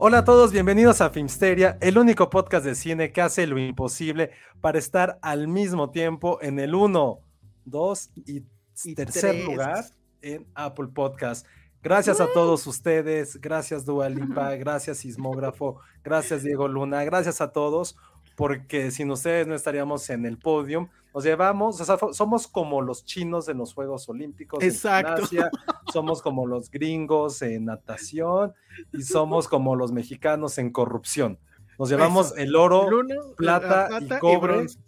Hola a todos, bienvenidos a Filmsteria, el único podcast de cine que hace lo imposible para estar al mismo tiempo en el 1, 2 y, Y tercer tres. lugar en Apple Podcast. Gracias a todos ustedes, gracias Dua Lipa, gracias Sismógrafo, gracias Diego Luna, gracias a todos, porque sin ustedes no estaríamos en el podium. Nos llevamos, o sea, fo- somos como los chinos en los Juegos Olímpicos. en Exacto. gimnasia, somos como los gringos en natación y somos como los mexicanos en corrupción. Nos llevamos Eso. el oro, plata la y cobre. bronce.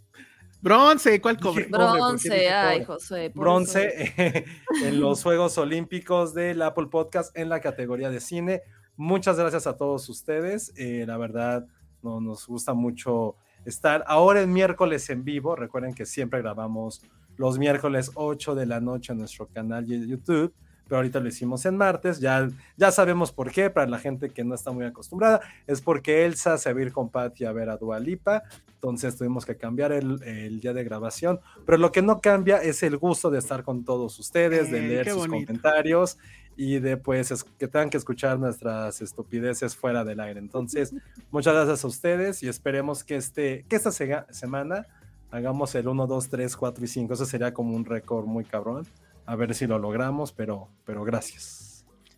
Bronce, ¿cuál cobre? cobre, ¿por qué Bronce, ay, por bronce en los Juegos Olímpicos del Apple Podcast en la categoría de cine. Muchas gracias a todos ustedes. eh, la verdad, no, nos gusta mucho estar ahora el miércoles en vivo. Recuerden que siempre grabamos los miércoles 8 de la noche en nuestro canal de YouTube. Pero ahorita lo hicimos en martes, ya, ya sabemos por qué, para la gente que no está muy acostumbrada, es porque Elsa se va a ir con Patty a ver a Dua Lipa, entonces tuvimos que cambiar el, el día de grabación, pero lo que no cambia es el gusto de estar con todos ustedes, de Eh, leer sus bonito. comentarios y de pues es- que tengan que escuchar nuestras estupideces fuera del aire. Entonces, muchas gracias a ustedes y esperemos que, este, que esta sega- semana hagamos el 1, 2, 3, 4 y 5. Eso sería como un récord muy cabrón. A ver si lo logramos, pero, pero gracias.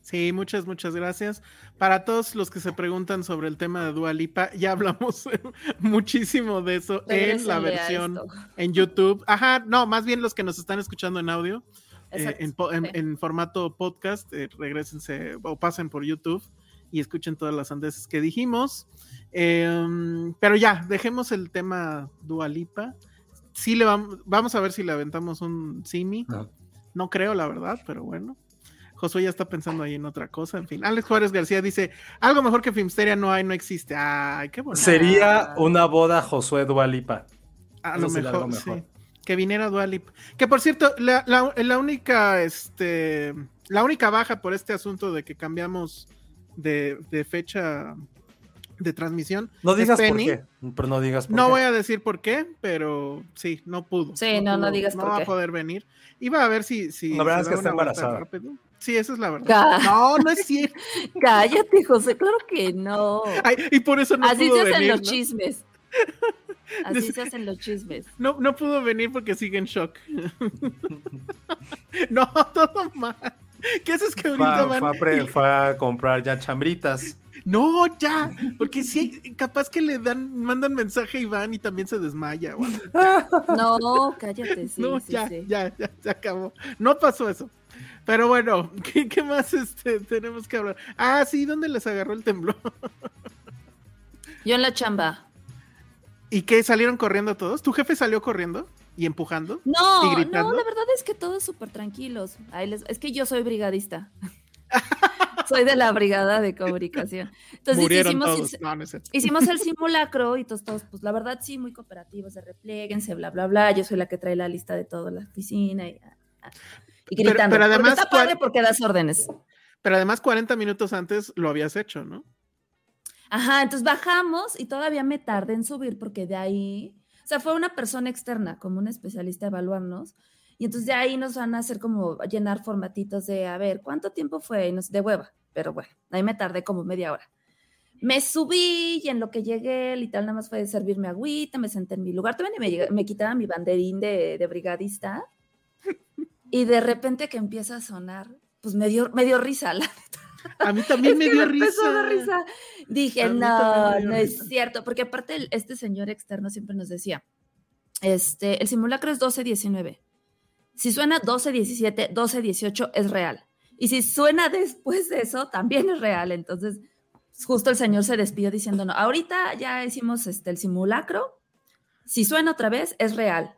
Sí, muchas, muchas gracias. Para todos los que se preguntan sobre el tema de Dua Lipa, ya hablamos muchísimo de eso en la versión en YouTube. Ajá, no, más bien los que nos están escuchando en audio, eh, en, po- en- sí. en formato podcast, eh, regrésense o pasen por YouTube y escuchen todas las andeses que dijimos. Em, pero ya, dejemos el tema Dua Lipa. Sí le vamos, vamos a ver si le aventamos un simi. Ajá. No creo, la verdad, pero bueno. Josué ya está pensando ahí en otra cosa, en fin. Alex Juárez García dice, algo mejor que Filmsteria no hay, no existe. Ay, qué bonito. Sería una boda Josué Dualipa. A eso lo mejor, mejor. sí. Que viniera Dualip. Que por cierto, la, la- la única, este, la única baja por este asunto de que cambiamos de, de fecha de transmisión. No digas por Penny. qué, pero no digas por No qué. voy a decir por qué, pero sí, no pudo. Sí, no, no pudo, digas No por va qué. a poder venir. Iba a ver si. si La verdad es que está embarazada. rápido. Sí, esa es la verdad. No, no es cierto. Cállate, José, claro que no. Ay, y por eso no Así pudo se hacen venir. los ¿no? chismes. Así se hacen los chismes. No, no pudo venir porque sigue en shock. no, todo mal. ¿Qué haces que ahorita van? fue a pre- fue a comprar ya chambritas. No, ya, porque sí, capaz que le dan, mandan mensaje y van y también se desmaya. o algo. No, cállate, sí, no, sí, ya, sí. ya, ya, se acabó. No pasó eso. Pero bueno, ¿qué, qué más este, tenemos que hablar? Ah, sí, ¿dónde les agarró el temblor? Yo en la chamba. ¿Y qué? ¿Salieron corriendo todos? ¿Tu jefe salió corriendo y empujando? No, ¿Y gritando? no, la verdad es que todos súper tranquilos. Les- Es que yo soy brigadista. soy de la brigada de comunicación. Entonces hicimos, todos. No, no es cierto. hicimos el simulacro y todos, todos, pues la verdad sí, muy cooperativos, de replieguense, bla, bla, bla. Yo soy la que trae la lista de toda la oficina y, ah, y Pero- gritando. pero Porque además, está padre ¿cuál- porque das órdenes. Pero además 40 minutos antes lo habías hecho, ¿no? Ajá, entonces bajamos y todavía me tardé en subir porque de ahí, o sea, fue una persona externa, como un especialista a evaluarnos, y entonces de ahí nos van a hacer como llenar formatitos de, a ver, ¿cuánto tiempo fue? Y nos, de hueva, pero bueno, ahí me tardé como media hora. Me subí y en lo que llegué, literal, nada más fue servirme agüita, me senté en mi lugar, también me, me quitaba mi banderín de, de brigadista, y de repente que empieza a sonar, pues me dio, me dio risa, la neta. A mí también Es me que dio empezó a dar risa. Dije, no, no es risa". cierto, porque aparte este señor externo siempre nos decía, este, el simulacro es 12-19. Si suena 12-17, 12-18 es real. Y si suena después de eso, también es real. Entonces, justo el señor se despidió diciendo, no, ahorita ya hicimos este, el simulacro. Si suena otra vez, es real.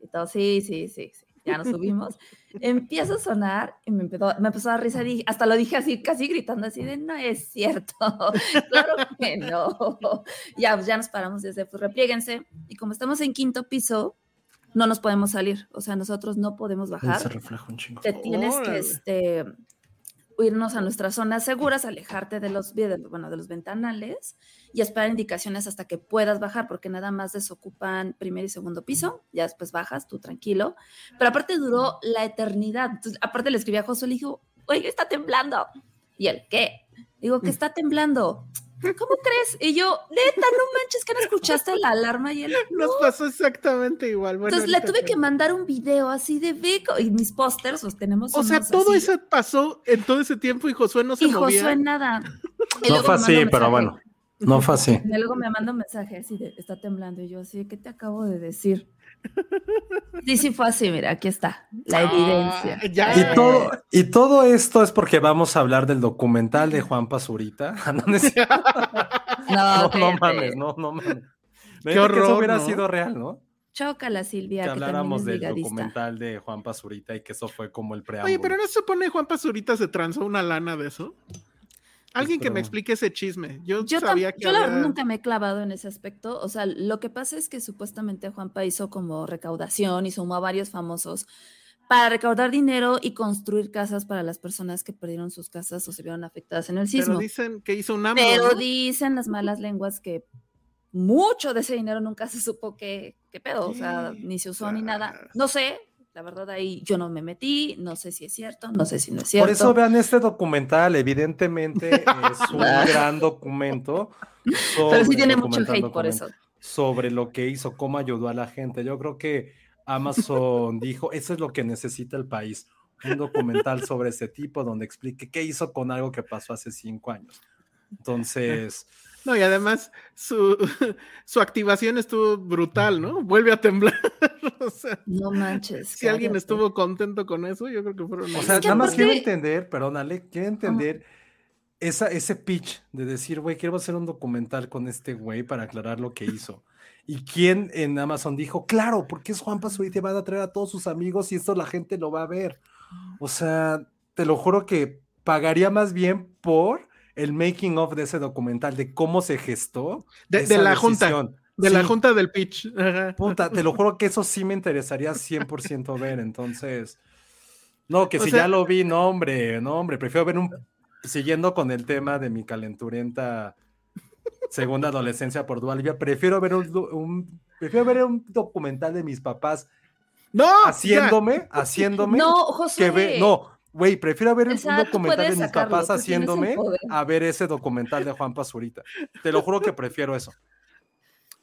Y todo, sí, sí, sí, sí. Ya nos subimos. Empieza a sonar y me empezó, me empezó a dar risa. dije- hasta lo dije así, casi gritando así de, no es cierto. claro que no. Ya, pues ya nos paramos desde, pues replieguense. Y como estamos en quinto piso, no nos podemos salir. O sea, nosotros no podemos Se bajar refleja un chingo. te tienes que este, irnos a nuestras zonas seguras, alejarte de los, bueno, de los ventanales y esperar indicaciones hasta que puedas bajar, porque nada más desocupan primer y segundo piso, ya después bajas, tú tranquilo. Pero aparte duró la eternidad. Entonces, aparte le escribí a Josué, le dijo, oye, está temblando. Y él, ¿qué? Digo, que está temblando. ¿Cómo crees? Y yo, neta, no manches, que no escuchaste la alarma y él, Nos pasó exactamente igual. Bueno, entonces le tuve que mandar un video así de beco y mis pósters los tenemos. O sea, todo así. eso pasó en todo ese tiempo y Josué no se y movía. Josué nada. Y No fue así, pero bueno. No fue así. Y luego me manda un mensaje así de, está temblando. Y yo así, ¿qué te acabo de decir? Sí, sí fue así, mira, aquí está, la Ah, evidencia. ya. Y todo, y todo esto es porque vamos a hablar del documental de Juan Pazurita. No, no, mames, no, no mames. Qué horror, que eso hubiera ¿no? sido real, ¿no? Chócala, Silvia, Que habláramos es del brigadista. documental de Juan Pazurita y que eso fue como el preámbulo. Oye, pero no se supone Juan Pazurita se transó una lana de eso. Alguien que pero- me explique ese chisme. Yo, Yo, sabía que yo la verdad había- nunca me he clavado en ese aspecto. O sea, lo que pasa es que supuestamente Juanpa hizo como recaudación y sumó a varios famosos para recaudar dinero y construir casas para las personas que perdieron sus casas o se vieron afectadas en el Pero sismo. dicen que hizo un AMLO, Pero ¿no? dicen las malas lenguas que mucho de ese dinero nunca se supo qué, qué pedo, o sea, ni se usó ni nada. No sé, la verdad ahí yo no me metí, no sé si es cierto, no sé si no es cierto. Por eso vean este documental, evidentemente es un gran documento. Pero sí sobre- tiene mucho hate por eso. Sobre lo que hizo, cómo ayudó a la gente. Yo creo que Amazon dijo, eso es lo que necesita el país. Un documental sobre ese tipo donde explique qué hizo con algo que pasó hace cinco años. Entonces, No, y además su, su activación estuvo brutal, ¿no? Vuelve a temblar. o sea, No manches. si alguien estuvo contento con eso, yo creo que fueron. o sea, nada más quiero entender, perdón, Ale, quiero entender esa, ese pitch de decir, güey, quiero hacer un documental con este güey para aclarar lo que hizo. ¿Y quién en Amazon dijo, claro, porque es Juan Pazurita y van a traer a todos sus amigos y esto la gente lo va a ver? O sea, te lo juro que pagaría más bien por el making of de ese documental, de cómo se gestó. de, esa de la junta. De la junta del pitch. Puta, te lo juro que eso sí me interesaría 100% ver, entonces... No, que O si sea- ya lo vi, no hombre, no hombre, prefiero ver un... Siguiendo con el tema de mi calenturienta segunda adolescencia por Dualvia, prefiero ver un, prefiero ver un documental de mis papás No, ya. haciéndome, haciéndome, No, Josué. que ve, no, güey, prefiero ver un documental de mis sacarlo, papás haciéndome a ver ese documental de Juan Pazurita. Te lo juro que prefiero eso.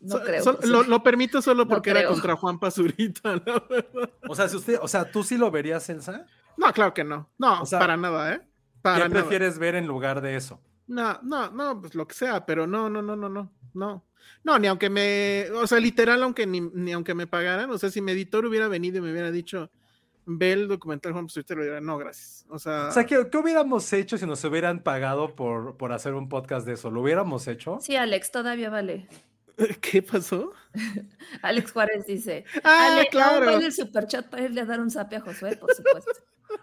No So- creo. so- lo, lo permito solo No porque era contra Juan Pazurita, la verdad. O sea, si usted, o sea, tú sí lo verías, Elsa. No, claro que no. No, O sea, para nada, ¿eh? ¿Qué nada. prefieres ver en lugar de eso? No, no, no, pues lo que sea, pero no, no, no, no, no, no. No, ni aunque me, o sea, literal, aunque ni, ni aunque me pagaran, o sea, si mi editor hubiera venido y me hubiera dicho, ve el documental Juan Pazurita, le diría, no, gracias. O sea, O sea, ¿qué, qué hubiéramos hecho si nos hubieran pagado por, por hacer un podcast de eso? ¿Lo hubiéramos hecho? Sí, Alex, todavía vale. ¿qué pasó? Alex Juárez dice. Ah, Ale, claro. el superchat para irle a dar un zape a Josué, por supuesto.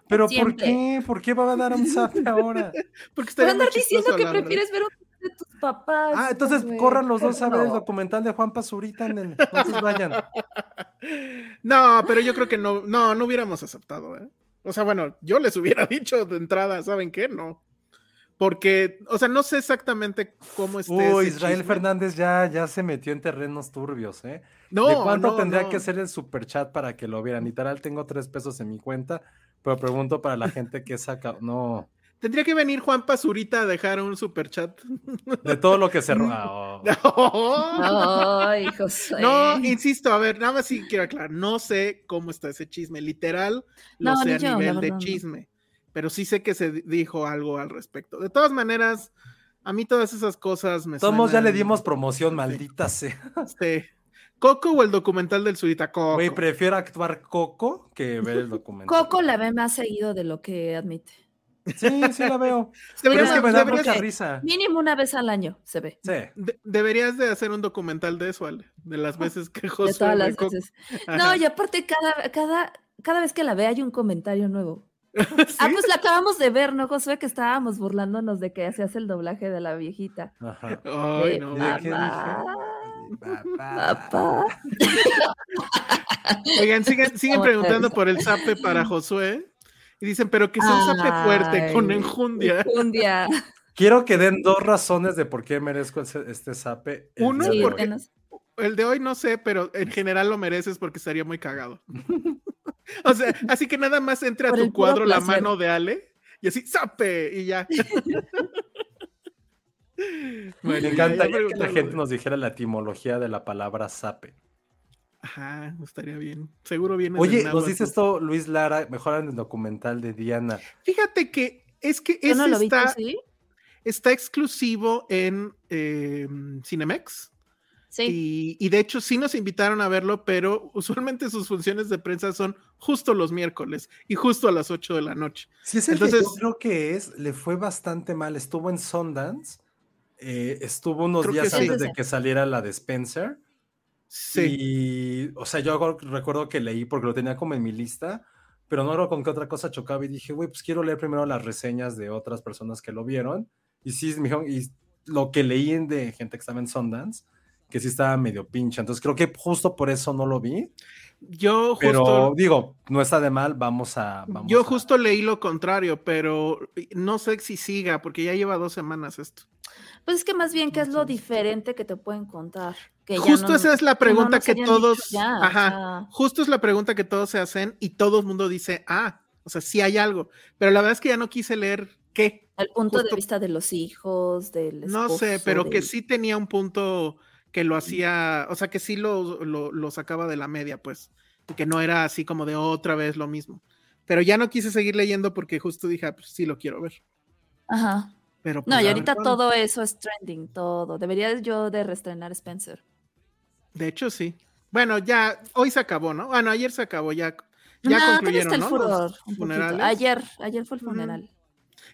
¿Pero por qué? ¿Por qué va a dar un zap ahora? Porque andar muy diciendo que verdad. prefieres ver un de tus papás. Ah, entonces corran los dos a ver el No. documental de Juan Pazurita. En el... Entonces vayan. No, pero yo creo que no, no, no hubiéramos aceptado, ¿eh? O sea, bueno, yo les hubiera dicho de entrada, ¿saben qué? No. Porque, o sea, no sé exactamente cómo esté. Uy, ese Israel chisme. Fernández ya, ya se metió en terrenos turbios, ¿eh? No, ¿De cuánto no, tendría no. que ser el superchat para que lo vieran? Literal, tengo tres pesos en mi cuenta, pero pregunto para la gente que saca. No, Tendría que venir Juan Pazurita a dejar un superchat. de todo lo que se roba. oh. No. Ay, Josué. No, insisto, a ver, nada más sí quiero aclarar, no sé cómo está ese chisme, literal, lo No, sé a yo, nivel de no. chisme, pero sí sé que se di- dijo algo al respecto. De todas maneras, a mí todas esas cosas me Todos ya le dimos promoción, maldita sea. Sí. Coco o el documental del Zurita Coco. Güey, prefiero actuar Coco que ver el documental. Coco la ve más seguido de lo que admite. Sí, sí la veo. Pero Deberías, es que me da deberías- mucha risa. Mínimo una vez al año se ve. Sí. de- deberías de hacer un documental de eso, Ale, de las veces que De Josué todas las veces. Ajá. No, y aparte cada, cada, cada vez que la ve hay un comentario nuevo. Ah, pues la acabamos de ver, ¿no, Josué? Que estábamos burlándonos de que hacías el doblaje de la viejita. Ajá. Ay, de no. ¿Y de Papá. Papá. Papá. Oigan, siguen, siguen preguntando por el zape para Josué. Y dicen, pero que un zape fuerte, con enjundia. Un día. Quiero que den dos razones de por qué merezco ese- este zape. el Uno, Sí, porque-. El de hoy no sé, pero en general lo mereces porque estaría muy cagado. o sea, así que nada más entre a Por tu cuadro la mano de Ale y así, ¡zape! Y ya. Me ya que la gente nos dijera la etimología de la palabra zape. Ajá, estaría bien. Seguro viene. Oye, nos dice esto Luis Lara, mejor en el documental de Diana. Fíjate que es que ese no lo vi, ¿tú está, sí? está exclusivo en eh, Cinemex. Sí. Y, y de hecho sí nos invitaron a verlo, pero usualmente sus funciones de prensa son justo los miércoles y justo a las 8 de la noche. Si es el Entonces- que yo creo que es, le fue bastante mal. Estuvo en Sundance, eh, estuvo unos días sí. antes de que saliera la de Spencer. Sí. Y, o sea, yo recuerdo que leí porque lo tenía como en mi lista, pero no recuerdo con qué otra cosa chocaba y dije, güey, pues quiero leer primero las reseñas de otras personas que lo vieron. Y sí, me dijeron- y lo que leí de gente que estaba en Sundance, que sí estaba medio pincha. Entonces creo que justo por eso no lo vi. Yo justo, Pero digo, no está de mal, vamos a. vamos yo a- justo leí lo contrario, pero no sé si siga, porque ya lleva dos semanas esto. Pues es que más bien, ¿qué es lo diferente que te pueden contar? Que ya Justo no- esa es la que no pregunta que todos, ya, o ajá, sea, justo es la pregunta que todos se hacen y todo el mundo dice, ah, o sea, sí hay algo, pero la verdad es que ya no quise leer qué, el punto justo- de vista de los hijos, del no sé, esposo, pero que sí tenía un punto que lo hacía, o sea, que sí lo, lo, lo sacaba de la media, pues, y que no era así como de otra vez lo mismo. Pero ya no quise seguir leyendo porque justo dije, ah, pues sí lo quiero ver. Ajá. Pero No, pues, a y ver ahorita todo eso es trending, todo. Debería yo de reestrenar Spencer. De hecho, sí. Bueno, ya, hoy se acabó, ¿no? Bueno, ayer se acabó, ya, ya no, concluyeron, el ¿no? furor. Los un poquito. funerales. Ayer, ayer fue el funeral.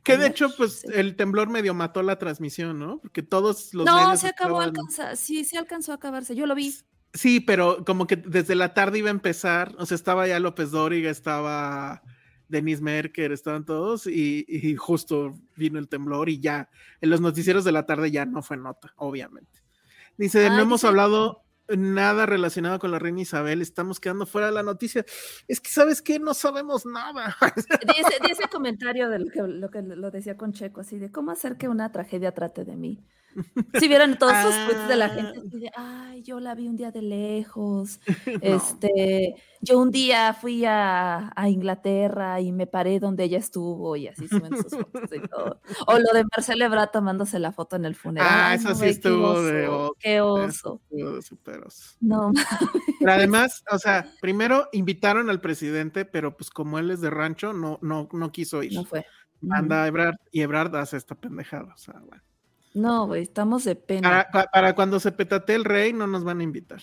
Que de hecho, pues sí. el temblor medio mató la transmisión, ¿no? Porque todos los No, se acabó alcanzar, sí, sí alcanzó a acabarse. Yo lo vi. Sí, pero como que desde la tarde iba a empezar, o sea, estaba ya López Dóriga, estaba Denise Merker, estaban todos, y, y justo vino el temblor y ya, en los noticieros de la tarde ya no fue nota, obviamente. Dice, no hemos hablado nada relacionado con la reina Isabel, estamos quedando fuera de la noticia. Es que, ¿sabes qué? No sabemos nada. Di ese, di ese comentario de lo que, lo que lo decía con Checo, así de cómo hacer que una tragedia trate de mí. Si vieron todos esos tweets de la gente Ah. así de, ay, yo la vi un día de lejos, No. este, yo un día fui a, a Inglaterra y me paré donde ella estuvo y así suben sus fotos y todo. O lo de Marcelo Ebrard tomándose la foto en el funeral. Ah, eso no, sí qué estuvo de oso, Qué oso. Estuvo súper oso. No, Pero además, o sea, primero invitaron al presidente, pero pues como él es de rancho, no, no, no quiso ir. no fue. Anda Ebrard y Ebrard hace esta pendejada. O sea, bueno. No, güey, estamos de pena. Para, pa- para cuando se petate el rey, no nos van a invitar.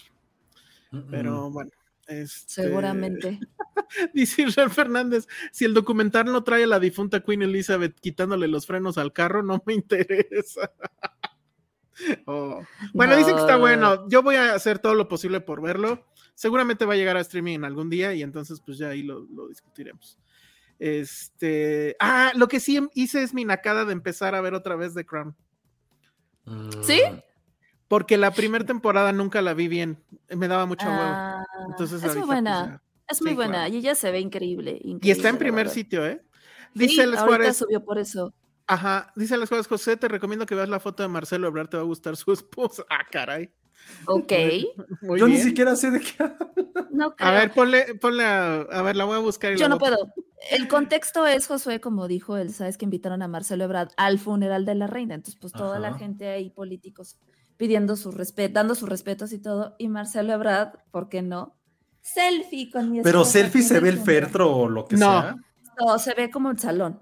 Pero bueno. este, Seguramente. Dice Israel Fernández: si el documental no trae a la difunta Queen Elizabeth quitándole los frenos al carro, no me interesa. Oh. Bueno, dicen que está No. bueno. Yo voy a hacer todo lo posible por verlo. Seguramente va a llegar a streaming en algún día y entonces pues ya ahí lo, lo discutiremos. Este, ah, lo que sí hice es mi nacada de empezar a ver otra vez The Crown. ¿Sí? porque la primera temporada nunca la vi bien, me daba mucho huevo. Ah, Entonces es muy buena. pues, ya. Es muy Sí, buena claro. y ella se ve increíble. Y está en primer sitio, ¿eh? Sí, Dice ahorita Juárez, subió por eso. ajá, dice Les Juárez, José, te recomiendo que veas la foto de Marcelo Ebrard, te va a gustar su esposa. Ah, caray. Ok. Muy Yo ni siquiera sé de qué. No creo. A ver, ponle, ponle a, a ver, la voy a buscar y Yo no voy puedo. El contexto es, Josué, como dijo él, sabes que invitaron a Marcelo Ebrard al funeral de la reina. Entonces, pues toda la gente ahí, políticos, pidiendo su respeto, dando sus respetos y todo. Y Marcelo Ebrard, ¿por qué no? Selfie con mi Pero selfie se ve el fertro o lo que No. sea. No, se ve como el salón.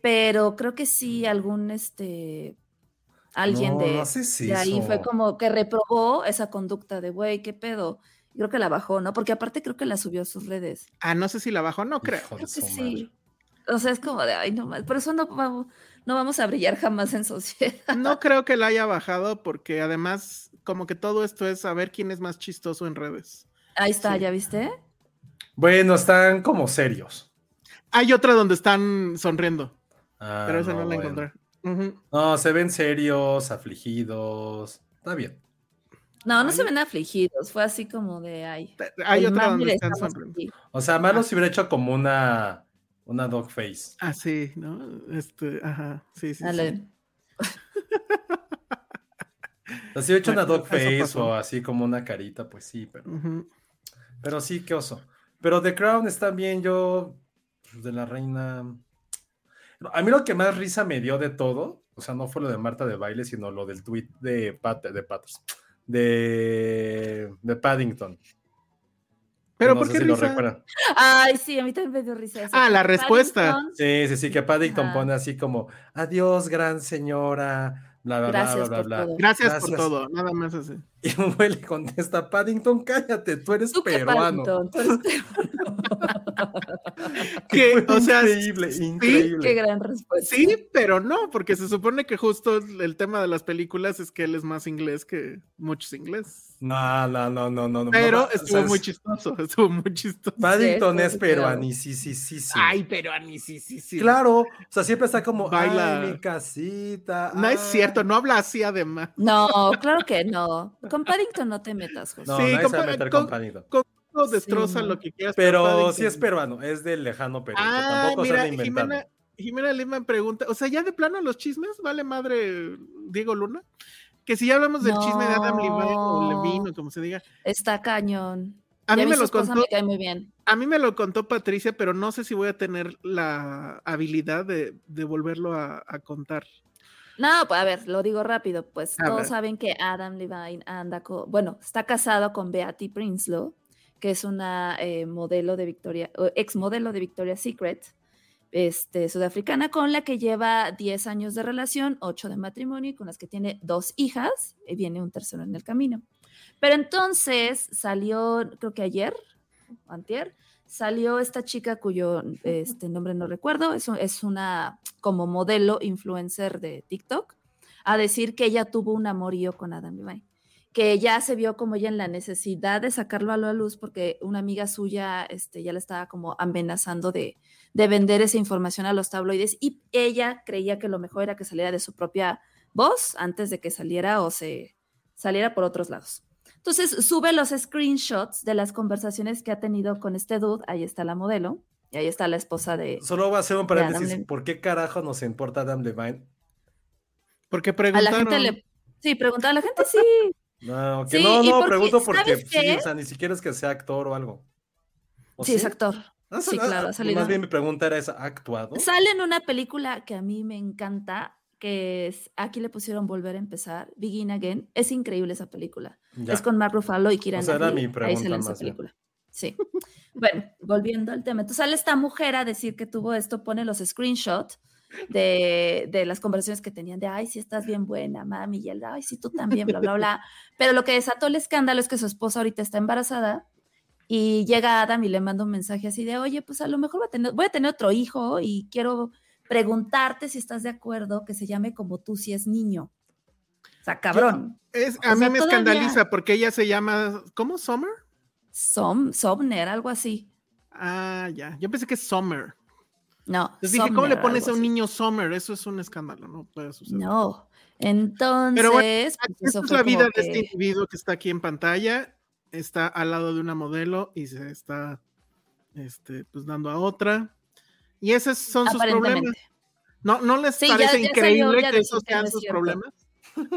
pero creo que sí algún este alguien No, de, no haces de ahí fue como que reprobó esa conducta de güey, qué pedo. Creo que la bajó, ¿no? Porque aparte creo que la subió a sus redes. Ah, no sé si la bajó, no creo. Hijo Creo que sí. madre. O sea, es como de, ay, no más. Por eso no vamos, no vamos a brillar jamás en sociedad. No creo que la haya bajado porque además como que todo esto es saber quién es más chistoso en redes. Ahí está, Sí. ¿ya viste? Bueno, están como serios. Hay otra donde están sonriendo, Ah, pero esa no, la bueno. encontré. No, se ven serios, afligidos. Está bien. No, no se ven afligidos. Fue así como de, ay. Hay otra donde están. O sea, Malo se hubiera hecho como una, una dog face. Ah, sí, ¿no? Este, ajá, sí, sí. sí. Dale. O sea, si hubiera hecho una dog face pasó. o así como una carita, pues sí, pero, pero sí, qué oso. Pero The Crown está bien, yo, pues, de la reina. A mí lo que más risa me dio de todo, o sea, no fue lo de Marta de baile, sino lo del tweet de Pat, de Patterson, de, de Paddington. Pero No ¿por qué si lo risa? recuerdan. Ay, sí, a mí también me dio risa eso. Ah, la respuesta. Paddington- Sí, sí, sí, que Paddington Ajá. pone así como, adiós, gran señora, bla, bla, bla, Gracias bla, por bla, bla. todo. Gracias, por todo, nada más así. Y un güey le contesta, Paddington, cállate, tú eres Tú peruano. Paddington, tú eres peruano. Que, Fue o sea, increíble, sí, increíble. Qué gran respuesta. Sí, pero no, porque se supone que justo el tema de las películas es que él es más inglés que muchos inglés. No, no, no, no, no. no, Pero no, estuvo ¿sabes? muy chistoso, estuvo muy chistoso. Paddington Sí, es sí, peruano, claro. sí, sí, sí, sí. Ay, mí sí, sí, sí. Claro, o sea, siempre está como, Baila. ay, mi casita. No es ay". cierto, no habla así además. No, claro que no. Con Paddington no te metas, José. No, Sí, se va a meter con- con Paddington. No, destroza Sí, no. lo que quieras. Pero sí es peruano, es del lejano Perú. Ah, tampoco se mira, han inventado. Jimena, Jimena Lima pregunta, o sea, ya de plano los chismes, vale madre Diego Luna, que si ya hablamos del chisme de Adam Levine o. Levine o como se diga, Está cañón. a mí me lo contó, me cae muy bien. a mí me lo contó Patricia, pero no sé si voy a tener la habilidad de, de volverlo a, a contar. No, pues a ver, lo digo rápido. Pues A todos ver. saben que Adam Levine anda con, bueno, está casado con Beatty Prinslow, que es una eh, modelo de Victoria, ex modelo de Victoria's Secret, este, sudafricana, con la que lleva 10 años de relación, 8 de matrimonio, y con las que tiene dos hijas, y viene un tercero en el camino. Pero entonces salió, creo que ayer, antier, salió esta chica cuyo este, nombre no recuerdo, es, es una como modelo influencer de TikTok, a decir que ella tuvo un amorío con Adam Levine, que ya se vio como ella en la necesidad de sacarlo a la luz porque una amiga suya este, ya le estaba como amenazando de, de vender esa información a los tabloides y ella creía que lo mejor era que saliera de su propia voz antes de que saliera o se saliera por otros lados. Entonces sube los screenshots de las conversaciones que ha tenido con este dude, ahí está la modelo, y ahí está la esposa de... Solo voy a hacer un paréntesis. ¿Por qué carajo nos importa Adam Levine? Porque A la preguntaron, gente le... Sí, pregunta a la gente, sí. No, que Sí, no, no, porque, pregunto porque ¿sabes sí, o sea, ni siquiera es que sea actor o algo. ¿O Sí, es actor. Ah, Sí, ah, claro, ha ah, salido. Más bien mi pregunta era esa, ¿ha actuado? Sale en una película que a mí me encanta, que es, aquí le pusieron Volver a empezar, Begin Again. Es increíble esa película. Ya. Es con Mark Ruffalo y Kira O sea, era mi Ahí pregunta esa más bien. película. Sí. bueno, volviendo al tema. Entonces sale esta mujer a decir que tuvo esto, pone los screenshots de, de las conversaciones que tenían de, ay, sí estás bien buena, mami, y él, ay, sí, tú también, bla, bla, bla. Pero lo que desató el escándalo es que su esposa ahorita está embarazada y llega Adam y le manda un mensaje así de, oye, pues a lo mejor voy a tener, voy a tener otro hijo y quiero preguntarte si estás de acuerdo que se llame como tú si es niño. O sea, cabrón. es, o a mí sea, me todavía- escandaliza porque ella se llama, ¿cómo? ¿Summer? Som, Somner, algo así. Ah, ya, yo pensé que es Summer. No. Entonces dije, ¿cómo le pones a un niño Summer? Eso es un escándalo, no puede suceder. No. Entonces, Pero bueno, pues, Esta eso es la vida de este individuo que está aquí en pantalla. Está al lado de una modelo y se está este, pues dando a otra. Y esos son sus problemas. ¿No, ¿No les Sí, parece ya increíble salió, que esos sean sus cierto. problemas?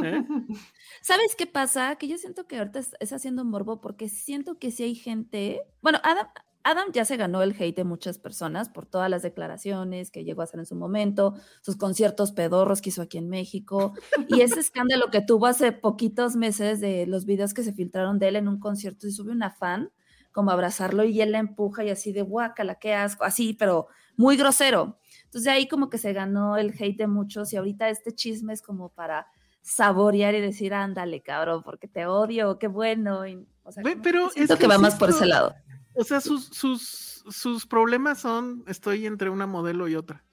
¿Eh? ¿Sabes qué pasa? Que yo siento que ahorita es, es haciendo morbo porque siento que si hay gente. Bueno, Adam, Adam ya se ganó el hate de muchas personas por todas las declaraciones que llegó a hacer en su momento, sus conciertos pedorros que hizo aquí en México y ese escándalo que tuvo hace poquitos meses de los videos que se filtraron de él en un concierto y sube una fan como a abrazarlo y él la empuja y así de guácala, qué asco, así, pero muy grosero. Entonces de ahí como que se ganó el hate de muchos y ahorita este chisme es como para saborear y decir, ándale, cabrón, porque te odio, qué bueno. Y, o sea, pero siento es que que va más por ese lado. O sea, sus, sus, sus problemas son, estoy entre una modelo y otra.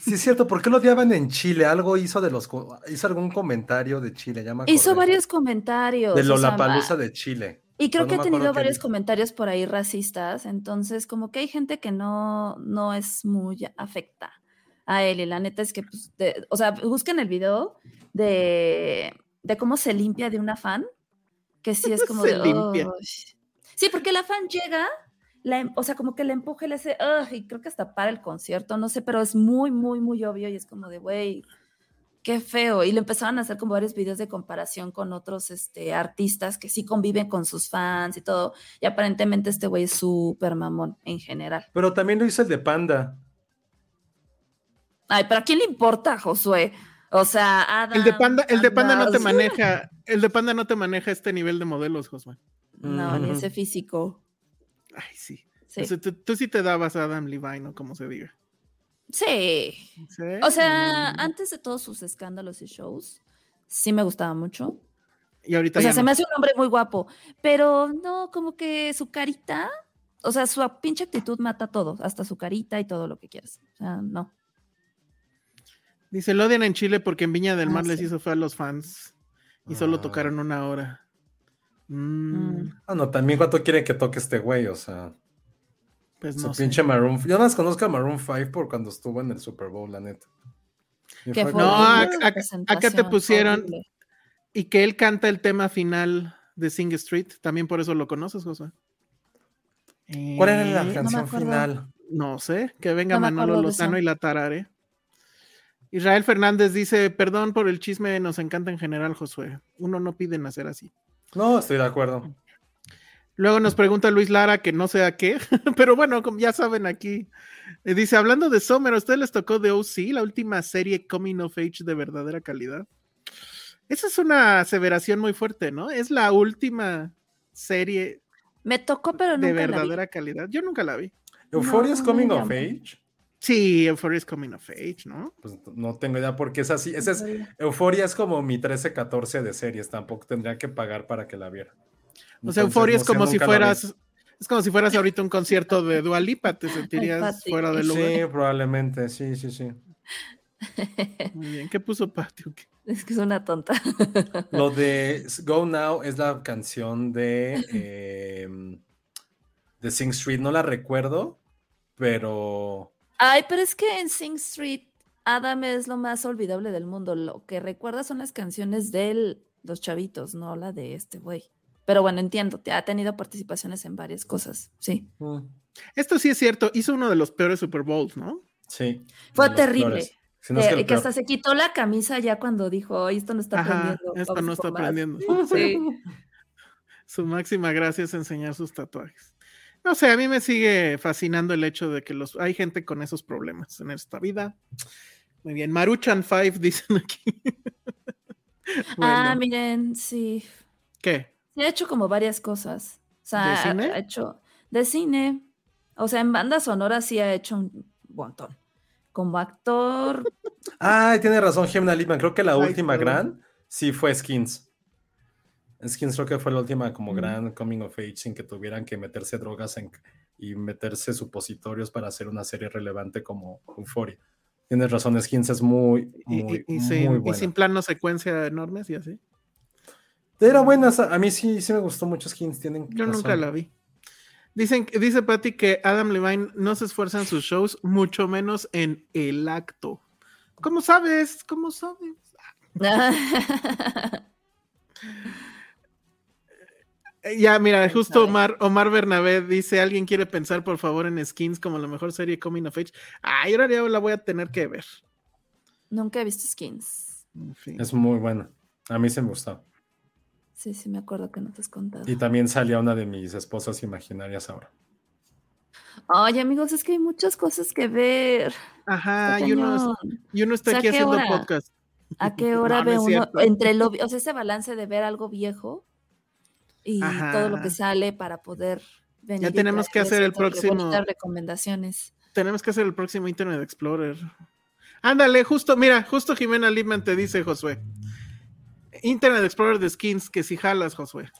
Sí, es cierto. ¿Por qué lo odiaban en Chile? Algo hizo de los. Hizo algún comentario de Chile, ya me Hizo varios comentarios. De o sea, Lollapalooza de Chile. Y creo que no ha tenido varios comentarios por ahí racistas, entonces como que hay gente que no, no es muy afecta a él y la neta es que, pues, de- o sea, busquen el video de, de cómo se limpia de una fan, que sí es como Se de... limpia. Sí, porque la fan llega, la em- o sea, como que la empuja y le hace, "Ugh", y creo que hasta para el concierto, no sé, pero es muy, muy, muy obvio y es como de, güey, qué feo. Y le empezaron a hacer como varios videos de comparación con otros este, artistas que sí conviven con sus fans y todo. Y aparentemente este güey es súper mamón en general. Pero también lo hizo el de Panda. Ay, pero ¿a quién le importa, Josué? O sea, Adam, El de Panda, el de Panda no te maneja, el de Panda no te maneja este nivel de modelos, Josué. No, ni ese físico. Ay, sí. Sí. O sea, tú, tú sí te dabas a Adam Levine, o como se diga. Sí. ¿Sí? O sea, Mm. antes de todos sus escándalos y shows, sí me gustaba mucho. Y ahorita O sea, ya se no. me hace un hombre muy guapo, pero no, como que su carita, o sea, su pinche actitud mata todo, hasta su carita y todo lo que quieras. O sea, no. Dice, lo odian en Chile porque en Viña del Ah, Mar les sí. hizo fue a los fans. Y solo Ah. tocaron una hora. Mm, Mm. Ah, no, también cuánto quiere que toque este güey, o sea. Pues su no sé. pinche Maroon. Yo más conozco a Maroon 5 por cuando estuvo en el Super Bowl, la neta. Que fue No, acá- te pusieron- horrible. Y que él canta el tema final de Sing Street. También por eso lo conoces, José. ¿Cuál era Eh, la me canción final? No sé, que venga No Manolo Lozano y la tarare. Israel Fernández dice, perdón por el chisme, nos encanta en general, Josué. Uno no pide nacer así. No, estoy de acuerdo. Luego nos pregunta Luis Lara, que no sé a qué, pero bueno, como ya saben aquí. eh, dice, hablando de Summer, ¿a ustedes les tocó The OC, la última serie Coming of Age de verdadera calidad? Esa es una aseveración muy fuerte, ¿no? Es la última serie Me tocó, pero de nunca la vi. verdadera calidad. Yo nunca la vi. Euphoria No, es Coming of. Age. Sí, Euphoria es Coming of Age, ¿no? Pues no tengo idea porque es así. Ese es, Euforia es como mi 13-14 de series. Tampoco tendría que pagar para que la viera. O sea, Euphoria no es como si fueras, es como si fueras ahorita un concierto de Dua Lipa, te sentirías fuera de lugar. Sí, probablemente. Sí, sí, sí. Muy bien, ¿qué puso Patio? Es que es una tonta. Lo de Go Now es la canción de, eh, de Sing Street. No la recuerdo, pero Ay, pero es que en Sing Street, Adam es lo más olvidable del mundo. Lo que recuerda son las canciones de los chavitos, no la de este güey. Pero bueno, entiendo, te- ha tenido participaciones en varias cosas, sí. mm, Esto sí es cierto, hizo uno de los peores Super Bowls, ¿no? sí. Fue terrible. peores. Si no es Eh, que hasta se quitó la camisa ya cuando dijo, "Ay, esto no está Ajá, aprendiendo. esto no está aprendiendo. Sí. Su máxima gracia es enseñar sus tatuajes. No sé, a mí me sigue fascinando el hecho de que los hay gente con esos problemas en esta vida. Muy bien, Maruchan 5 dicen aquí. Ah, miren, sí. ¿Qué? Sí, ha hecho como varias cosas. O sea, ¿De cine? ha hecho de cine. O sea, en banda sonora sí ha hecho un montón. Como actor, Ah, tiene razón, Gemna Lipman. Creo que la Ay, última perdón. gran sí fue Skins. Skins creo que fue la última como Mm. gran coming of age sin que tuvieran que meterse drogas en- y meterse supositorios para hacer una serie relevante como Euphoria. Tienes razón, Skins es muy, Y, muy, y- y muy sin, y buena. sin plano secuencia enormes y así. Era buena, a mí sí, sí me gustó mucho Skins. Tienen Yo nunca la vi. Dicen, dice Patty que Adam Levine no se esfuerza en sus shows, mucho menos en el acto. ¿Cómo sabes? ¿Cómo sabes? Eh, Ya, mira, justo. Omar, Omar Bernabé dice, ¿alguien quiere pensar por favor en Skins como la mejor serie Coming of Age? Ay, ahora ya la voy a tener que ver. Nunca he visto skins. En fin. Es muy buena. A mí se me gustó. Sí, sí, me acuerdo que no te has contado. Y también salía una de mis esposas imaginarias ahora. Oye, amigos, es que hay muchas cosas que ver. Ajá, y uno, y uno está O sea, aquí ¿qué haciendo hora? podcast. ¿A qué hora No, ve uno entre lo, o sea, ese balance de ver algo viejo y todo lo que sale para poder venir? y tenemos que hacer el próximo- recomendaciones. tenemos que hacer el próximo Internet Explorer. Ándale, justo, mira, justo Jimena Lipman te dice, Josué. Internet Explorer de skins, que si jalas, Josué.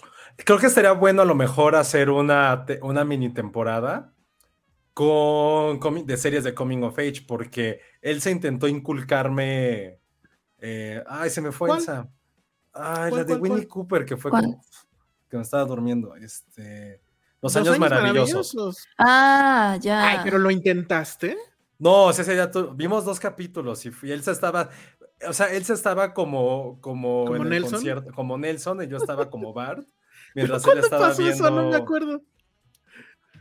Creo que sería bueno a lo mejor hacer una, una mini temporada con, de series de Coming of Age, porque él se intentó inculcarme. eh, ay, se me fue ¿Cuál? esa. Ay, ¿Cuál, la de cuál, Winnie cuál? Cooper, que fue ¿Cuál? como que me estaba durmiendo. Este. Los, años, maravillosos. Ah, ya. Ay, pero lo intentaste. No, o sea, ese día tu- vimos dos capítulos y, él se estaba, o sea, él se estaba como, como, ¿Como en el Nelson? concierto, como Nelson y yo estaba como Bart, mientras él ¿Cuándo estaba pasó viendo, eso? No me acuerdo.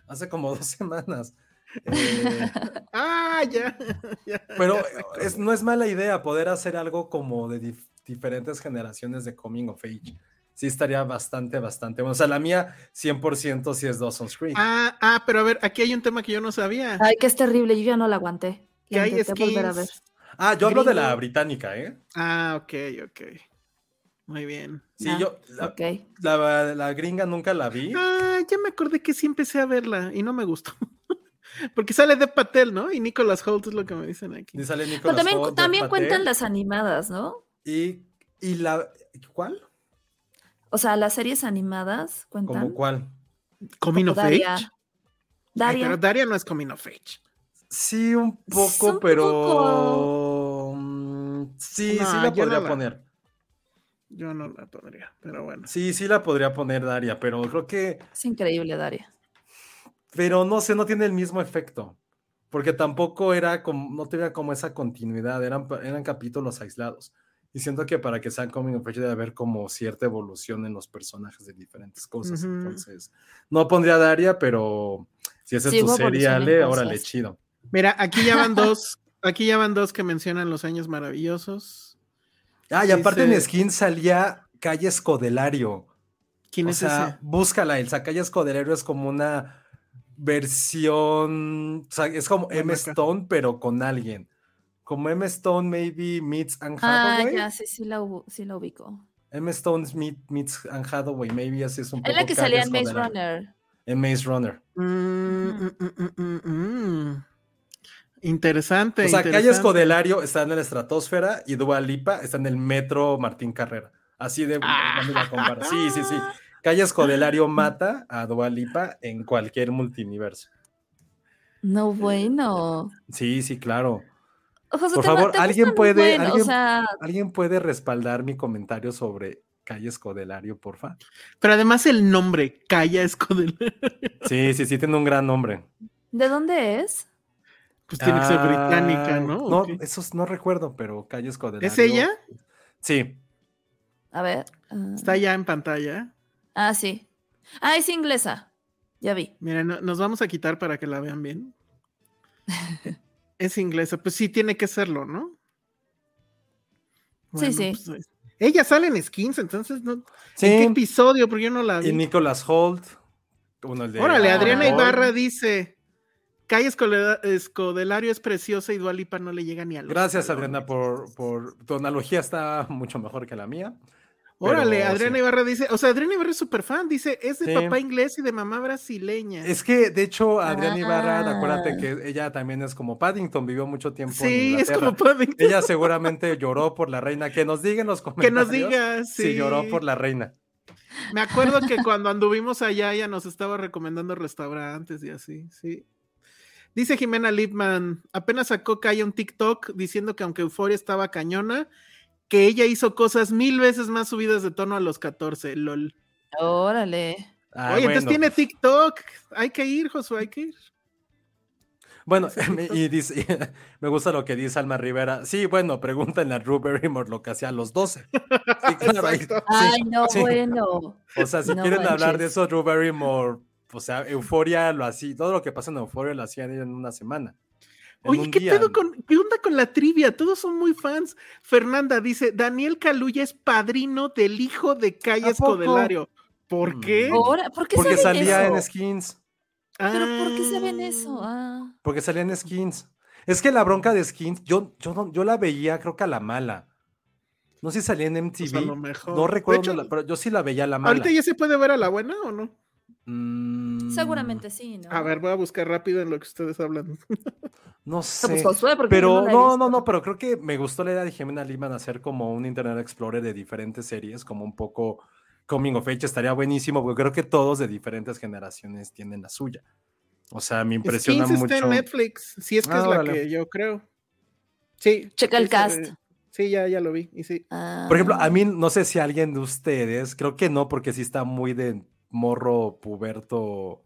hace como dos semanas. Eh, Ah, ya. ya, pero ya es, no es mala idea poder hacer algo como de dif- diferentes generaciones de Coming of Age. Sí estaría bastante, bastante bueno. O sea, la mía 100% sí es Dawson's Creek. Ah, ah, pero a ver, aquí hay un tema que yo no sabía. Ay, que es terrible, yo ya no la aguanté. que hay volver a ver. Ah, yo hablo de la británica, ¿eh? Ah, ok, ok. Muy bien. Sí, Ah, yo, la, Ok. la- la gringa nunca la vi. Ah, ya me acordé que sí empecé a verla y no me gustó. Porque sale de Patel, ¿no? Y Nicholas Holt es lo que me dicen aquí. Y sale Pero Nicolas también, Dev también Patel, cuentan las animadas, ¿no? Y, y la. ¿Cuál? O sea, las series animadas cuentan. ¿Cómo cuál? Coming of Daria. Age. Ay, Daria. pero Daria no es Coming of Age. Sí, un poco, un pero. mm, Sí, No, sí la no podría la- poner. Yo no la pondría, pero bueno. Sí, sí la podría poner Daria, pero creo que. Es increíble, Daria. Pero no sé, no tiene el mismo efecto. Porque tampoco era como. No tenía como esa continuidad, eran, eran capítulos aislados. Y siento que para que sean Coming of Age debe haber como cierta evolución en los personajes de diferentes cosas. Entonces, no pondría Daria, pero si esa Sí, es tu hubo serie, evolución en Ale, órale, chido. Mira, aquí ya van dos, aquí ya van dos que mencionan los años maravillosos. Ah, y aparte en Skin salía Calle Escodelario. ¿Quién o es sea, ese? búscala, Elsa. Calle Escodelario es como una versión, o sea, es como M. Stone, pero con alguien. Como M. Stone maybe meets Anne Ah, Hathaway. ya, sí, sí la, sí la ubico. M. Stone meet- meets Anne Hathaway, maybe así es un poco Es la que salía en Maze. Runner. En Maze Runner. Mm, mm, mm, mm, mm, mm. Interesante. O sea, Calle interesante. Escodelario está en la estratosfera y Dua Lipa está en el metro Martín Carrera. Así de dame la. Sí, sí, sí. Calle Escodelario mata a Dua Lipa en cualquier multiverso. No, bueno. Sí, sí, claro. José, Por te- favor, te alguien puede- buenos, alguien- O sea, ¿Alguien puede respaldar mi comentario sobre Calle Escodelario, porfa? Pero además el nombre, Calla Escodelario. Sí, sí, sí, tiene un gran nombre. ¿de dónde es? Pues tiene que ser Ah, británica, ¿no? ¿O No, qué? esos no recuerdo, pero Calle Escodelario. ¿Es ella? Sí. A ver. ah. Está ya en pantalla. Ah, sí. Ah, es inglesa. Ya vi. Mira, no- nos vamos a quitar para que la vean bien. es inglesa. Pues sí, tiene que serlo, ¿no? Sí, sí. pues, es- ella sale en skins, entonces, ¿no? ¿En Sí. qué episodio? Porque yo no la vi. Y Nicholas Holt. Uno, el de Órale, Ah. Adriana. Ibarra dice: Calle Escodelario es preciosa y Dualipa no le llega ni a los Gracias, talones". Adriana, por, por tu analogía está mucho mejor que la mía. Órale, pero Adriana sí. Ibarra dice, o sea, Adriana Ibarra es súper fan, dice, es de Sí. papá inglés y de mamá brasileña. Es que, de hecho, Adriana Ibarra, Ah. acuérdate que ella también es como Paddington, vivió mucho tiempo en sí, es como Paddington. Ella seguramente lloró por la reina. Que nos diga en los Que comentarios. nos diga, sí. Si lloró por la reina. Me acuerdo que cuando anduvimos allá ella nos estaba recomendando restaurantes y así, sí. Dice Jimena Lipman, apenas sacó Calla un TikTok diciendo que aunque Euforia estaba cañona, que ella hizo cosas mil veces más subidas de tono a los 14, lol. Órale. Ah, Oye, entonces bueno. tiene TikTok. Hay que ir, Josué, hay que ir. Bueno, y dice, me gusta lo que dice Alma Rivera. Sí, bueno, pregúntenle a Drew Barrymore lo que hacía a los 12. Sí, claro, ahí- Exacto. sí, Ay, no, sí. bueno. O sea, si No quieren hablar de eso, Drew Barrymore, o sea, Euforia lo hacía, todo lo que pasa en Euforia lo hacían en una semana. Oye, un ¿qué con, qué onda con la trivia? Todos son muy fans. Fernanda dice, Daniel Caluya es padrino del hijo de Calle. Escodelario. ¿Por Mm. qué? Ahora, ¿por qué Porque saben salía eso? en skins. ¿Pero por qué saben Ah. eso? Ah. Porque salía en skins. Es que la bronca de skins, yo, yo, no- yo la veía, creo que a la mala. No sé si salía en MTV. Pues a lo mejor. No recuerdo, hecho, dónde la- pero yo sí la veía a la mala. ¿Ahorita ya se puede ver a la buena o no? Mm, Seguramente sí, ¿no? A ver, voy a buscar rápido en lo que ustedes hablan. No No, sé. pues Pero no, no, no, pero creo que me gustó la idea de Jimena Liman hacer como un Internet Explorer de diferentes series, como un poco coming of age, estaría buenísimo, porque creo que todos de diferentes generaciones tienen la suya. O sea, me impresiona Skins mucho. está en Netflix, si es que Ah, es la que yo creo. Sí. Checa el cast. Sí, ya, ya lo vi. Y sí. Por ejemplo, a Ah. mí no sé si alguien de ustedes, creo que no, porque sí está muy de morro puberto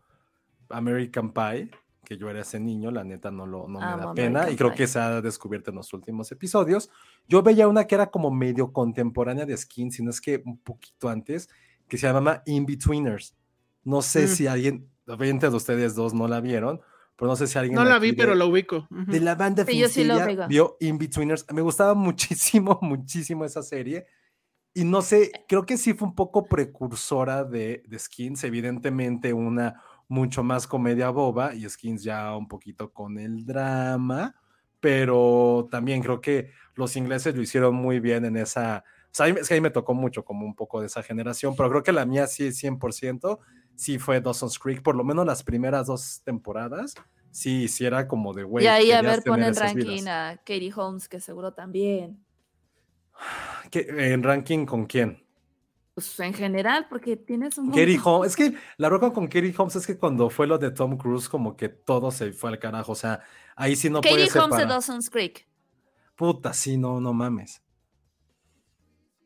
American Pie, que yo era ese niño, la neta no, lo, no me Amo da pena, American y creo Pie. que se ha descubierto en los últimos episodios. Yo veía una que era como medio contemporánea de Skin, si no es que un poquito antes, que se llama In-Betweeners. No sé Mm. si alguien, obviamente de ustedes dos no la vieron, pero no sé si alguien No la vi, pero lo ubico. De la banda Sí, yo sí lo vio In-Betweeners. Me gustaba muchísimo, muchísimo esa serie. Y no sé, creo que sí fue un poco precursora de, de Skins. Evidentemente, una mucho más comedia boba y Skins ya un poquito con el drama. Pero también creo que los ingleses lo hicieron muy bien en esa. O sea, es que a mí me tocó mucho como un poco de esa generación, pero creo que la mía sí, 100%, sí fue Dawson's Creek, por lo menos las primeras dos temporadas. Sí, sí era como de, güey. y ahí, a ver, pon tener en esas ranking vidas. a Katie Holmes, que seguro también. ¿Qué- ¿En ranking con quién? Pues en general, porque tienes un. Montón. Holmes. Es que la roca con Katie Holmes es que cuando fue lo de Tom Cruise, como que todo se fue al carajo. O sea, ahí sí no Katie puedes Holmes de. Dawson's Creek. Puta, sí, no, no mames.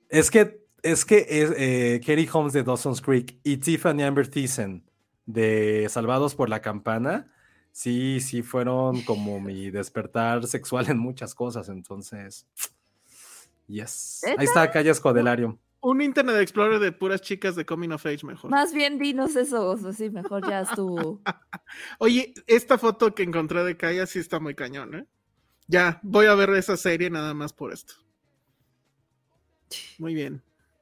Es que, es que es, eh, Katie Holmes de Dawson's Creek y Tiffany Amber Thiessen de Salvados por la Campana, sí, sí fueron como mi despertar sexual en muchas cosas. Entonces, yes. Ahí está Calle Escodelario. Un Internet Explorer de puras chicas de Coming of Age mejor. Más bien dinos eso, o sea, sí, mejor ya estuvo. Oye, esta foto que encontré de Kaya sí está muy cañón, ¿eh? Ya, voy a ver esa serie nada más por esto. Muy bien.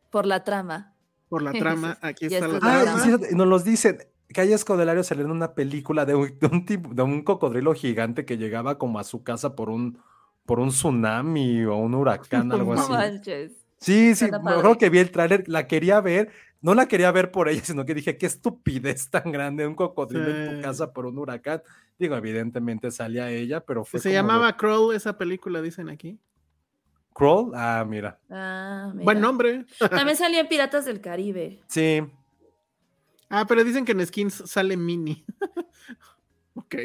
por la trama. Por la trama, aquí está la Ah, trama. sí, nos los dicen. Calle Escodelario salió en una película de un, de un tipo, de un cocodrilo gigante que llegaba como a su casa por un, por un tsunami o un huracán, algo No así. manches. Sí, sí, me acuerdo que vi el tráiler, la quería ver, no la quería ver por ella, sino que dije, qué estupidez tan grande, un cocodrilo en tu casa por un huracán. Digo, evidentemente salía ella, pero fue Se como de- llamaba Crawl esa película, dicen aquí. Crawl. Ah, mira. Ah, mira. Buen nombre. También salían Piratas del Caribe. Sí, Ah, pero dicen que en Skins sale Mini. ok.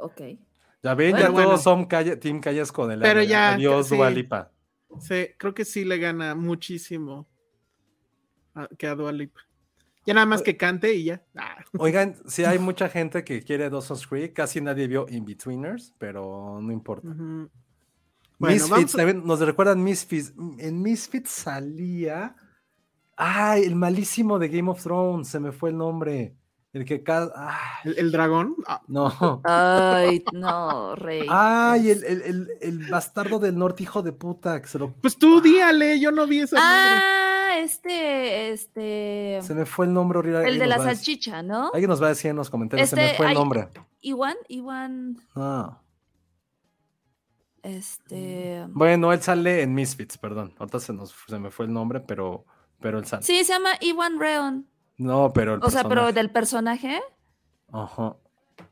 Ok. Ya ven, Bueno, ya bueno. todos son calle, Team Calle Escodelario. Pero ya, Adiós, sí. Dua Lipa. Sí, creo que sí le gana muchísimo a- que a Dua Lipa. Ya nada más que cante y ya. Ah, Oigan, sí hay mucha gente que quiere Dawson's Creek, casi nadie vio In-Betweeners, pero no importa. Bueno, Misfits, a- también nos recuerdan Misfits. En Misfits salía. Ay, el malísimo de Game of Thrones, se me fue el nombre. El que ay, ¿El, el dragón? Ah, no. Ay, no, rey. Ay, el, el- el- el bastardo del norte, hijo de puta, que se lo. pues tú díale, yo no vi esa madre. Ah, este, este. Se me fue el nombre horrible. El de la decir- salchicha, ¿no? Alguien nos va a decir en los comentarios, se me Este, fue el hay- nombre. Iwan, Iwan, Ah. este. Bueno, él sale en Misfits, perdón. Ahorita se, nos, se me fue el nombre, pero, pero él sale. Sí, se llama Iwan Reon. No, pero el O sea, pero del personaje Ajá.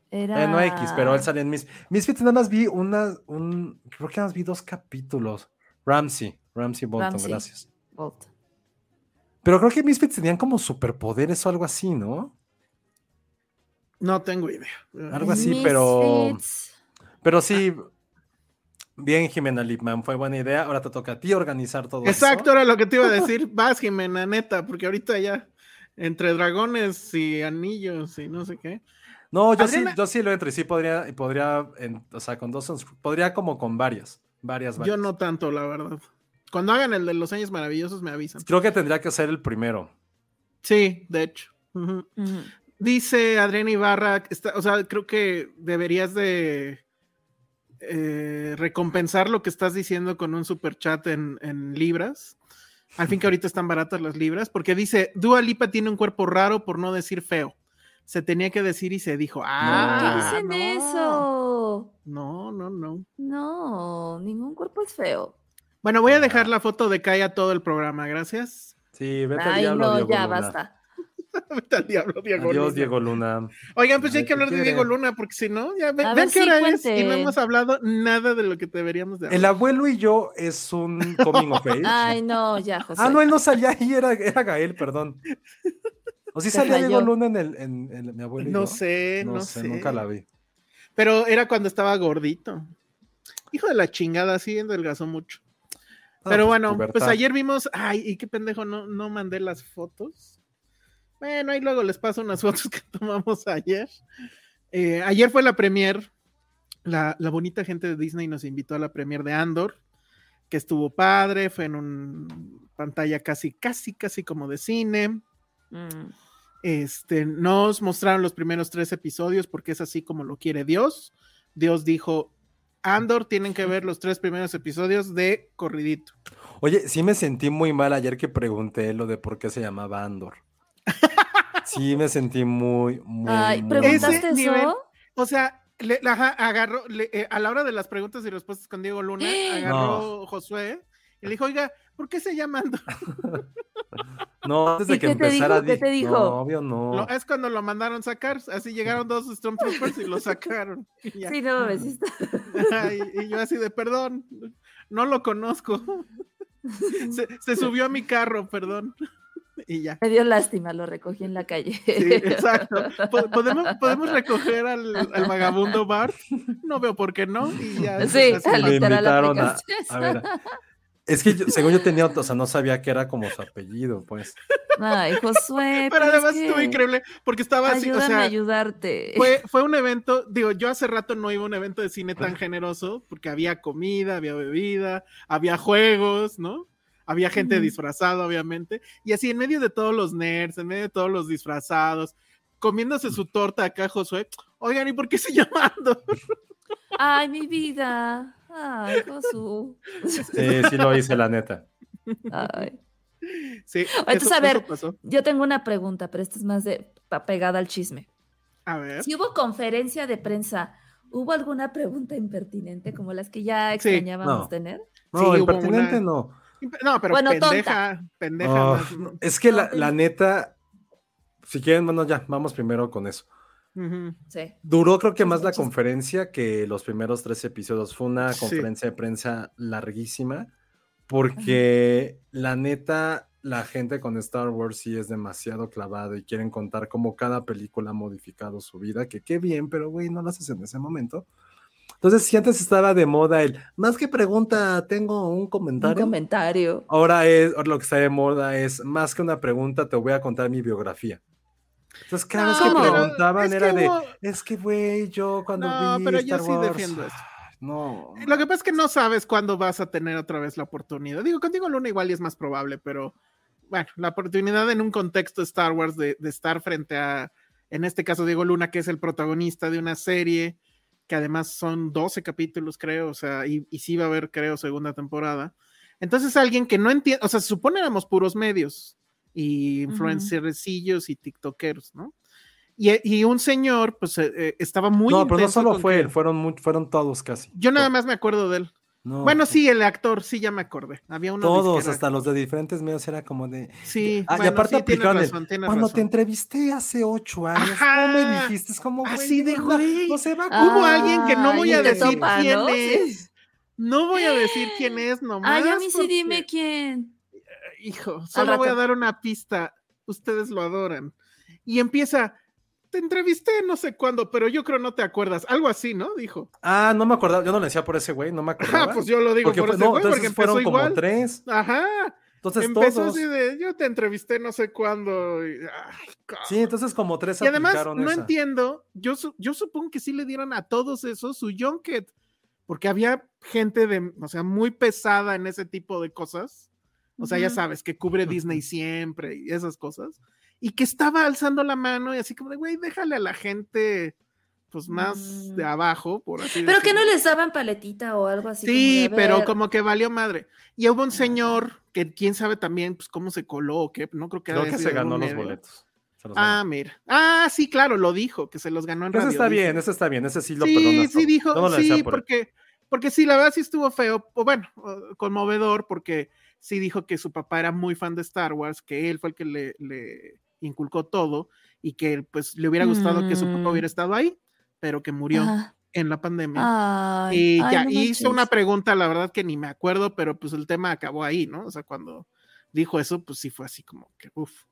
era. Bueno, X, pero él sale en Mis... Misfits nada más vi una, un, creo que nada más vi dos capítulos. Ramsey, Ramsey Bolton, Ramsey. gracias. Bolt. Pero creo que Misfits tenían como superpoderes o algo así, ¿no? No tengo idea. Algo así, pero, pero sí, bien Jimena Lipman, fue buena idea. Ahora te toca a ti organizar todo Exacto, eso. era lo que te iba a decir. Vas, Jimena, neta, porque ahorita ya entre dragones y anillos y no sé qué. No, yo Adriana- sí, yo sí lo entro y sí podría, y podría, en- o sea, con dos, podría como con varias, varias, Yo varias. no tanto, la verdad. Cuando hagan el de los años maravillosos me avisan. Creo que tendría que ser el primero. Sí, de hecho. Dice Adrián Ibarra, está, o sea, creo que deberías de eh, recompensar lo que estás diciendo con un super chat en, en libras. Al fin que ahorita están baratas las libras, porque dice, Dua Lipa tiene un cuerpo raro por no decir feo. Se tenía que decir y se dijo, ¿Por ah, qué dicen no. eso? No, no, no. No, ningún cuerpo es feo. Bueno, voy a dejar la foto de Kaya todo el programa, gracias. Sí, vete al Ay, diablo, no, ya basta. Vete al diablo, Diego Adiós, Luna. Diego Luna. Oigan, pues ya hay Ay, que hablar de quiere. Diego Luna, porque si no, ya ve- A vean ver, qué sí, hora es y no hemos hablado nada de lo que deberíamos de hablar. El abuelo y yo es un coming of age. Ay, no, ya, José. ah, no, él no salía ahí, era, era Gael, perdón. ¿O sí salía Diego. Luna en, el, en, en mi abuelo y no yo? sé, no, No sé. sé, nunca la vi. Pero era cuando estaba gordito. Hijo de la chingada, sí, adelgazó mucho. Ah, Pero pues, bueno, pues ayer vimos, ay, y qué pendejo, no, no mandé las fotos. Bueno, ahí luego les paso unas fotos que tomamos ayer. Eh, ayer fue la premier, la, la bonita gente de Disney nos invitó a la premier de Andor, que estuvo padre, fue en una pantalla casi, casi, casi como de cine. Mm. Este, nos mostraron los primeros tres episodios porque es así como lo quiere Dios. Dios dijo, Andor tienen que ver los tres primeros episodios de corridito. Oye, sí me sentí muy mal ayer que pregunté lo de por qué se llamaba Andor. Sí me sentí muy, muy, Ay, muy ¿preguntaste Ese eso? nivel- O sea, le- la- ajá, agarró, le- eh, a la hora de las preguntas y respuestas con Diego Luna, agarró Josué y le dijo, oiga, ¿por qué se llama Andor? No, antes de ¿Y que qué te empezara. dijo? ¿Qué te dijo? No, obvio no. Lo- es cuando lo mandaron sacar, así llegaron dos Stormtroopers y lo sacaron. Y. Sí, no, me hiciste. Y yo así de perdón, no lo conozco. Se, se subió a mi carro, perdón. Y ya. Me dio lástima, lo recogí en la calle. Sí, exacto. Po- ¿Podemos, podemos recoger al, al vagabundo Bart. No veo por qué no. Y ya. Sí, literal invitaron a, ver. Es que yo- según yo tenía, o sea, no sabía que era como su apellido, pues. Ay, Josué. Pero es además que estuvo increíble porque estaba así, o Ayúdame a sea, ayudarte. fue, fue un evento, digo, yo hace rato no iba a un evento de cine tan generoso porque había comida, había bebida, había juegos, ¿no? Había gente Ujú. disfrazada, obviamente, y así en medio de todos los nerds, en medio de todos los disfrazados, comiéndose su torta acá, Josué. Oigan, ¿y por qué se llama Andor? Ay, mi vida. Ay, Josu. Sí, sí lo hice, la neta. Ay. Sí, Entonces, eso- a ver. pasó. Yo tengo una pregunta, pero esta es más de pa- pegada al chisme. A ver. Si hubo conferencia de prensa, ¿hubo alguna pregunta impertinente como las que ya Sí, extrañábamos no. tener? No, Sí, impertinente una- no. No, pero Bueno, pendeja, pendeja. Oh, no, es que la, la neta, si quieren, bueno, ya, vamos primero con eso. Ujú. Sí. Duró creo que más la conferencia que los primeros tres episodios. Fue una Sí. conferencia de prensa larguísima porque la neta, la gente con Star Wars sí es demasiado clavada y quieren contar cómo cada película ha modificado su vida, que qué bien, pero güey, no lo haces en ese momento. Entonces, si antes estaba de moda el, más que pregunta, tengo un Un comentario. comentario. Ahora es, ahora lo que está de moda es más que una pregunta, te voy a contar mi biografía. Entonces, cada vez que No, preguntaban es que era de, hubo- es que, güey, yo cuando No, vi pero yo Star sí Wars, defiendo esto. No. Lo que pasa es que no sabes cuándo vas a tener otra vez la oportunidad. Digo, contigo Luna igual y es más probable, pero bueno, la oportunidad en un contexto Star Wars de, de estar frente a, en este caso Diego Luna, que es el protagonista de una serie, que además son 12 capítulos, creo, o sea, y, y sí va a haber, creo, segunda temporada. Entonces alguien que no entiende, o sea, se supone éramos puros medios y influencercillos y tiktokeros, ¿no? Y, y un señor, pues, eh, eh, estaba muy no, pero no solo fue él, fueron, fueron todos casi. Yo nada más me acuerdo de él. No, Bueno, sí, el actor, sí, ya me acordé. Había uno. Todos, hasta los de diferentes medios, era como de. Sí, Ah, y aparte sí, aplicaron razón, Cuando razón. te entrevisté hace ocho años, Ajá. ¿cómo me dijiste? Es como, Así de, güey. No se va Hubo alguien que no voy a decir topa, quién ¿no? es. No voy a decir quién es nomás. Ay, a mí sí porque- dime quién. Hijo, solo voy a dar una pista. Ustedes lo adoran. Y empieza. Te entrevisté no sé cuándo, pero yo creo no te acuerdas. Algo así, ¿no? Dijo. Ah, no me acordaba, yo no le decía por ese güey, no me acordaba. Ajá, pues yo lo digo porque por fue- ese no, güey, porque entonces empezó fueron como tres. Ajá. Entonces empezó todos. así de, yo te entrevisté no sé cuándo. y- ay, Sí, entonces como tres Y además, no esa. entiendo, yo, su- yo supongo que sí le dieron a todos esos su junket, porque había gente de, o sea, muy pesada en ese tipo de cosas. O sea, ya sabes, que cubre Disney siempre y esas cosas. Y que estaba alzando la mano y así como de, güey, déjale a la gente, pues más de Mm. abajo, por así Pero que no les daban paletita o algo así. como Sí, pero como que valió madre. Y hubo un señor que quién sabe también, pues, cómo se coló o qué, no creo que Creo que se ganó los medio. boletos. Los Ah, ganó. mira. Ah, sí, claro, lo dijo, que se los ganó en Ese radio. está dice. bien, ese está bien, ese sí lo sí, perdonas sí dijo, no sí, por él. porque, porque sí, la verdad sí estuvo feo, o bueno, conmovedor, porque sí dijo que su papá era muy fan de Star Wars, que él fue el que le, le inculcó todo y que pues le hubiera gustado que su papá Mm. hubiera estado ahí, pero que murió Ajá. en la pandemia. Ay, y ya no hizo una pregunta, la verdad que ni me acuerdo, pero pues el tema acabó ahí, ¿no? O sea, cuando dijo eso, pues sí fue así como que, uff.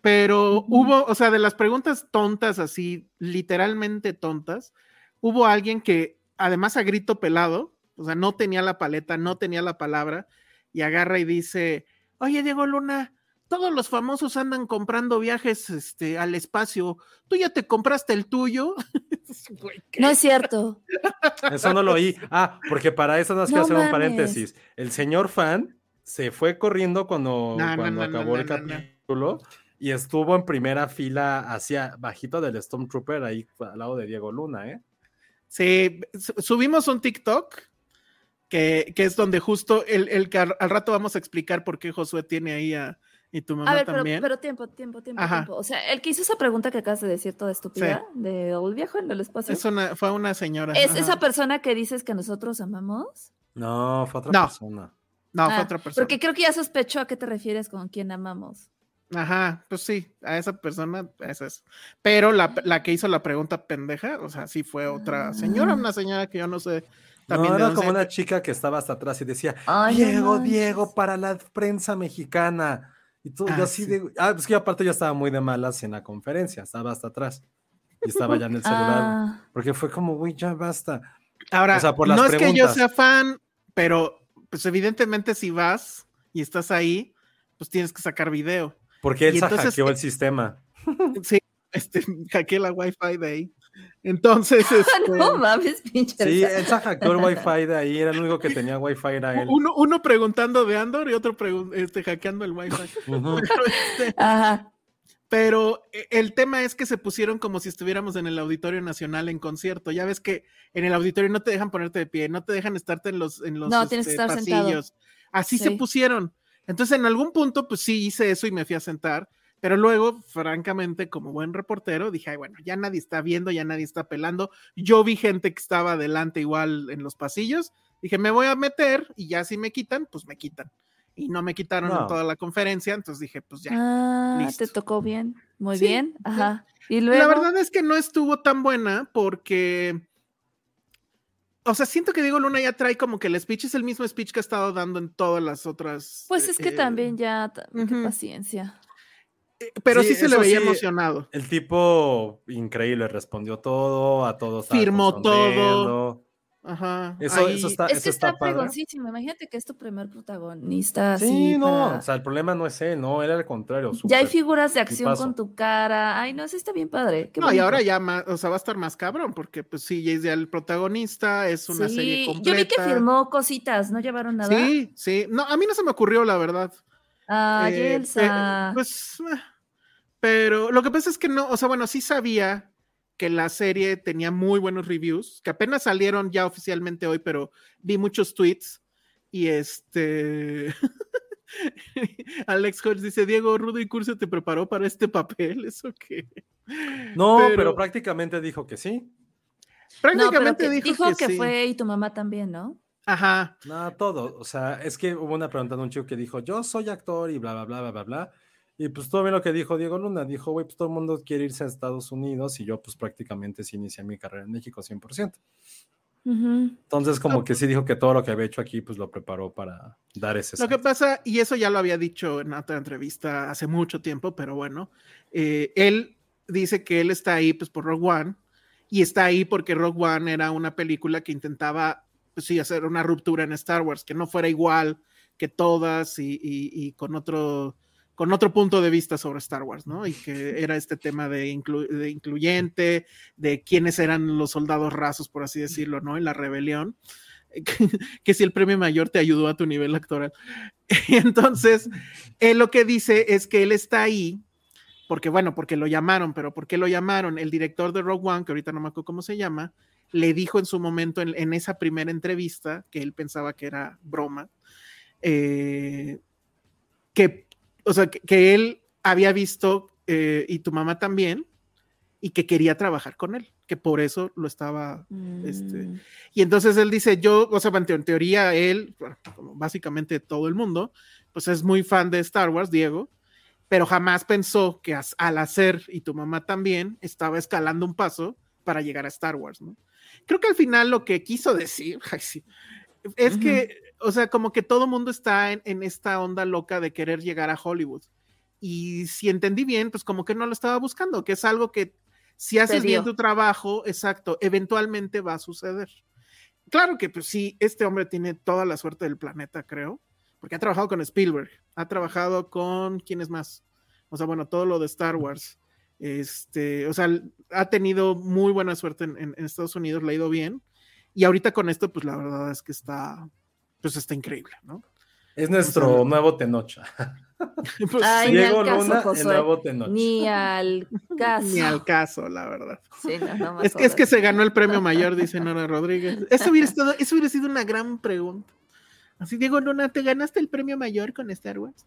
Pero hubo, o sea, de las preguntas tontas, así, literalmente tontas, hubo alguien que, además a grito pelado, o sea, no tenía la paleta, no tenía la palabra, y agarra y dice, oye, Diego Luna, todos los famosos andan comprando viajes este, al espacio, ¿tú ya te compraste el tuyo? No es cierto. Eso no lo oí. Ah, porque para eso nos No que hacer un paréntesis. El señor fan se fue corriendo cuando, No, cuando no, no, acabó no, el no, no. capítulo y estuvo en primera fila hacia bajito del Stormtrooper ahí al lado de Diego Luna, ¿eh? Sí, su- subimos un TikTok que, que es donde justo el, el que al al rato vamos a explicar por qué Josué tiene ahí a y tu mamá A ver, pero, también. pero tiempo, tiempo, tiempo, Ajá. tiempo. O sea, el que hizo esa pregunta que acabas de decir toda estúpida, del viejo en el espacio, es una, fue una señora. ¿es ajá. esa persona que dices que nosotros amamos? No, fue otra No. persona. No, fue Ah, otra persona. Porque creo que ya sospecho a qué te refieres con quien amamos. Ajá, pues sí, a esa persona, a esa es. Pero la, la que hizo la pregunta pendeja, o sea, sí fue otra señora, Ah. una señora que yo no sé. No, También de era como una chica que estaba hasta atrás y decía, Ay, no Diego. Diego, para la prensa mexicana. Y tú, Ah, yo así sí. de, ah, pues que aparte yo estaba muy de malas en la conferencia, estaba hasta atrás. Y estaba ya en el celular. Ah, Porque fue como, güey, ya basta. Ahora, O sea, por las no es que yo sea fan, pero pues evidentemente si vas y estás ahí, pues tienes que sacar video. Porque él hackeó eh, el sistema. Sí, este, hackeé la wifi de ahí. Entonces, este, no mames, pinche. Sí, se hackeó el wifi de ahí, era el único que tenía wifi, era él. uno, uno preguntando de Andor y otro este, hackeando el wifi. Ujú. Pero, este, Ajá. pero eh, el tema es que se pusieron como si estuviéramos en el Auditorio Nacional en concierto. Ya ves que en el auditorio no te dejan ponerte de pie, no te dejan estarte en los, en los No, tienes que este, estar sentado. pasillos. Así se Sí. pusieron. Entonces, en algún punto, pues sí hice eso y me fui a sentar. Pero luego, francamente, como buen reportero, dije, ay, bueno, ya nadie está viendo, ya nadie está pelando. Yo vi gente que estaba adelante igual en los pasillos. Dije, me voy a meter y ya si me quitan, pues me quitan. Y no me quitaron en No. toda la conferencia, entonces dije, pues ya. Ah, listo. te tocó bien. Muy Sí, bien. sí. Ajá. Y luego. La verdad es que no estuvo tan buena porque. O sea, siento que Diego Luna ya trae como que el speech es el mismo speech que ha estado dando en todas las otras. Pues es que eh, también ya. qué ujú. paciencia. Eh, Pero sí, Sí, se le eso veía sí, emocionado. El tipo increíble, respondió todo, a todos. Firmó todo. Ajá. Eso, ahí- eso está, es eso que está, está padre. fregoncísimo. Imagínate que es tu primer protagonista. Así Sí, no, para- o sea, el problema no es él, no, era al contrario. Ya hay figuras de acción tipazo. con tu cara. Ay, no, sí está bien padre. Qué No, y ahora ya más, o sea, va a estar más cabrón, porque pues sí, ya es ya el protagonista, es una serie completa. yo vi que firmó cositas, ¿no llevaron nada? Sí, sí. No, a mí no se me ocurrió, la verdad. Ay, Eh, Elsa. pe- pues, eh, pero lo que pasa es que no, o sea, bueno, sí sabía que la serie tenía muy buenos reviews, que apenas salieron ya oficialmente hoy, pero vi muchos tweets y este... Alex Hodge dice, Diego, Rudo y Curso te preparó para este papel, ¿eso qué? No, pero... pero- prácticamente dijo que sí. no, pero Prácticamente que- dijo, que, sí. fue y tu mamá también, ¿no? Ajá, No, todo. O sea, es que hubo una pregunta de un chico que dijo, yo soy actor y bla, bla, bla, bla, bla, bla. Y pues todo bien lo que dijo Diego Luna. Dijo, güey, pues todo el mundo quiere irse a Estados Unidos y yo pues prácticamente sí inicié mi carrera en México 100%. Ujú. Entonces como que sí dijo que todo lo que había hecho aquí pues lo preparó para dar ese Lo que pasa, y eso ya lo había dicho en otra entrevista hace mucho tiempo, pero bueno, eh, él dice que él está ahí pues por Rogue One y está ahí porque Rogue One era una película que intentaba, pues sí, hacer una ruptura en Star Wars, que no fuera igual que todas y, y- y con otro con otro punto de vista sobre Star Wars, ¿no? Y que era este tema de, inclu- de incluyente, de quiénes eran los soldados rasos, por así decirlo, ¿no? En la rebelión. Que, que si el premio mayor te ayudó a tu nivel actoral. Entonces, él lo que dice es que él está ahí, porque bueno, porque lo llamaron, pero ¿por qué lo llamaron? El director de Rogue One, que ahorita no me acuerdo cómo se llama, le dijo en su momento, en, en esa primera entrevista, que él pensaba que era broma, eh, que, o sea, que, que él había visto, eh, y tu mamá también, y que quería trabajar con él, que por eso lo estaba Este, Mm. y entonces él dice, yo, o sea, en, teo- en teoría él, bueno, como básicamente todo el mundo, pues es muy fan de Star Wars, Diego, pero jamás pensó que as- al hacer, y tu mamá también, estaba escalando un paso para llegar a Star Wars, ¿no? Creo que al final lo que quiso decir, ay, sí, es que, o sea, como que todo mundo está en, en esta onda loca de querer llegar a Hollywood. Y si entendí bien, pues como que no lo estaba buscando, que es algo que si haces bien tu trabajo, exacto, eventualmente va a suceder. Claro que pues sí, este hombre tiene toda la suerte del planeta, creo, porque ha trabajado con Spielberg, ha trabajado con, ¿quién es más? O sea, bueno, todo lo de Star Wars. Este, o sea, ha tenido muy buena suerte en, en- en Estados Unidos, le ha ido bien. Y ahorita con esto, pues la verdad es que está, pues está increíble, ¿no? Es nuestro sea, nuevo Tenocha. Pues, Ay, sí, ni Diego caso, Luna, el nuevo Tenoch. Ni al caso. ni al caso, la verdad. Sí, no, no más Es que, es que se ganó el premio mayor, dice Nora Rodríguez. Eso hubiera, estado- eso hubiera sido una gran pregunta. Así, Diego Luna, ¿te ganaste el premio mayor con Star Wars?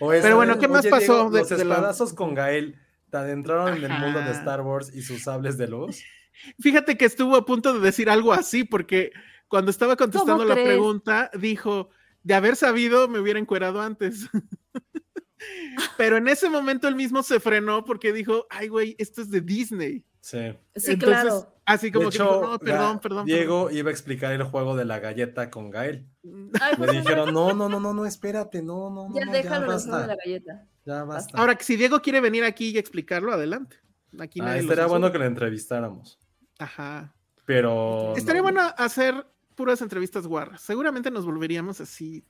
O esa Pero bueno, ¿qué más oye, pasó Diego, de- los de la- espadazos con Gael te adentraron en el mundo de. Star Wars y sus sables de luz. Fíjate que estuvo a punto de decir algo así, porque cuando estaba contestando ¿Cómo la crees? pregunta, dijo, de haber sabido, me hubiera encuerado antes. Pero en ese momento él mismo se frenó porque dijo, ay, güey, esto es de Disney. Sí. Sí, Entonces, claro. Así como de que hecho, dijo, no, perdón, Ga- perdón. Diego iba a explicar el juego de la galleta con Gael. Ay, Me por favor, dijeron, no, no, no, no, no, espérate, no, no, ya no, déjalo ya el juego de la basta, galleta. ya basta. Ahora, que si Diego quiere venir aquí y explicarlo, adelante. Aquí ah, estaría bueno que lo entrevistáramos, Ajá. pero... Estaría no, bueno hacer puras entrevistas guarras. Seguramente nos volveríamos así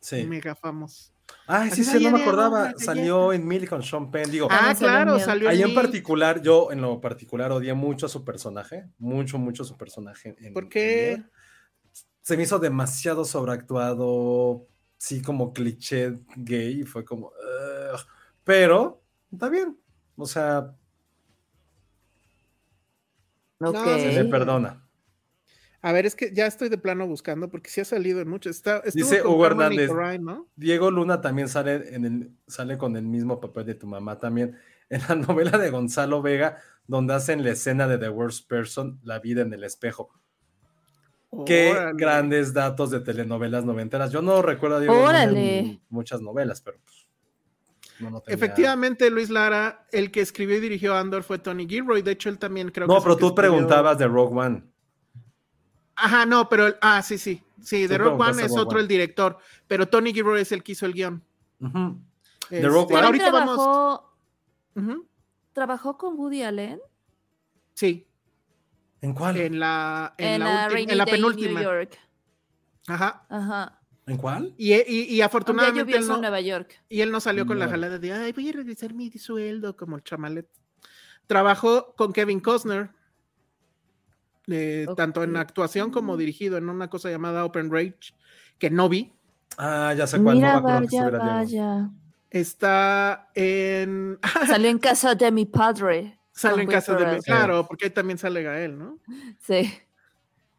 Sí. mega famosos. Ah, sí, sí, "Oye, no me acordaba. Salió galleta". en Mil con Sean Penn. Digo, Ah, También salió claro, en salió ahí en particular, yo en lo particular odié mucho a su personaje. Mucho, mucho su personaje. en- ¿Por qué? Se me hizo demasiado sobreactuado. Sí, como cliché gay. Y fue como. "Ugh". pero está bien. O sea, Ok. No, se le Sí. perdona. A ver, es que ya estoy de plano buscando porque sí ha salido en mucho. Está, Dice con Hugo Hernández. ¿no? Diego Luna también sale, en el, sale con el mismo papel de tu mamá también. En la novela de Gonzalo Vega, donde hacen la escena de The Worst Person, la vida en el espejo. Qué Órale. grandes datos de telenovelas noventeras. Yo no recuerdo a Diego Órale. muchas novelas, pero pues, no, no tenía- Efectivamente, Luis Lara, el que escribió y dirigió Andor fue Tony Gilroy. De hecho, él también creo que. No, es el pero que tú escribió- preguntabas de Rogue One. Ajá, no, pero. el- Ah, sí, sí. Sí, de Tú Rock One es otro el director. Pero Tony Gilroy es el que hizo el guion. De Este, Rogue One. Ahorita vamos. trabajó, trabajó con Woody Allen Sí, ¿En cuál? en la, en en, la, ulti- en penúltima. New York. Ajá. Ajá. ¿En cuál? Y, afortunadamente él en Nueva York. y él no salió con la jalada de, ay, voy a regresar mi sueldo como el chamalet. Trabajó con Kevin Costner, eh, tanto en actuación como dirigido en una cosa llamada Open Rage, que no vi. Ah, ya sé cuál. Mira, no vaya, vaya. Está en... Salió en casa de mi padre. sale en casa de... Mi- Claro, porque ahí también sale Gael, ¿no? Sí.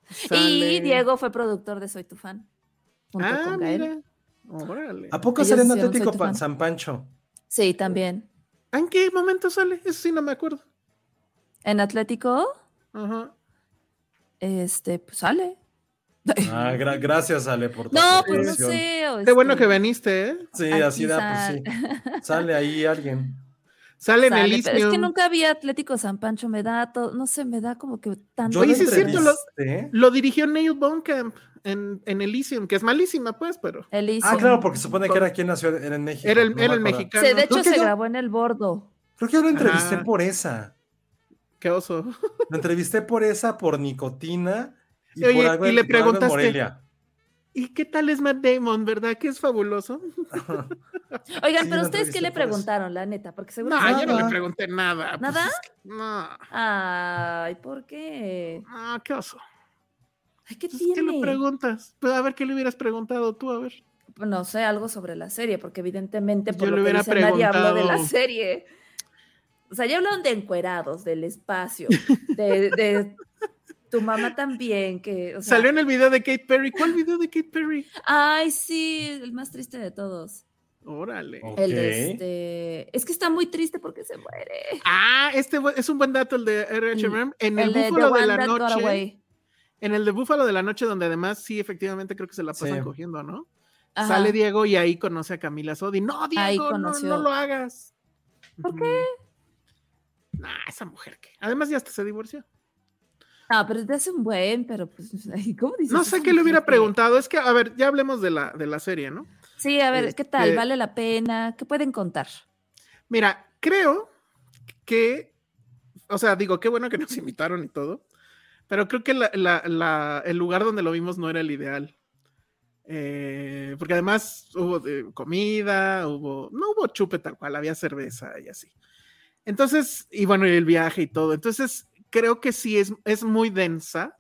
Sale- Y Diego fue productor de Soy tu fan. Junto Ah, con Gael. mira. Órale. ¿A poco sale en Atlético. San Pancho? Sí, también. ¿En qué momento sale? Eso sí no me acuerdo. En Atlético, Ajá. Este, pues sale. Ah, gra- gracias, Ale, por tu No, pues no sé. Qué bueno este, que veniste, ¿eh? Sí, aquí así da, pues sí. Sale ahí alguien. Sale en el pero es que nunca vi Atlético San Pancho, me da todo, no sé, me da como que tanto. Yo Oye, sí es cierto, lo- dirigió Neil Blomkamp en, en Elysium, que es malísima, pues, pero Elysium. Ah, claro, porque se supone que era quien nació, era en México. era el, no me era el acuerdo. mexicano. Sí, de hecho se yo- grabó en el bordo. Creo que yo lo entrevisté Ajá. por esa. Qué oso. Lo entrevisté por esa, por nicotina y Oye, por algo, y le por algo en preguntaste- Morelia. ¿Y qué tal es Matt Damon, verdad? Que es fabuloso. Oigan, Sí, pero ustedes qué le preguntaron, la neta, porque seguro. No, que- yo no le pregunté nada. pues, ¿Nada? es que- no, Ay, ¿por qué? no, qué oso. Ay, ¿qué Pues, ¿Qué le tiene? preguntas? Pues a ver qué le hubieras preguntado tú, a ver. no sé, algo sobre la serie, porque evidentemente Yo por le lo que hubiera dice nadie habló de la preguntado- serie. O sea, ya hablaron de encuerados, del espacio, de, de tu mamá también, que, o sea, Salió en el video de Kate Perry. ¿Cuál video de Kate Perry? ay, sí, el más triste de todos. Órale. El de este, es que está muy triste porque se muere. Ah, este es un buen dato el de RHM. En el, El Búfalo de la Noche. En el de Búfalo de la Noche, donde además sí, efectivamente creo que se la pasan Sí. cogiendo, ¿no? Ajá. Sale Diego y ahí conoce a Camila Sodi. No, Diego, no, conoció. no lo hagas. ¿Por Ujú. Nah, esa mujer que. Además, ya hasta se divorció. No, pero te hace un buen, pero pues, ¿cómo dices? No sé qué le hubiera preguntado. Es que, a ver, ya hablemos de la, de la serie, ¿no? Sí, a ver, ¿qué tal? Este- ¿Vale la pena? ¿Qué pueden contar? Mira, creo que, o sea, digo, qué bueno que nos invitaron y todo, pero creo que la- la- la- el lugar donde lo vimos no era el ideal. Eh, porque además hubo eh, comida, hubo, no hubo chupe tal cual, había cerveza y así. Entonces, y bueno, y el viaje y todo. Entonces, creo que sí es, es muy densa.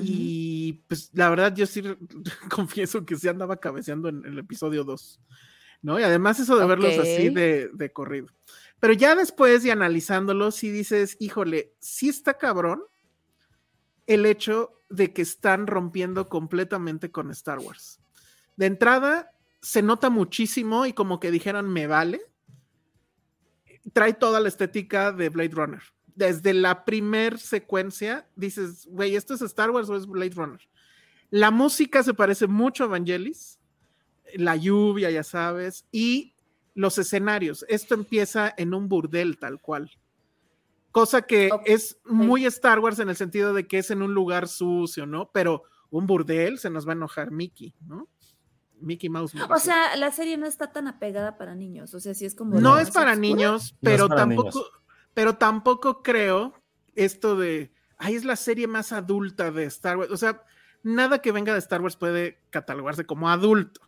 Y pues la verdad, yo sí confieso que sí andaba cabeceando en el episodio 2. ¿no? Y además eso de verlos así de, de corrido. Pero ya después y analizándolo, sí dices, híjole, sí está cabrón el hecho de que están rompiendo completamente con Star Wars. De entrada, se nota muchísimo y como que dijeran, me vale. Trae toda la estética de Blade Runner. Desde la primer secuencia, dices, güey, ¿esto es Star Wars o es Blade Runner? La música se parece mucho a Vangelis la lluvia, ya sabes, y los escenarios. Esto empieza en un burdel tal cual. Cosa que es muy Star Wars en el sentido de que es en un lugar sucio, ¿no? Pero un burdel se nos va a enojar Mickey, ¿no? Mickey Mouse. O sea, la serie no está tan apegada para niños. O sea, sí es como. no es para oscura. niños, No pero para tampoco, niños. pero tampoco creo esto de, ay, es la serie más adulta de Star Wars. O sea, nada que venga de Star Wars puede catalogarse como adulto.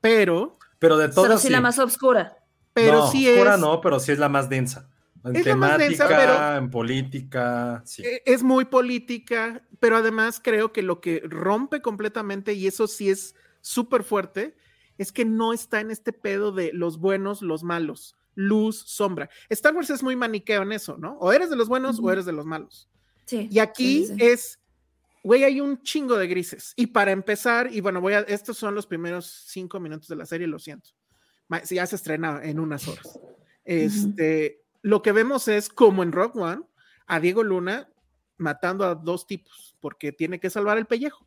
Pero, Pero de todas Pero sí, la más oscura. pero no, sí oscura es. no, pero sí es la más densa. En Es la más temática, densa, pero- en política, sí. Eh, Es muy política, pero además creo que lo que rompe completamente, y eso sí es súper fuerte, es que no está en este pedo de los buenos, los malos, luz, sombra. Star Wars es muy maniqueo en eso, ¿no? O eres de los buenos o eres de los malos. Sí. Y aquí sí, sí, es, güey, hay un chingo de grises. Y para empezar, y bueno, voy a, estos son los primeros cinco minutos de la serie, lo siento. Ya se estrena en unas horas. Este, lo que vemos es como en Rock One, a Diego Luna matando a dos tipos, porque tiene que salvar el pellejo.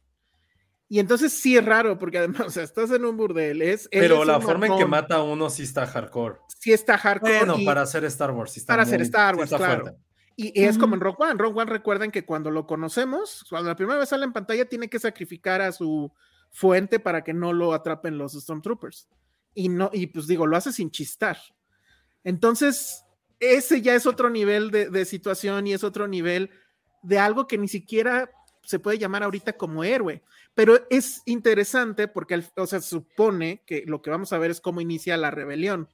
Y entonces sí es raro, porque además, o sea, estás en un burdel, es... Pero es la forma en que mata a uno sí está hardcore. Sí está hardcore. Bueno, y- para hacer Star Wars, sí está Para hacer muy- Star sí Wars, está claro. fuerte. Y es como en. Rock One. Rock One, recuerden que cuando lo conocemos, cuando la primera vez sale en pantalla, tiene que sacrificar a su fuente para que no lo atrapen los Stormtroopers. Y no, y pues digo, lo hace sin chistar. Entonces, ese ya es otro nivel de, de situación y es otro nivel de algo que ni siquiera se puede llamar ahorita como héroe. Pero es interesante porque, al- o sea, supone que lo que vamos a ver es cómo inicia la rebelión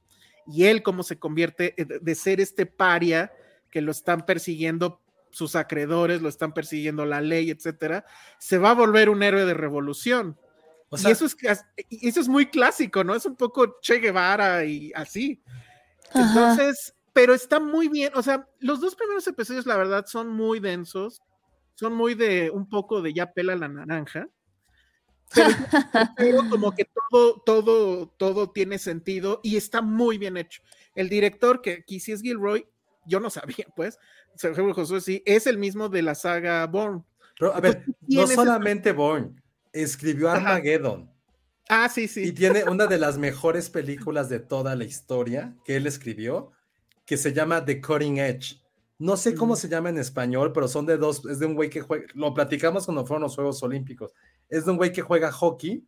y él cómo se convierte eh, de- de ser este paria que lo están persiguiendo sus acreedores, lo están persiguiendo la ley, etcétera, se va a volver un héroe de revolución. O sea, y eso es, eso es muy clásico, ¿no? Es un poco Che Guevara y así. Ajá. Entonces, pero está muy bien, o sea, los dos primeros episodios, la verdad, son muy densos, son muy de un poco de ya pela la naranja, pero, pero como que todo, todo, todo tiene sentido y está muy bien hecho. El director, que aquí sí es Gilroy, yo no sabía, pues, Sergio Josué sí, es el mismo de la saga Bourne. pero, a ver, no solamente Bourne, escribió Ajá. Armageddon Ah, sí, y sí. tiene una de las mejores películas de toda la historia que él escribió, que se llama The Cutting Edge. No sé cómo se llama en español, pero son de dos, es de un güey que juega, lo platicamos cuando fueron los Juegos Olímpicos, es de un güey que juega hockey,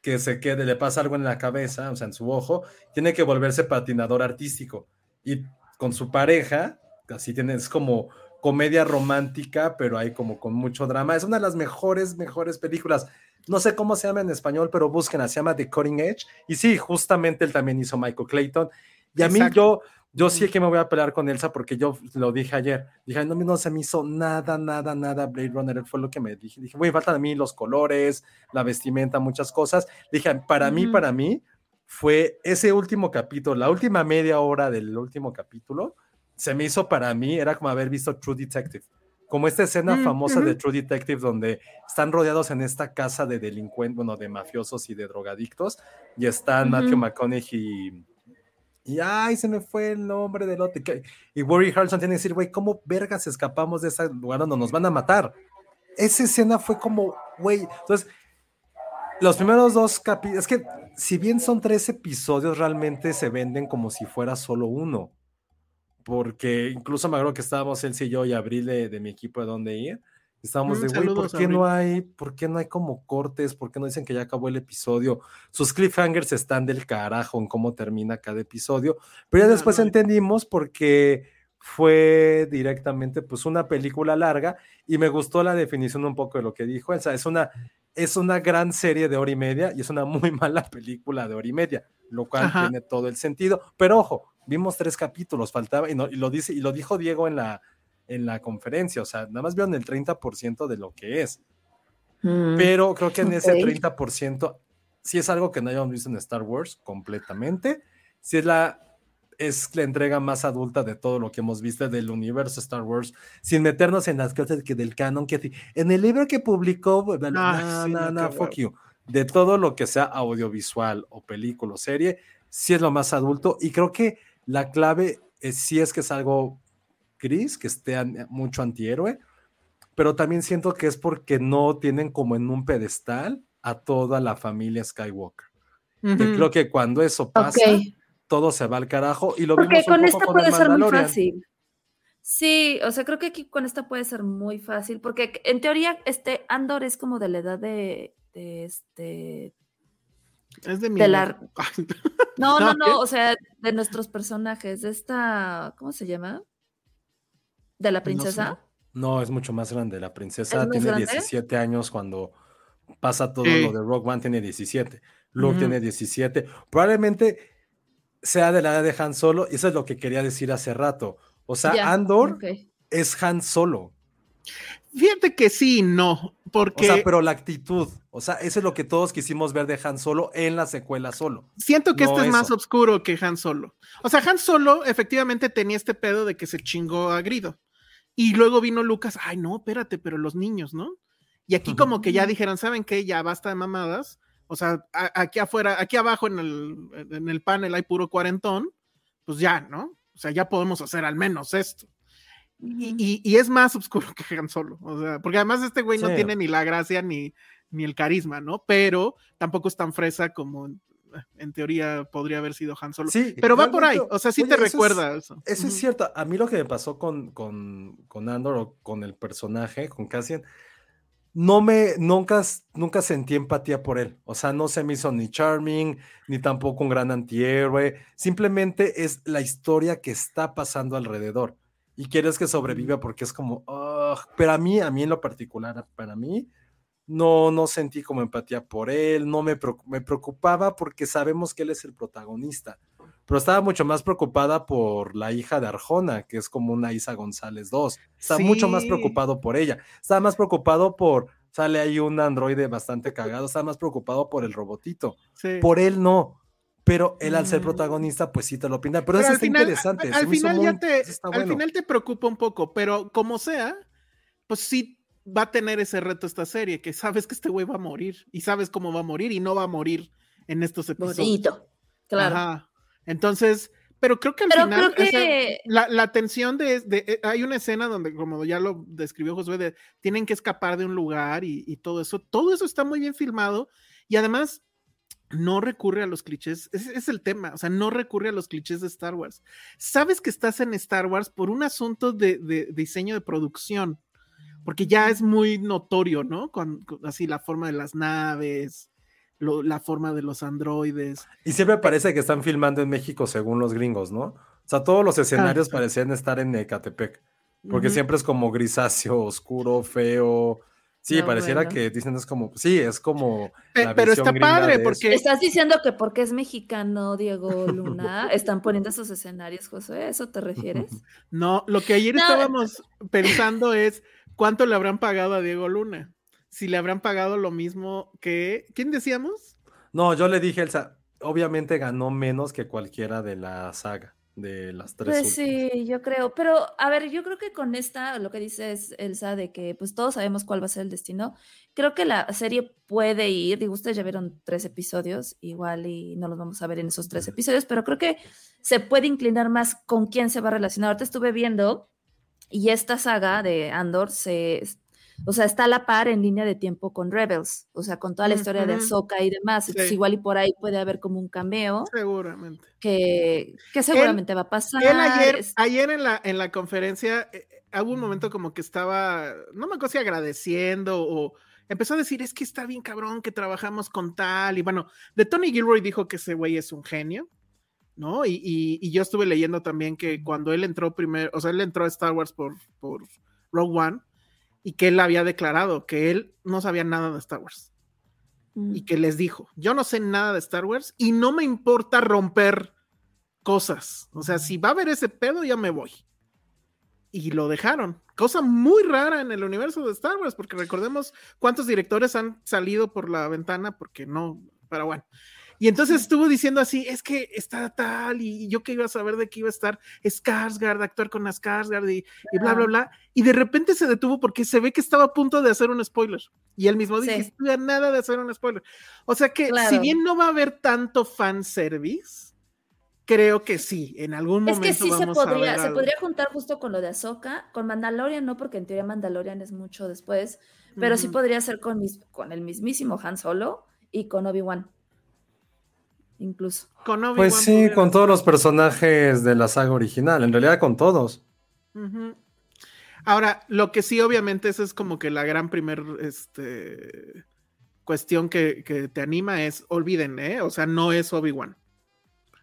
que se quede, le pasa algo en la cabeza, o sea, en su ojo, tiene que volverse patinador artístico. Y con su pareja, así tiene, es como comedia romántica, pero hay como con mucho drama. Es una de las mejores, mejores películas. No sé cómo se llama en español, pero busquen, se llama The Cutting Edge. Y sí, justamente él también hizo Michael Clayton. Y a mí Exacto. yo, yo sí que me voy a pelear con Elsa porque yo lo dije ayer. Dije, no, no se me hizo nada, nada, nada Blade Runner. Fue lo que me dije. Dije, güey, faltan a mí los colores, la vestimenta, muchas cosas. Dije, para mí, Ujú. para mí, fue ese último capítulo, la última media hora del último capítulo, se me hizo para mí, era como haber visto True Detective. Como esta escena Mm, famosa de ujú. True Detective donde están rodeados en esta casa de delincuentes, bueno, de mafiosos y de drogadictos, y están Ujú. Matthew McConaughey y, y, ay, se me fue el nombre del que- Y Woody Harrelson tiene que decir, güey, ¿cómo vergas escapamos de ese lugar donde nos van a matar? Esa escena fue como, güey, entonces, Los primeros dos capítulos, es que si bien son tres episodios, realmente se venden como si fuera solo uno. Porque incluso me acuerdo que estábamos él y yo y Abril de, de mi equipo de dónde ir. Estábamos Mm, de, güey, ¿por qué no hay, por qué no hay como cortes? ¿Por qué no dicen que ya acabó el episodio? Sus cliffhangers están del carajo en cómo termina cada episodio. Pero ya después entendimos porque fue directamente pues una película larga y me gustó la definición un poco de lo que dijo Elsa. Es una, es una gran serie de hora y media y es una muy mala película de hora y media, lo cual Ajá. tiene todo el sentido. Pero ojo, vimos tres capítulos, faltaba, y, no- y lo dice, y lo dijo Diego en la, en la conferencia, o sea, nada más vieron el 30% de lo que es. Mm. Pero creo que en ese Ok. 30% sí es algo que no hayamos visto en Star Wars completamente. Sí es la, es la entrega más adulta de todo lo que hemos visto del universo Star Wars, sin meternos en las cosas que del canon que en el libro que publicó, bla, Ay, no, sí, no, no, no, fuck you. De todo lo que sea audiovisual o película o serie, sí es lo más adulto y creo que la clave es, sí es que es algo gris, que esté an- mucho antihéroe, pero también siento que es porque no tienen como en un pedestal a toda la familia Skywalker. Que Ujú. creo que cuando eso pasa, todo se va al carajo y lo Porque vimos un con poco esta con puede ser muy fácil. Sí, o sea, creo que aquí con esta puede ser muy fácil, porque en teoría este Andor es como de la edad de, de este... Es de mi. de la- Ay, No, No, no, no, ¿qué? o sea, de nuestros personajes, de esta, ¿cómo se llama? De la princesa. No, es mucho más grande. La princesa ¿Es más tiene grande? 17 años cuando pasa todo Sí. lo de Rogue One, tiene 17. Luke tiene 17. Probablemente sea de la edad de Han Solo, y eso es lo que quería decir hace rato. O sea, Andor es Han Solo. Fíjate que sí y no, O porque sea, pero la actitud. O sea, eso es lo que todos quisimos ver de Han Solo en la secuela solo. siento que no este es más oscuro que Han Solo. O sea, Han Solo efectivamente tenía este pedo de que se chingó a Grido. Y luego vino Lucas, ay, no, espérate, pero los niños, ¿no? Y aquí como que ya dijeron, ¿saben qué? Ya basta de mamadas. O sea, a- aquí afuera, aquí abajo en el, en el panel hay puro cuarentón, pues ya, ¿no? O sea, ya podemos hacer al menos esto. Y, y- y es más oscuro que Han Solo. O sea, porque además este güey no tiene ni la gracia ni, ni el carisma, ¿no? Pero tampoco es tan fresa como en, teoría podría haber sido Han Solo. Sí, Pero va por ahí, o sea, sí oye, te eso es- recuerda eso. Eso es cierto. A mí lo que me pasó con, con, con Andor o con el personaje, con Cassian, no me, nunca, nunca sentí empatía por él. O sea, no se me hizo ni charming, ni tampoco un gran antihéroe. Simplemente es la historia que está pasando alrededor. Y quieres que sobreviva porque es como, pero a mí, a mí en lo particular, para mí, no, no sentí como empatía por él, no me, me preocupaba porque sabemos que él es el protagonista, pero estaba mucho más preocupada por la hija de Arjona, que es como una Isa González 2. Estaba mucho más preocupado por ella, estaba más preocupado por, sale ahí un androide bastante cagado, estaba más preocupado por el robotito, Sí. por él no. Pero él al ser Mm. protagonista, pues sí te lo pinta. Pero, Pero eso está final, interesante. al final ya te, está al bueno. final te preocupa un poco, pero como sea, pues sí va a tener ese reto esta serie, que sabes que este güey va a morir y sabes cómo va a morir y no va a morir en estos episodios. Bonito. Claro. Ajá. Entonces, pero creo que al Pero final creo que la, la tensión de, de- eh, hay una escena donde, como ya lo describió Josué, de, tienen que escapar de un lugar y, y todo eso, todo eso está muy bien filmado y además no recurre a los clichés, es el tema, o sea, no recurre a los clichés de Star Wars. Sabes que estás en Star Wars por un asunto de, de diseño de producción, porque ya es muy notorio, ¿no? Con, con así la forma de las naves, lo- la forma de los androides. Y siempre parece que están filmando en México según los gringos, ¿no? O sea, todos los escenarios parecían estar en Ecatepec, porque siempre es como grisáceo, oscuro, feo. Sí, No, pareciera bueno. que dicen es como, sí, es como. Pe- la pero está padre porque estás diciendo que porque es mexicano Diego Luna, están poniendo esos escenarios, José, ¿a eso te refieres? No, lo que ayer No. estábamos pensando es cuánto le habrán pagado a Diego Luna. Si le habrán pagado lo mismo que. ¿Quién decíamos? No, yo le dije, Elsa, obviamente ganó menos que cualquiera de la saga, de las tres. Pues últimas. sí, yo creo, pero a ver, yo creo que con esta, lo que dice es Elsa, de que pues todos sabemos cuál va a ser el destino, creo que la serie puede ir, digo, ustedes ya vieron tres episodios, igual y no los vamos a ver en esos tres episodios, pero creo que se puede inclinar más con quién se va a relacionar. Ahorita estuve viendo y esta saga de Andor se o sea, está a la par en línea de tiempo con Rebels, o sea, con toda la historia de. Ahsoka y demás. Entonces, igual y por ahí puede haber como un cameo Seguramente. que, que seguramente va a pasar. Él ayer, es- ayer en la, en la conferencia eh, eh, hubo un momento como que estaba, no me acuerdo si agradeciendo o empezó a decir, es que está bien cabrón que trabajamos con tal. Y bueno, de Tony Gilroy dijo que ese güey es un genio, ¿no? Y, y- y yo estuve leyendo también que cuando él entró primero, o sea, él entró a Star Wars por, por Rogue One y que él había declarado que él no sabía nada de Star Wars Mm. y que les dijo, yo no sé nada de Star Wars y no me importa romper cosas. O sea, si va a haber ese pedo, ya me voy. Y lo dejaron. Cosa muy rara en el universo de Star Wars, porque recordemos cuántos directores han salido por la ventana, porque no, pero bueno. Y entonces estuvo diciendo así, es que está tal, y yo que iba a saber de que iba a estar Skarsgård, actuar con Skarsgård y, y bla, bla, bla. Y de repente se detuvo porque se ve que estaba a punto de hacer un spoiler. Y él mismo dice, Sí. a nada de hacer un spoiler. O sea que si bien no va a haber tanto fanservice, creo que sí, en algún Es momento que sí se vamos podría, se podría juntar justo con lo de Ahsoka, con Mandalorian no, porque en teoría Mandalorian es mucho después, pero sí podría ser con, mis, con el mismísimo Han Solo y con Obi-Wan. Incluso. Con Pues sí, con todos los personajes de la saga original, en realidad con todos. Ahora, lo que sí, obviamente, esa es como que la gran primer este, cuestión que, que te anima es, olviden, ¿eh? O sea, no es Obi-Wan.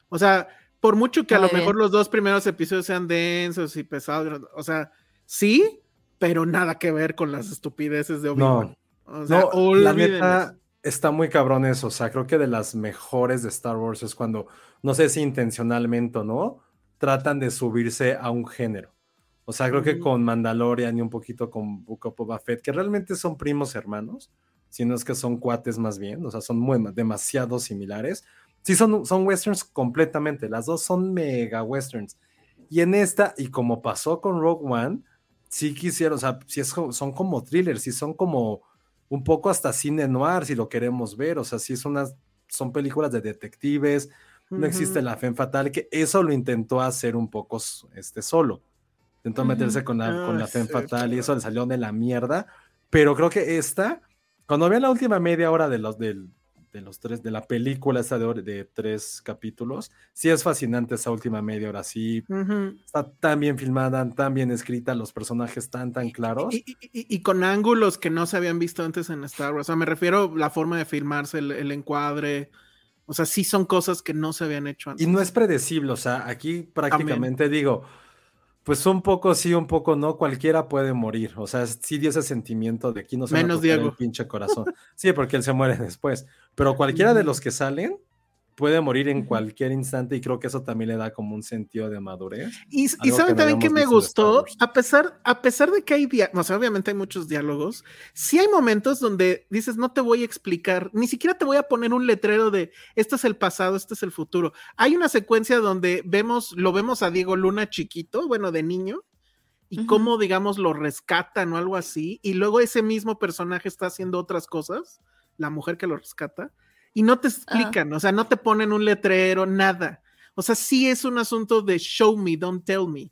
O sea, por mucho que a lo mejor los dos primeros episodios sean densos y pesados, o sea, sí, pero nada que ver con las estupideces de Obi-Wan. O sea, No, la olviden neta. Está muy cabrón eso. O sea, creo que de las mejores de Star Wars es cuando, no sé si intencionalmente o no, tratan de subirse a un género. O sea, creo que con Mandalorian y un poquito con Book of Boba Fett, que realmente son primos hermanos, si no es que son cuates más bien, o sea, son muy, demasiado similares. Sí, son, son westerns completamente, las dos son mega westerns. Y en esta, y como pasó con Rogue One, sí quisieron, o sea, sí es son como thrillers, sí son como un poco hasta cine noir, si lo queremos ver, o sea, sí es unas, son películas de detectives, no existe la fe fatal, que eso lo intentó hacer un poco este, solo. Intentó meterse con la, con Ah, la fe fatal y eso le salió de la mierda. Pero creo que esta, cuando vean la última media hora de los, del- de los tres, de la película esta de, tres capítulos, sí es fascinante esa última media hora, sí está tan bien filmada, tan bien escrita, los personajes tan, tan claros. Y, y- y- y con ángulos que no se habían visto antes en Star Wars. O sea, me refiero a la forma de filmarse, el, el encuadre. O sea, sí son cosas que no se habían hecho antes. Y no es predecible, o sea, aquí prácticamente digo, pues un poco sí, un poco no, cualquiera puede morir, o sea, sí dio ese sentimiento de aquí no se Menos tocar el Diego. pinche corazón. Sí, porque él se muere después, pero cualquiera de los que salen puede morir en cualquier instante y creo que eso también le da como un sentido de madurez. Y, saben que también que me gustó, a pesar, a pesar de que hay o sea, obviamente hay muchos diálogos, sí hay momentos donde dices, no te voy a explicar, ni siquiera te voy a poner un letrero de, este es el pasado, este es el futuro. Hay una secuencia donde vemos, lo vemos a Diego Luna chiquito, bueno, de niño, y cómo, digamos, lo rescatan o algo así, y luego ese mismo personaje está haciendo otras cosas, la mujer que lo rescata, y no te explican, o sea, no te ponen un letrero, nada. O sea, sí es un asunto de show me, don't tell me.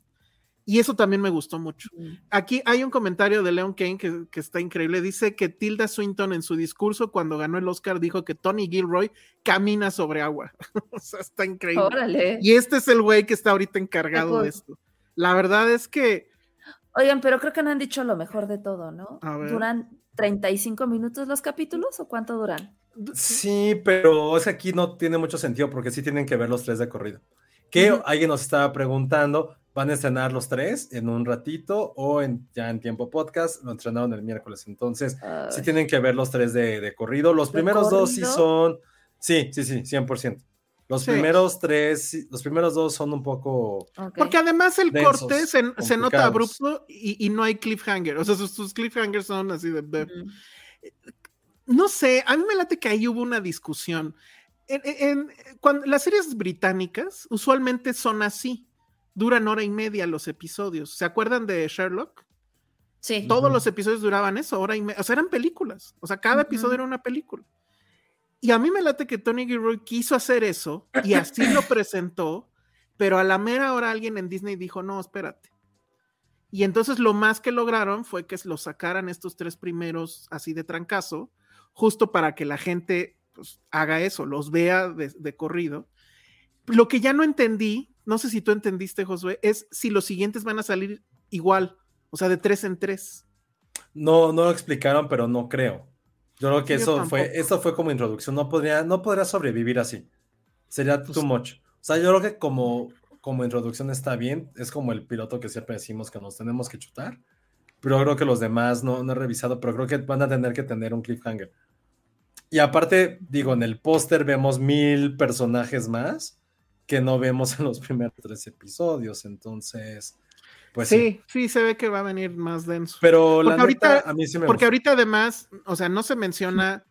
Y eso también me gustó mucho. Aquí hay un comentario de Leon Kane que, que está increíble. Dice que Tilda Swinton en su discurso cuando ganó el Oscar dijo que Tony Gilroy camina sobre agua. o sea, está increíble. Órale. Y este es el güey que está ahorita encargado de esto. La verdad es que Oigan, pero creo que no han dicho lo mejor de todo, ¿no? A ver. ¿Duran 35 minutos los capítulos o cuánto duran? Sí, pero es que aquí no tiene mucho sentido porque sí tienen que ver los tres de corrido. Que Ujú. alguien nos estaba preguntando, ¿van a estrenar los tres en un ratito o en, ya en tiempo podcast? Lo estrenaron el miércoles, entonces sí tienen que ver los tres de, de corrido. Los ¿De primeros dos sí corrido? son, sí, sí, sí, 100%. Los Sí. primeros tres, los primeros dos son un poco... ok. Porque además el Densos, corte se, se nota abrupto y, y no hay cliffhanger. O sea, sus, sus cliffhangers son así de. No sé, a mí me late que ahí hubo una discusión. En, en- cuando, las series británicas usualmente son así. Duran hora y media los episodios. ¿Se acuerdan de Sherlock? Sí. Todos los episodios duraban eso, hora y media. O sea, eran películas. O sea, cada episodio era una película. Y a mí me late que Tony Gilroy quiso hacer eso y así lo presentó, pero a la mera hora alguien en Disney dijo, no, espérate. Y entonces lo más que lograron fue que lo sacaran estos tres primeros así de trancazo, justo para que la gente pues, haga eso, los vea de, de corrido. Lo que ya no entendí, no sé si tú entendiste, Josué, es si los siguientes van a salir igual, o sea, de tres en tres. No, no lo explicaron, pero no creo. Yo creo que Yo eso fue, eso fue como introducción. No podría, no podría sobrevivir así. Sería Pues too much. O sea, yo creo que como, como introducción está bien. Es como el piloto que siempre decimos que nos tenemos que chutar. Pero creo que los demás no, no he revisado, pero creo que van a tener que tener un cliffhanger. Y aparte, digo, en el póster vemos mil personajes más que no vemos en los primeros tres episodios. Entonces, pues sí. sí, sí, se ve que va a venir más denso. Pero la neta, ahorita- a mí sí me Porque ahorita además, o sea, no se menciona,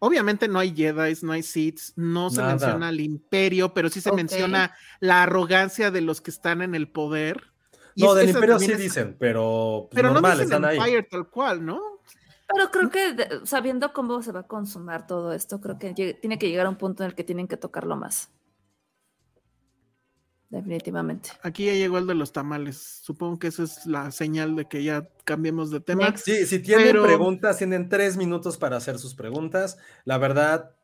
obviamente no hay Jedi, no hay Sith, no se Nada. menciona el imperio, pero sí se menciona la arrogancia de los que están en el poder. Y No, es- del imperio sí es- dicen, pero, pues, Pero normal, no dicen están ahí. Empire tal cual, ¿no? Pero creo que sabiendo cómo se va a consumar todo esto, creo que tiene que llegar a un punto en el que tienen que tocarlo más. Definitivamente. Aquí ya llegó el de los tamales. Supongo que esa es la señal de que ya cambiemos de tema. Next. Sí, si tienen Pero- preguntas, tienen tres minutos para hacer sus preguntas. La verdad,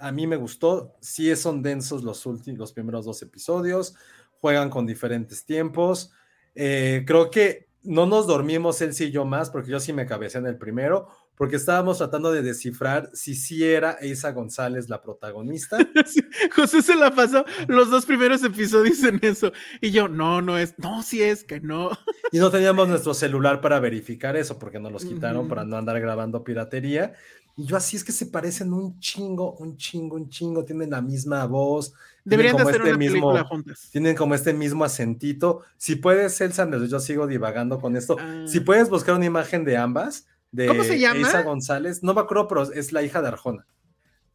a mí me gustó. Sí son densos los últimos, los primeros dos episodios. Juegan con diferentes tiempos. Eh, creo que no nos dormimos él sí y yo más, porque yo sí me cabecé en el primero, porque estábamos tratando de descifrar si sí era Isa González la protagonista. Sí, José se la pasó los dos primeros episodios en eso. Y yo, no, no es, no, sí es que no. Y no teníamos nuestro celular para verificar eso, porque nos los quitaron para no andar grabando piratería. Y yo así es que se parecen un chingo, un chingo, un chingo, tienen la misma voz, Deberían de como hacer este una mismo- película juntas. tienen como este mismo acentito. Si puedes, el Sanders, yo sigo divagando con esto. Ah. Si puedes buscar una imagen de ambas, de ¿Cómo se llama? Isa González, no me acuerdo, pero es la hija de Arjona.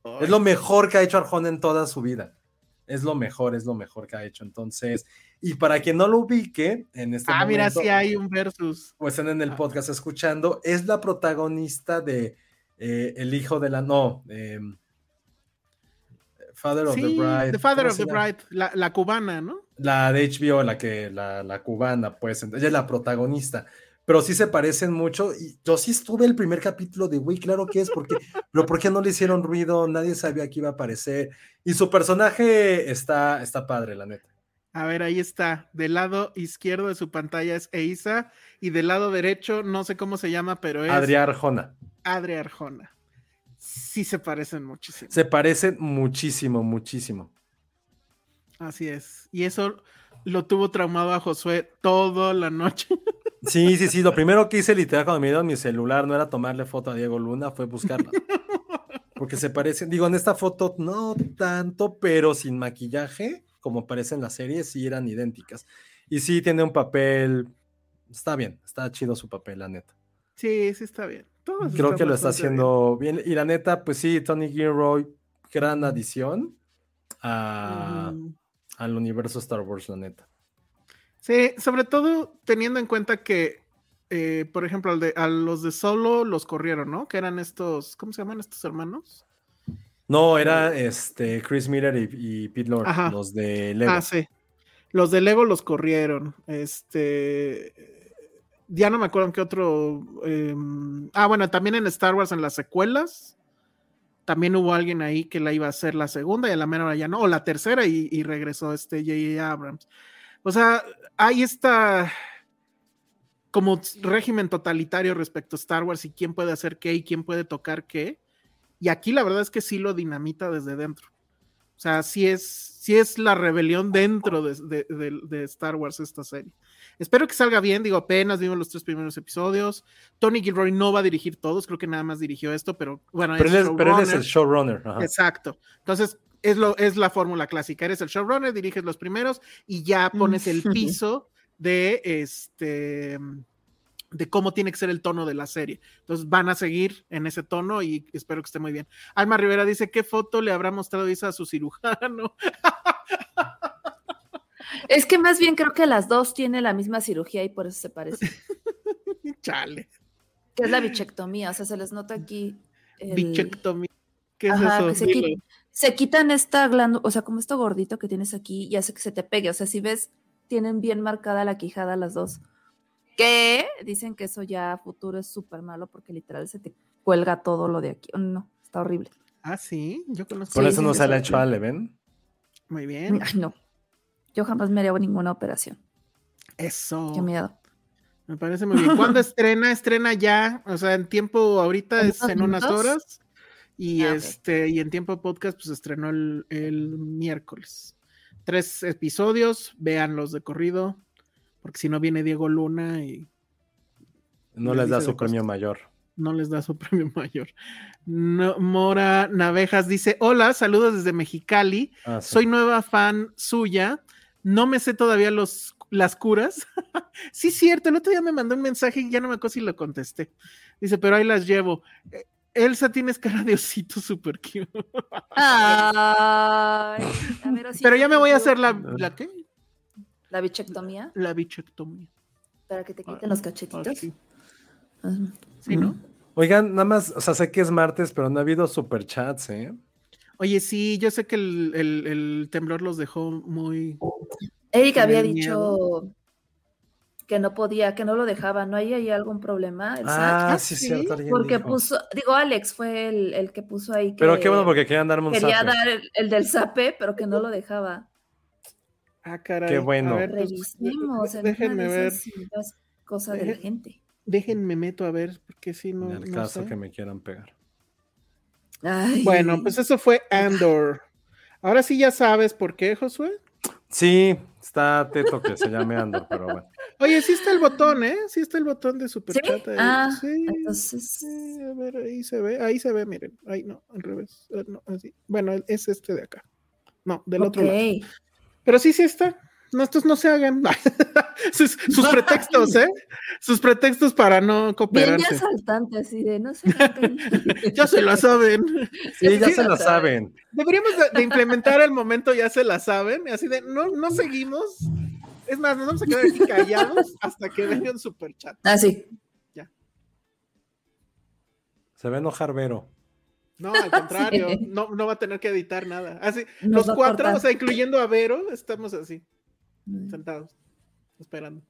Ay, Es lo mejor que ha hecho Arjona en toda su vida. Es lo mejor, es lo mejor que ha hecho. Entonces, y para quien no lo ubique en este ah, mira, momento, sí hay un versus. estén en el Ah. podcast escuchando, es la protagonista de eh, El hijo de la. No, eh, Father of the Bride. The Father ¿cómo of the? Bride, la, la cubana, ¿no? La de HBO, la que, la, la cubana, pues, ella es la protagonista. Pero sí se parecen mucho. Y yo sí estuve el primer capítulo de, güey, claro que es, porque, pero ¿por qué no le hicieron ruido? Nadie sabía que iba a aparecer. Y su personaje está, está padre, la neta. A ver, ahí está. Del lado izquierdo de su pantalla es Eisa y del lado derecho, no sé cómo se llama, pero es Adrián Arjona. Adri Arjona. Sí se parecen muchísimo. Se parecen muchísimo, muchísimo. Así es. Y eso lo tuvo traumado a Josué toda la noche. Sí, sí, sí. Lo primero que hice literal cuando me dieron mi celular no era tomarle foto a Diego Luna, fue buscarla. Porque se parecen, digo, en esta foto no tanto, pero sin maquillaje, como aparece en la serie, sí eran idénticas. Y sí tiene un papel, está bien, está chido su papel, la neta. Sí, sí está bien. Todos Creo que lo está haciendo bien. Y la neta, pues sí, Tony Gilroy, gran adición a- al universo Star Wars, la neta. Sí, sobre todo teniendo en cuenta que, eh, por ejemplo, al de- a los de Solo los corrieron, ¿no? Que eran estos, ¿cómo se llaman estos hermanos? No, era este Chris Miller y, y Pete Lord, Ajá. los de Lego. Ah, sí. Los de Lego los corrieron. Este. Ya no me acuerdo en qué otro. eh, ah, bueno, también en Star Wars, en las secuelas. También hubo alguien ahí que la iba a hacer la segunda y a la mera hora ya no. O la tercera y, y regresó este J.J. Abrams. O sea, hay esta. Como régimen totalitario respecto a Star Wars y quién puede hacer qué y quién puede tocar qué. Y aquí la verdad es que sí lo dinamita desde dentro. O sea, sí es, sí es la rebelión dentro de, de- de- de Star Wars esta serie. Espero que salga bien, digo, apenas vimos los tres primeros episodios. Tony Gilroy no va a dirigir todos, creo que nada más dirigió esto, pero bueno, Pero, él es, pero él es el showrunner. ajá. Exacto. Entonces, es, lo, es la fórmula clásica. Eres el showrunner, diriges los primeros y ya pones el piso de este de cómo tiene que ser el tono de la serie. Entonces van a seguir en ese tono y espero que esté muy bien. Alma Rivera dice, ¿qué foto le habrá mostrado Isa a su cirujano? Es que más bien creo que las dos tienen la misma cirugía y por eso se parecen. Chale. Que es la bichectomía, o sea, se les nota aquí. el- Bichectomía. ¿Qué es Ajá, eso? que se, se quitan esta glándula, o sea, como esto gordito que tienes aquí y hace que se te pegue. O sea, si ves, tienen bien marcada la quijada las dos. Que dicen que eso ya a futuro es súper malo porque literal se te cuelga todo lo de aquí. No, está horrible. Ah, sí, yo conozco. Por Sí, eso sí, no se le ha hecho a. Muy bien. Ay, no. Yo jamás me haría ninguna operación. Eso. Qué miedo. Me parece muy bien. ¿Cuándo estrena? Estrena ya. O sea, en tiempo ahorita ¿En es en unas horas. Y Ah, este, y en tiempo podcast, pues estrenó el, el miércoles. Tres episodios, véanlos de corrido. Porque si no viene Diego Luna y No Le les da su premio mayor. no les da su premio mayor. No- Mora Navejas dice: Hola, saludos desde Mexicali. Ah, sí. Soy nueva fan suya. No me sé todavía los, las curas. sí, cierto. El otro día me mandó un mensaje y ya no me acuerdo si lo contesté. Dice, pero ahí las llevo. Eh, Elsa, tienes cara de osito super cute. Ay, a ver, osito, pero ya me voy a hacer la, ¿la qué? La bichectomía La bichectomía. para que te quiten los cachetitos. Ah, sí. Ajá. Sí, ¿no? Oigan, nada más, o sea, sé que es martes, pero no ha habido superchats, ¿eh? Oye, sí, yo sé que el, el- el temblor los dejó muy. Eric había dicho que no podía, que no lo dejaba. ¿No hay ahí algún problema? el Ah, SAT? sí, sí, cierto. porque dijo. puso, digo, Alex fue el, el que puso ahí que Pero qué bueno, porque querían darme un quería zape. dar el, el del zape, pero que no lo dejaba. Ah, caray. Qué bueno. A ver, pues, Revisemos. de- en una déjenme ver. sí cosa de la gente. Déjenme meto a ver, porque si no. En el no caso sé. que me quieran pegar. Ay. Bueno, pues eso fue Andor. Ahora sí ya sabes por qué, Josué. Sí, está teto que se llame Andor, pero bueno. Oye, sí está el botón, ¿eh? Sí está el botón de superchat. ahí. Ah, sí, entonces- sí, a ver, ahí se ve, ahí se ve, miren. Ahí no, al revés. eh, no, así. Bueno, es este de acá. No, del otro lado. Pero sí, sí está. No, estos no se hagan. sus, sus pretextos, ¿eh? Sus pretextos para no Bien cooperarse. ya saltante, así de no sé. hagan. Ya se la saben. Sí, ya Sí, se la saben. Deberíamos de, de implementar el momento, ya se la saben. Así de, no, no seguimos. Es más, nos vamos a quedar aquí callados hasta que venga un superchat. Ah, sí. Se va a enojar Vero. No, al contrario, Sí. no, no va a tener que editar nada. Así, Nos los cuatro, cortar. o sea, incluyendo a Vero, estamos así, Mm. sentados, esperando.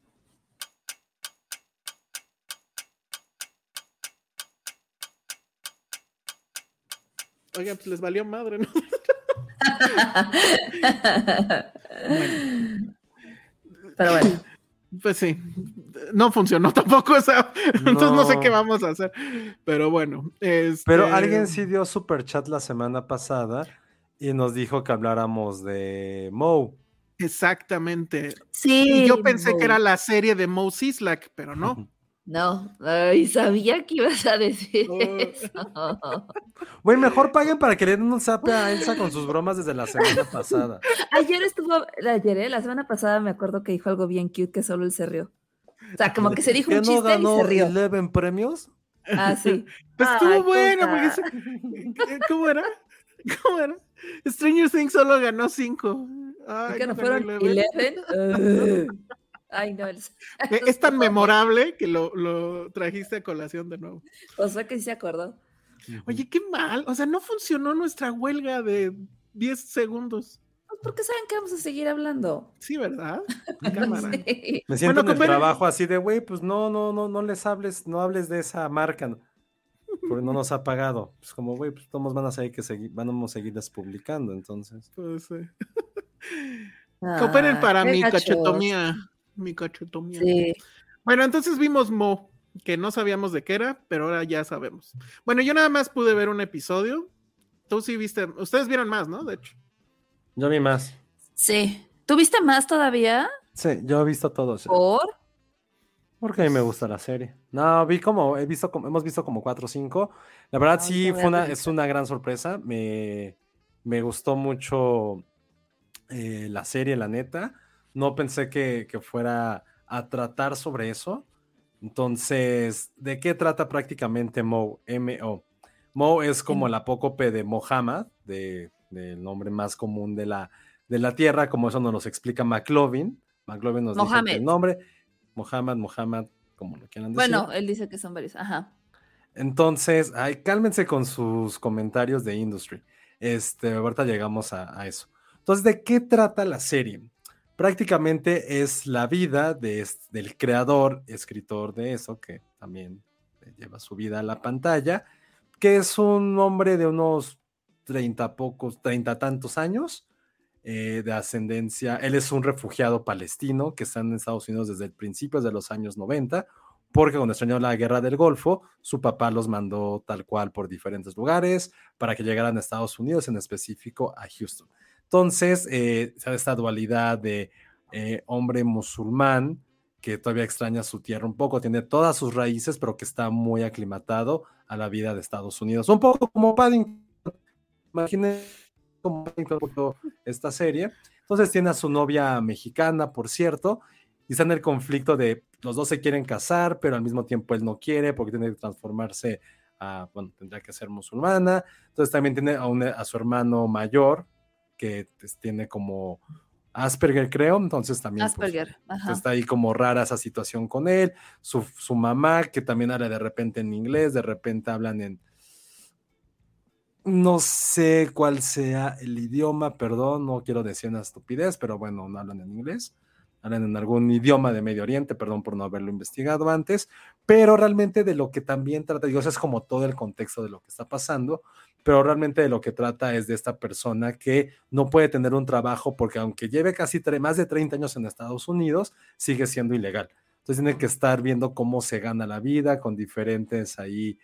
Oigan, pues les valió madre, ¿no? Pero bueno, Pues sí, no funcionó tampoco, o sea, entonces no sé qué vamos a hacer. Pero bueno, este... Pero alguien sí dio superchat la semana pasada y nos dijo que habláramos de Moe. Exactamente. sí. Y yo pensé Mo. que era la serie de Mo Sislak, pero no. No, ay, sabía que ibas a decir Oh. eso. Güey, mejor paguen para que le den un zape a Elsa con sus bromas desde la semana pasada. Ayer estuvo, ayer, ¿eh? la semana pasada me acuerdo que dijo algo bien cute que solo él se rió. O sea, como que se dijo ¿Que un no chiste y ganó se rió. 11 premios? Ah, sí. Pues Ay, estuvo bueno, porque ¿cómo era? ¿Cómo era? Stranger Things solo ganó cinco. Ay, que no fueron Eleven. 11. Ay, no, el- Eh, Es tan memorable que lo, lo trajiste a colación de nuevo. O sea que sí se acordó. Oye, qué mal. O sea, no funcionó nuestra huelga de 10 segundos. Pues porque saben que vamos a seguir hablando. Sí, ¿verdad? Cámara. Sí. Me siento Bueno, en el cooperen. trabajo así de, güey, pues no, no, no, no les hables, no hables de esa marca, porque no nos ha pagado. Pues como, güey, pues todos van a seguir que seguir, vamos a seguirles publicando, entonces. Pues, sí. Cooperen Ah, para qué mi gachos. Mi cachetomía. Sí. Bueno, entonces vimos Mo, que no sabíamos de qué era, pero ahora ya sabemos. Bueno, yo nada más pude ver un episodio. Tú sí viste, ustedes vieron más, ¿no? De hecho. Yo vi más. Sí. ¿Tuviste más todavía? Sí, yo he visto todo. sí. ¿Por? Porque a mí me gusta la serie. No, vi como, he visto como, hemos visto como cuatro o cinco. La verdad, sí, fue una, es una gran sorpresa. Me, me gustó mucho eh, la serie, la neta. No pensé que, que fuera a tratar sobre eso. Entonces, ¿de qué trata prácticamente Mo? M-O. Mo es como el apócope de Mohammed, de, del nombre más común de la, de la Tierra, como eso nos lo explica McLovin. McLovin nos dice Mohammed. el nombre. Mohammed, Mohammed, como lo quieran decir. Bueno, él dice que son varios. Ajá. Entonces, ay, cálmense con sus comentarios de industry. Este, ahorita llegamos a, a eso. Entonces, ¿de qué trata la serie? Prácticamente es la vida de, del creador, escritor de eso, que también lleva su vida a la pantalla, que es un hombre de unos 30 pocos, 30 tantos años, eh, de ascendencia, él es un refugiado palestino que está en Estados Unidos desde el principio de los años 90, porque cuando estalló la guerra del Golfo, su papá los mandó tal cual por diferentes lugares para que llegaran a Estados Unidos, en específico a Houston. Entonces, eh, esta dualidad de eh, hombre musulmán que todavía extraña su tierra un poco, tiene todas sus raíces, pero que está muy aclimatado a la vida de Estados Unidos. Un poco como Paddington. Imagínense como Paddington esta serie. Entonces tiene a su novia mexicana, por cierto, y está en el conflicto de los dos se quieren casar, pero al mismo tiempo él no quiere porque tiene que transformarse a, bueno, tendría que ser musulmana. Entonces también tiene a, un- a su hermano mayor, que tiene como Asperger, creo, entonces también pues. Ajá. está ahí como rara esa situación con él, su, su mamá que también habla de repente en inglés, de repente hablan en, no sé cuál sea el idioma, perdón, no quiero decir una estupidez, pero bueno, no hablan en inglés, en algún idioma de Medio Oriente, perdón por no haberlo investigado antes, pero realmente de lo que también trata, digo, eso es como todo el contexto de lo que está pasando, pero realmente de lo que trata es de esta persona que no puede tener un trabajo porque aunque lleve casi más de 30 años en Estados Unidos, sigue siendo ilegal. Entonces tiene que estar viendo cómo se gana la vida con diferentes ahí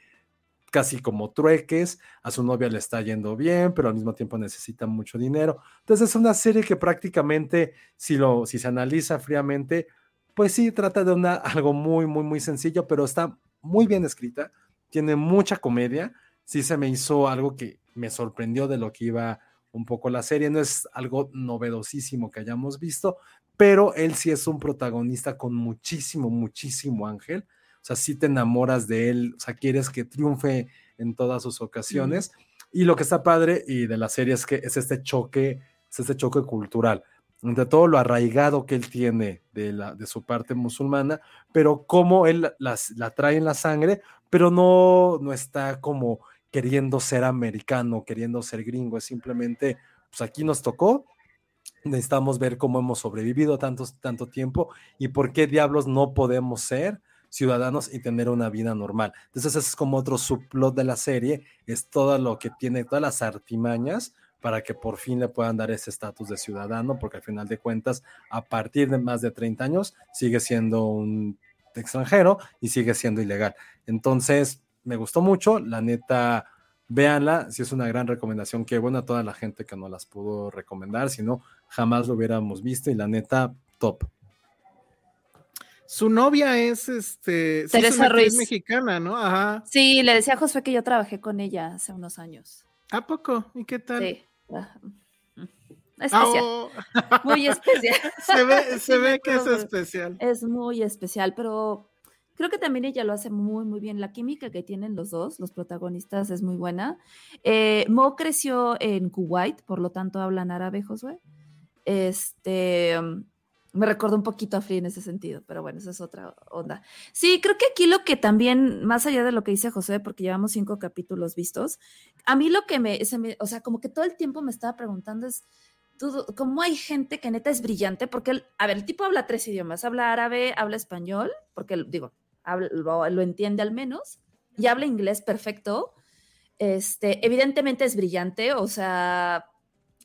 casi como trueques, a su novia le está yendo bien, pero al mismo tiempo necesita mucho dinero. Entonces es una serie que prácticamente, si, lo, si se analiza fríamente, pues sí, trata de una, algo muy, muy, muy sencillo, pero está muy bien escrita, tiene mucha comedia, sí se me hizo algo que me sorprendió de lo que iba un poco la serie, no es algo novedosísimo que hayamos visto, pero él sí es un protagonista con muchísimo, muchísimo ángel, sea, sí te enamoras de él, o sea, quieres que triunfe en todas sus ocasiones, y lo que está padre y de la serie es que es este choque, es este choque cultural, entre todo lo arraigado que él tiene de, la, de su parte musulmana, pero cómo él las, la trae en la sangre, pero no, no está como queriendo ser americano, queriendo ser gringo, es simplemente, pues aquí nos tocó, necesitamos ver cómo hemos sobrevivido tanto, tanto tiempo y por qué diablos no podemos ser ciudadanos y tener una vida normal. Entonces ese es como otro subplot de la serie, es todo lo que tiene, todas las artimañas para que por fin le puedan dar ese estatus de ciudadano, porque al final de cuentas, a partir de más de 30 años, sigue siendo un extranjero y sigue siendo ilegal. Entonces, me gustó mucho, la neta, véanla, si es una gran recomendación, que bueno a toda la gente que no las pudo recomendar, si no, jamás lo hubiéramos visto y la neta, top. Su novia es este sí, es Teresa una actriz Ruiz. mexicana, ¿no? Ajá. Sí, le decía a Josué que yo trabajé con ella hace unos años. ¿A poco? ¿Y qué tal? Sí. Ah, Ah, Especial, oh, muy especial. se ve, se Sí ve que es especial. Es muy especial, pero creo que también ella lo hace muy, muy bien. La química que tienen los dos, los protagonistas, es muy buena. Eh, Mo creció en Kuwait, por lo tanto hablan árabe, Josué. Este, um, me recordó un poquito a Flea en ese sentido, pero bueno, esa es otra onda. Sí, creo que aquí lo que también, más allá de lo que dice José, porque llevamos cinco capítulos vistos, a mí lo que me, me- o sea, como que todo el tiempo me estaba preguntando es, ¿cómo hay gente que neta es brillante? Porque, el- a ver, el tipo habla tres idiomas, habla árabe, habla español, porque, digo, lo, lo entiende al menos, y habla inglés perfecto. Este, evidentemente es brillante, o sea,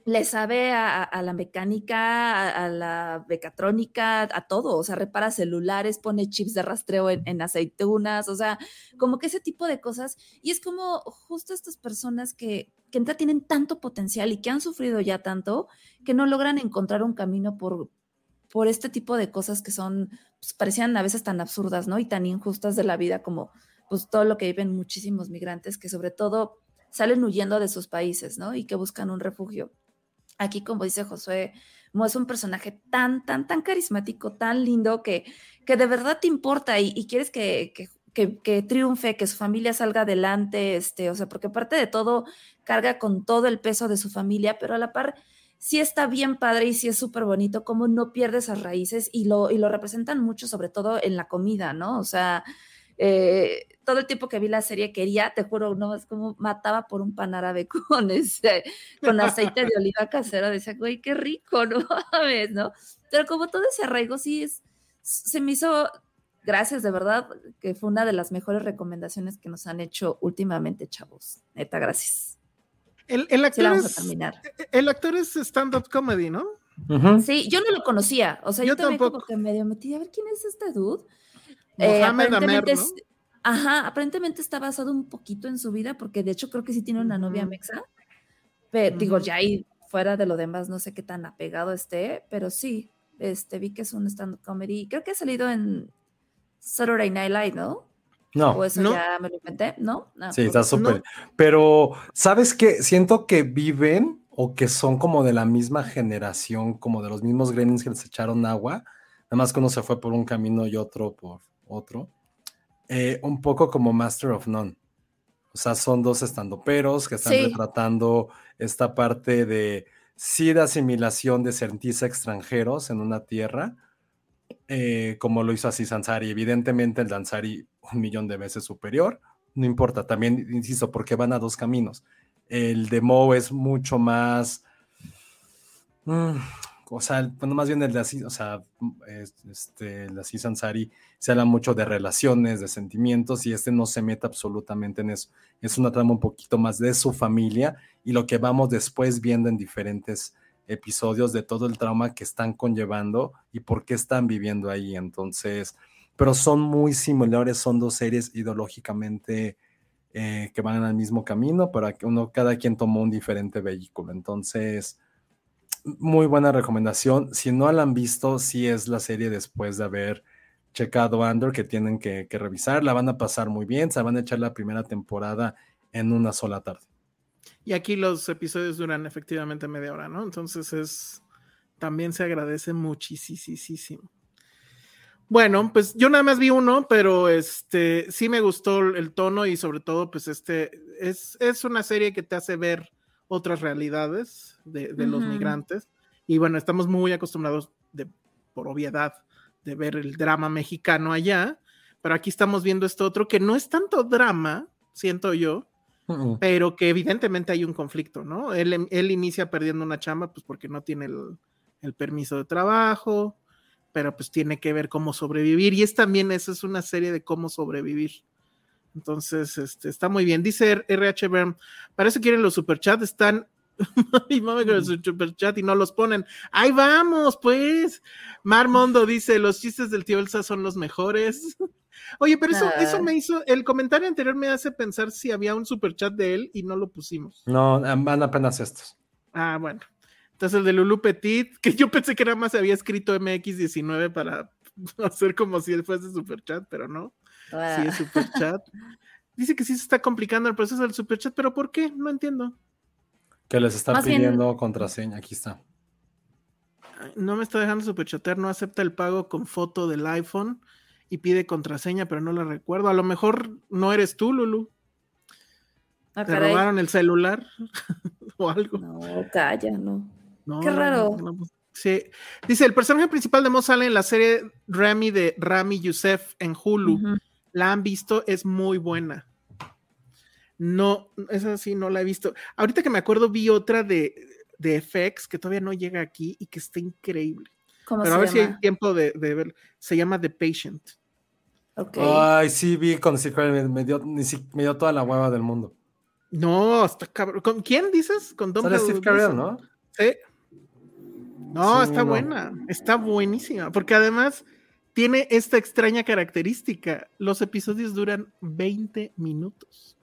le sabe a, la mecánica, a, la mecatrónica, a todo, o sea, repara celulares, pone chips de rastreo en, aceitunas, o sea, como que ese tipo de cosas. Y es como justo estas personas que, que tienen tanto potencial y que han sufrido ya tanto, que no logran encontrar un camino por, por este tipo de cosas que son, pues, parecían a veces tan absurdas, ¿no? Y tan injustas de la vida como pues todo lo que viven muchísimos migrantes que sobre todo salen huyendo de sus países, ¿no? Y que buscan un refugio. Aquí, como dice Josué, es un personaje tan, tan, tan carismático, tan lindo, que, que de verdad te importa y, quieres que, que, que- triunfe, que su familia salga adelante, este, o sea, porque aparte de todo, carga con todo el peso de su familia, pero a la par sí está bien padre y sí es súper bonito cómo no pierde esas raíces y lo, y lo representan mucho, sobre todo en la comida, ¿no? O sea, eh, todo el tiempo que vi la serie quería, te juro, no, es como mataba por un pan árabe con, ese, con aceite de oliva casero, decía, güey, qué rico, ¿no? ¿Ves, no? Pero como todo ese arraigo, sí, es, se me hizo, gracias, de verdad, que fue una de las mejores recomendaciones que nos han hecho últimamente, chavos. Neta, gracias. El, el actor, vamos a es, terminar. el actor es stand-up comedy, ¿no? Ujú. Sí, yo no lo conocía, o sea, yo, Yo también tampoco. como que medio metí a ver quién es este dude. Eh, Amer, aparentemente Ajá, aparentemente está basado un poquito en su vida, porque de hecho creo que sí tiene una novia mexa. Pero digo, ya ahí fuera de lo demás, no sé qué tan apegado esté, pero sí, este, vi que es un stand-up comedy. Creo que ha salido en Saturday Night Live, ¿no? No. O eso no. ya me lo inventé, ¿no? Ah, Sí, está súper. No. Pero, ¿sabes qué? Siento que viven o que son como de la misma generación, como de los mismos gremlins que les echaron agua, nada más que uno se fue por un camino y otro por otro. Eh, un poco como Master of None. O sea, son dos estandoperos que están Sí. retratando esta parte de sí de asimilación de sentirse extranjeros en una tierra, eh, como lo hizo así Sansari. Evidentemente el Dansari un millón de veces superior, no importa, también insisto, porque van a dos caminos. El de Mo es mucho más, mm, o sea, bueno, más bien el de así, o sea, es- este, el de se habla mucho de relaciones, de sentimientos, y este no se mete absolutamente en eso. Es una trama un poquito más de su familia y lo que vamos después viendo en diferentes episodios de todo el trauma que están conllevando y por qué están viviendo ahí. Entonces, pero son muy similares, son dos series ideológicamente eh, que van al mismo camino, pero uno, cada quien tomó un diferente vehículo. Entonces, muy buena recomendación. Si no la han visto, sí es la serie después de haber checado Andor que tienen que, revisar. La van a pasar muy bien, se van a echar la primera temporada en una sola tarde. Y aquí los episodios duran efectivamente media hora, ¿no? Entonces es también se agradece muchísimo. Bueno, pues yo nada más vi uno, pero este sí me gustó el tono y sobre todo, pues este es, es una serie que te hace ver otras realidades de, de los Ujú. migrantes. Y bueno, estamos muy acostumbrados de, por obviedad, de ver el drama mexicano allá, pero aquí estamos viendo esto otro que no es tanto drama, siento yo, pero que evidentemente hay un conflicto, ¿no? Él, él inicia perdiendo una chamba, pues porque no tiene el, el permiso de trabajo, pero pues tiene que ver cómo sobrevivir. Y es también, eso es una serie de cómo sobrevivir. Entonces, este, está muy bien. Dice RH Berm, parece que quieren los superchats, están y mami con el superchat y no los ponen. Ahí vamos, pues. Mar Mondo dice: Los chistes del tío Elsa son los mejores. Oye, pero eso, Ah. eso me hizo. El comentario anterior me hace pensar si había un superchat de él y no lo pusimos. No, van apenas estos. Ah, bueno. Entonces el de Lulu Petit, que yo pensé que nada más había escrito MX19 para hacer como si él fuese superchat, pero no. Ah, Sí es superchat. Dice que sí se está complicando el proceso del superchat, pero ¿por qué? No entiendo. Que les está Más bien- pidiendo contraseña. Aquí está. No me está dejando superchatear, no acepta el pago con foto del iPhone y pide contraseña, pero no la recuerdo. A lo mejor no eres tú, Lulu. ah, Te caray. robaron el celular o algo. No, calla, no. No, Qué raro. no, no, sí. Dice, el personaje principal de Mo sale en la serie Rami de Rami Youssef en Hulu. La han visto, es muy buena. No, esa sí no la he visto. Ahorita que me acuerdo, vi otra de, de FX que todavía no llega aquí y que está increíble. ¿Cómo Pero a ver si hay tiempo de, de ver. Se llama The Patient. Ay, sí, vi con Secret, me, me dio, ni si- me dio toda la hueva del mundo. No, está cabrón. ¿Con quién dices? Con Sale Steve Carell, ¿no? Sí. No, Sí, está no. buena, está buenísima, porque además tiene esta extraña característica. Los episodios duran 20 minutos.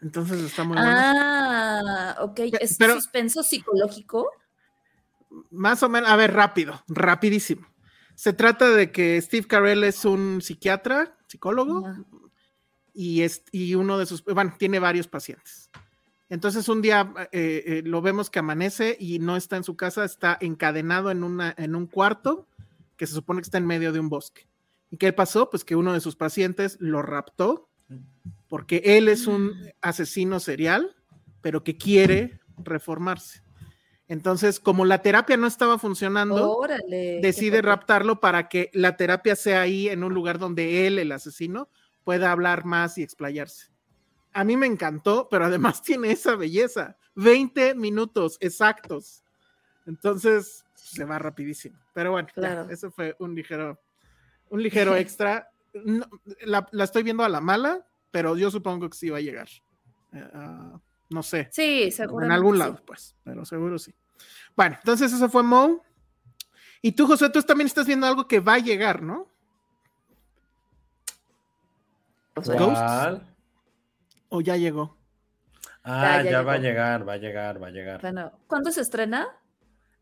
Entonces está muy buena. Ah, ok. ¿Es pero- suspenso psicológico? Más o menos, a ver, rápido, rapidísimo. Se trata de que Steve Carell es un psiquiatra, psicólogo, y, es, y uno de sus, bueno, tiene varios pacientes. Entonces un día eh, eh, lo vemos que amanece y no está en su casa, está encadenado en, una, en un cuarto que se supone que está en medio de un bosque. ¿Y qué pasó? Pues que uno de sus pacientes lo raptó porque él es un asesino serial, pero que quiere reformarse. Entonces, como la terapia no estaba funcionando, Órale. decide raptarlo para que la terapia sea ahí en un lugar donde él, el asesino, pueda hablar más y explayarse. A mí me encantó, pero además tiene esa belleza. 20 minutos exactos. Entonces se va rapidísimo. Pero bueno, Claro. eso fue un ligero, un ligero extra. No, la, la estoy viendo a la mala, pero yo supongo que sí va a llegar. Eh, no sé. Sí, seguro. En algún lado, pues, pero seguro sí. Bueno, entonces eso fue Mo. Y tú, José, tú también estás viendo algo que va a llegar, ¿no? ¿Cuál? ¿O ya llegó? Ah, Ya, ya ya, va a llegar, va a llegar, va a llegar. Bueno, ¿cuándo se estrena?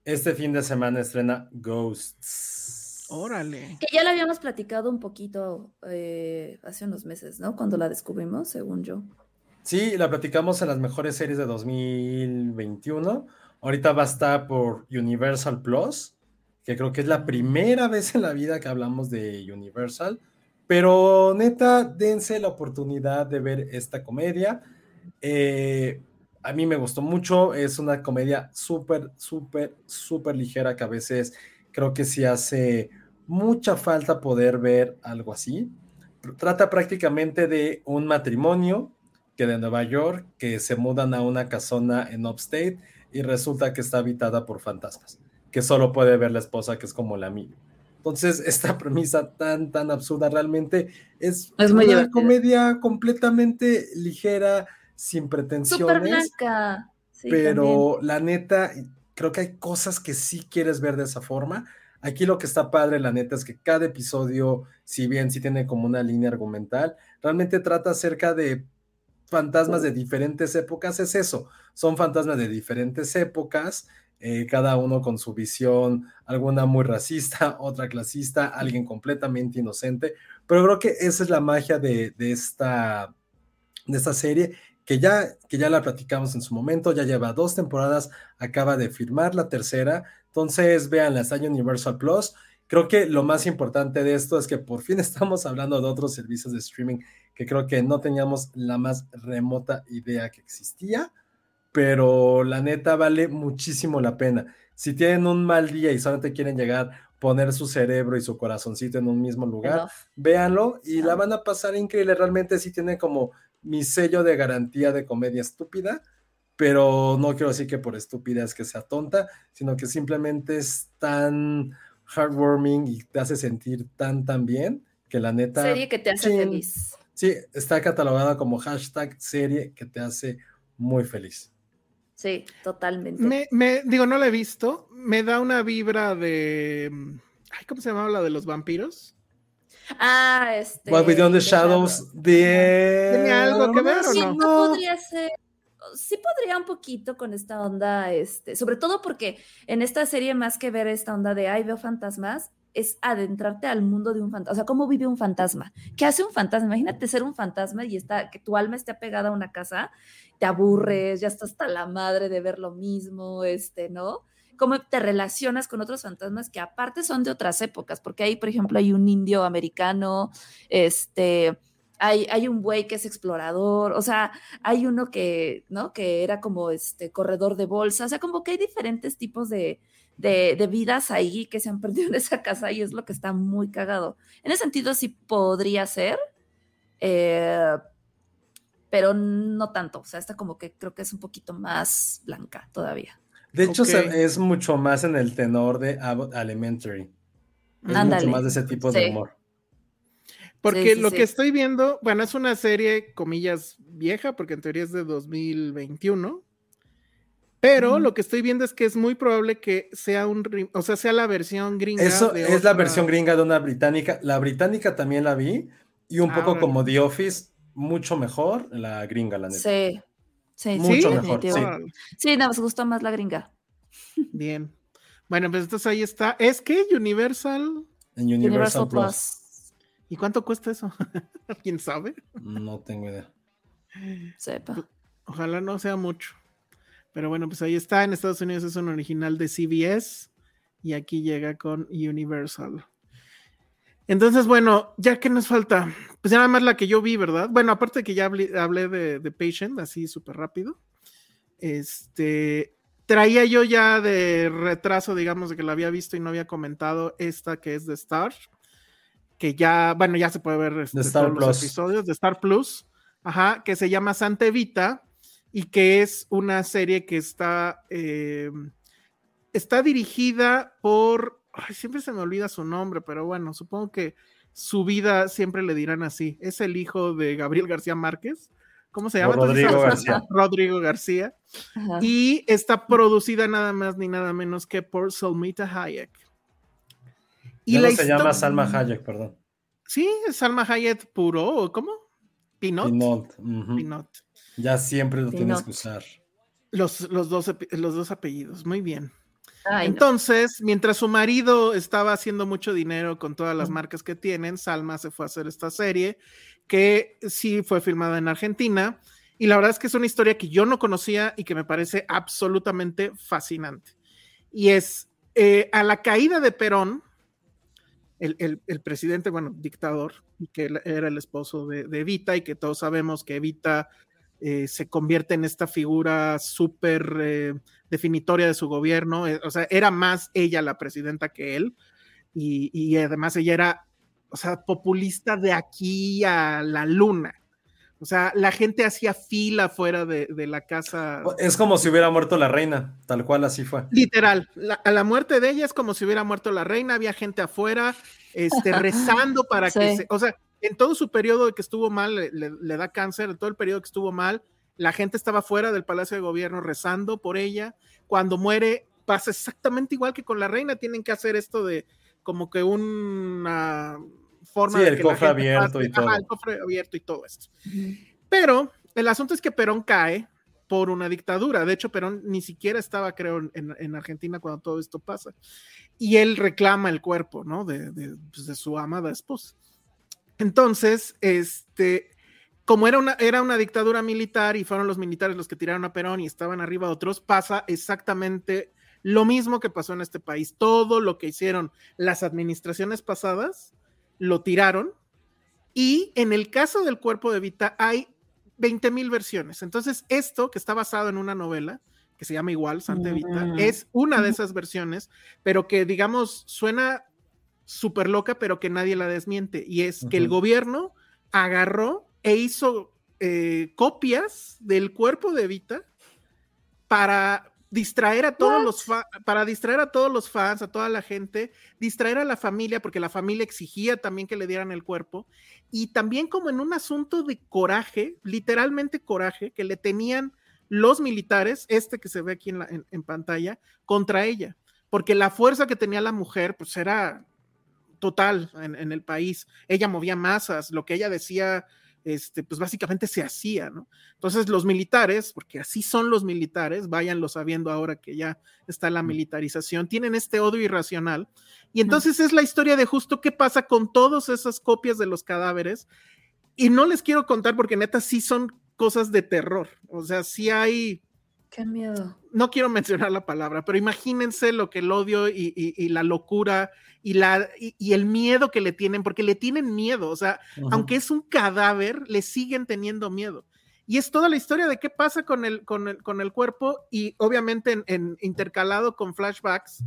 Este fin de semana estrena Ghosts. Órale. Que ya la habíamos platicado un poquito eh, hace unos meses, ¿no? Cuando la descubrimos, según yo. Sí, la platicamos en las mejores series de 2021. Ahorita va a estar por Universal Plus, que creo que es la primera vez en la vida que hablamos de Universal. Pero neta, dense la oportunidad de ver esta comedia. Eh, a mí me gustó mucho. Es una comedia súper, súper, súper ligera que a veces creo que sí hace mucha falta poder ver algo así. Trata prácticamente de un matrimonio que de Nueva York que se mudan a una casona en Upstate y resulta que está habitada por fantasmas, que solo puede ver la esposa que es como la mía. Entonces, esta premisa tan, tan absurda realmente es, Es muy una divertida. comedia completamente ligera, sin pretensiones, blanca. Sí, pero la neta, creo que hay cosas que sí quieres ver de esa forma. Aquí lo que está padre, la neta, es que cada episodio, si bien sí tiene como una línea argumental, realmente trata acerca de fantasmas de diferentes épocas, es eso, son fantasmas de diferentes épocas, eh, cada uno con su visión, alguna muy racista, otra clasista, alguien completamente inocente, pero creo que esa es la magia de, de esta, de esta serie, que ya, que ya la platicamos en su momento, ya lleva dos temporadas, acaba de firmar la tercera, entonces vean está en Universal Plus. Creo que lo más importante de esto es que por fin estamos hablando de otros servicios de streaming que creo que no teníamos la más remota idea que existía, pero la neta vale muchísimo la pena. Si tienen un mal día y solamente quieren llegar, poner su cerebro y su corazoncito en un mismo lugar, Enough. véanlo y la van a pasar increíble. Realmente sí tiene como mi sello de garantía de comedia estúpida, pero no quiero decir que por estúpida es que sea tonta, sino que simplemente es tan heartwarming y te hace sentir tan, tan bien que la neta... Serie que te hace chin, feliz. Sí, está catalogada como hashtag serie que te hace muy feliz. Sí, totalmente. Me, me- digo, no la he visto. Me da una vibra de. mm, Ay, ¿Cómo se llamaba la de los vampiros? What Ah, este. We Do in the The Shadows de... ¿Tiene algo que ver o Sí, no? no podría ser. Sí podría un poquito con esta onda, este, sobre todo porque en esta serie más que ver esta onda de ay veo fantasmas, es adentrarte al mundo de un fantasma, o sea, cómo vive un fantasma, qué hace un fantasma, imagínate ser un fantasma y está, que tu alma esté apegada a una casa, te aburres, ya estás hasta la madre de ver lo mismo, este, ¿no? Cómo te relacionas con otros fantasmas que aparte son de otras épocas, porque ahí, por ejemplo, hay un indio americano, este, hay, hay un güey que es explorador, o sea, hay uno que, ¿no? Que era como este corredor de bolsa, o sea, como que hay diferentes tipos de, de, vidas ahí que se han perdido en esa casa y es lo que está muy cagado. En ese sentido sí podría ser, eh, pero no tanto, o sea, esta como que creo que es un poquito más blanca todavía. De hecho, es mucho más en el tenor de Abbott Elementary. Es Ándale. mucho más de ese tipo de humor. Porque sí, lo sí. que estoy viendo, bueno, es una serie, comillas, vieja, porque en teoría es de 2021. Pero lo que estoy viendo es que es muy probable que sea un, o sea, sea la versión gringa. Eso de es la versión gringa de una británica. La británica también la vi y un Ah, poco órale. como The Office, mucho mejor la gringa, la neta. Sí, sí, Mucho sí, mejor, definitivo. sí. Sí, nos gustó más la gringa. Bien. Bueno, pues entonces ahí está. ¿Es que Universal? En Universal, Universal Plus. Plus. ¿Y cuánto cuesta eso? ¿Quién sabe? No tengo idea. Sepa. Ojalá no sea mucho. Pero bueno, pues ahí está. En Estados Unidos es un original de CBS y aquí llega con Universal. Entonces, bueno, ya que nos falta, pues ya nada más la que yo vi, ¿verdad? Bueno, aparte que ya hablé, hablé de, de Patient, así súper rápido. Este, traía yo ya de retraso, digamos, de que la había visto y no había comentado esta que es de Star. que ya, bueno, ya se puede ver este, Star todos los Plus. episodios de Star Plus, ajá, que se llama Santa Evita y que es una serie que está, eh, está dirigida por, ay, siempre se me olvida su nombre, pero bueno, supongo que su vida siempre le dirán así. Es el hijo de Gabriel García Márquez. ¿Cómo se llama? Rodrigo. García. Rodrigo García. Ajá. Y está producida nada más ni nada menos que por Salmita Hayek. Y no se llama Salma Hayek, perdón. Sí, Salma Hayek puro, ¿o ¿cómo? Pinot. Pinot. Ya siempre lo tienes que usar. Los, los, dos, los dos apellidos, muy bien. Ay, no. Entonces, mientras su marido estaba haciendo mucho dinero con todas las marcas que tienen, Salma se fue a hacer esta serie que sí fue filmada en Argentina. Y la verdad es que es una historia que yo no conocía y que me parece absolutamente fascinante. Y es eh, a la caída de Perón, el, el- el presidente, bueno, dictador, que era el esposo de, de Evita, y que todos sabemos que Evita eh, se convierte en esta figura súper eh, definitoria de su gobierno. eh, o sea, era más ella la presidenta que él. Y, y además ella era, o sea, populista de aquí a la luna. O sea, la gente hacía fila fuera de, de la casa. Es como si hubiera muerto la reina, tal cual así fue. Literal, la- a la muerte de ella es como si hubiera muerto la reina, había gente afuera, este, rezando para que se, o sea, en todo su periodo de que estuvo mal, le, le- le da cáncer, en todo el periodo que estuvo mal, la gente estaba fuera del Palacio de Gobierno rezando por ella. Cuando muere, pasa exactamente igual que con la reina, tienen que hacer esto de como que una forma Sí, de el que la cofre gente abierto y Ajá, todo. el cofre abierto y todo esto. Pero el asunto es que Perón cae por una dictadura. De hecho, Perón ni siquiera estaba, creo, en, en Argentina cuando todo esto pasa. Y él reclama el cuerpo, ¿no? De, de, pues, de su amada esposa. Entonces, este, como era una, era una dictadura militar y fueron los militares los que tiraron a Perón y estaban arriba otros, pasa exactamente lo mismo que pasó en este país. Todo lo que hicieron las administraciones pasadas, lo tiraron. Y en el caso del cuerpo de Vita hay 20 mil versiones. Entonces, esto que está basado en una novela, que se llama igual, Santa Evita, Mm. es una de esas versiones, pero que, digamos, suena súper loca, pero que nadie la desmiente. Y es que el gobierno agarró e hizo eh, copias del cuerpo de Evita para distraer a todos los para distraer a todos los fans, a toda la gente, distraer a la familia, porque la familia exigía también que le dieran el cuerpo, y también como en un asunto de coraje, literalmente coraje, que le tenían los militares, este que se ve aquí en, la- en- en pantalla, contra ella, porque la fuerza que tenía la mujer, pues era total en, en el país. Ella movía masas, lo que ella decía, este, pues básicamente se hacía, ¿no? Entonces los militares, porque así son los militares, váyanlo sabiendo ahora que ya está la militarización, tienen este odio irracional. Y entonces es la historia de justo qué pasa con todas esas copias de los cadáveres. Y no les quiero contar porque neta sí son cosas de terror. O sea, sí hay, Qué miedo. no quiero mencionar la palabra, pero imagínense lo que el odio y, y- y la locura y, la, y, y el miedo que le tienen, porque le tienen miedo, o sea, aunque es un cadáver, le siguen teniendo miedo. Y es toda la historia de qué pasa con el, con el, con el cuerpo y obviamente en, en- intercalado con flashbacks,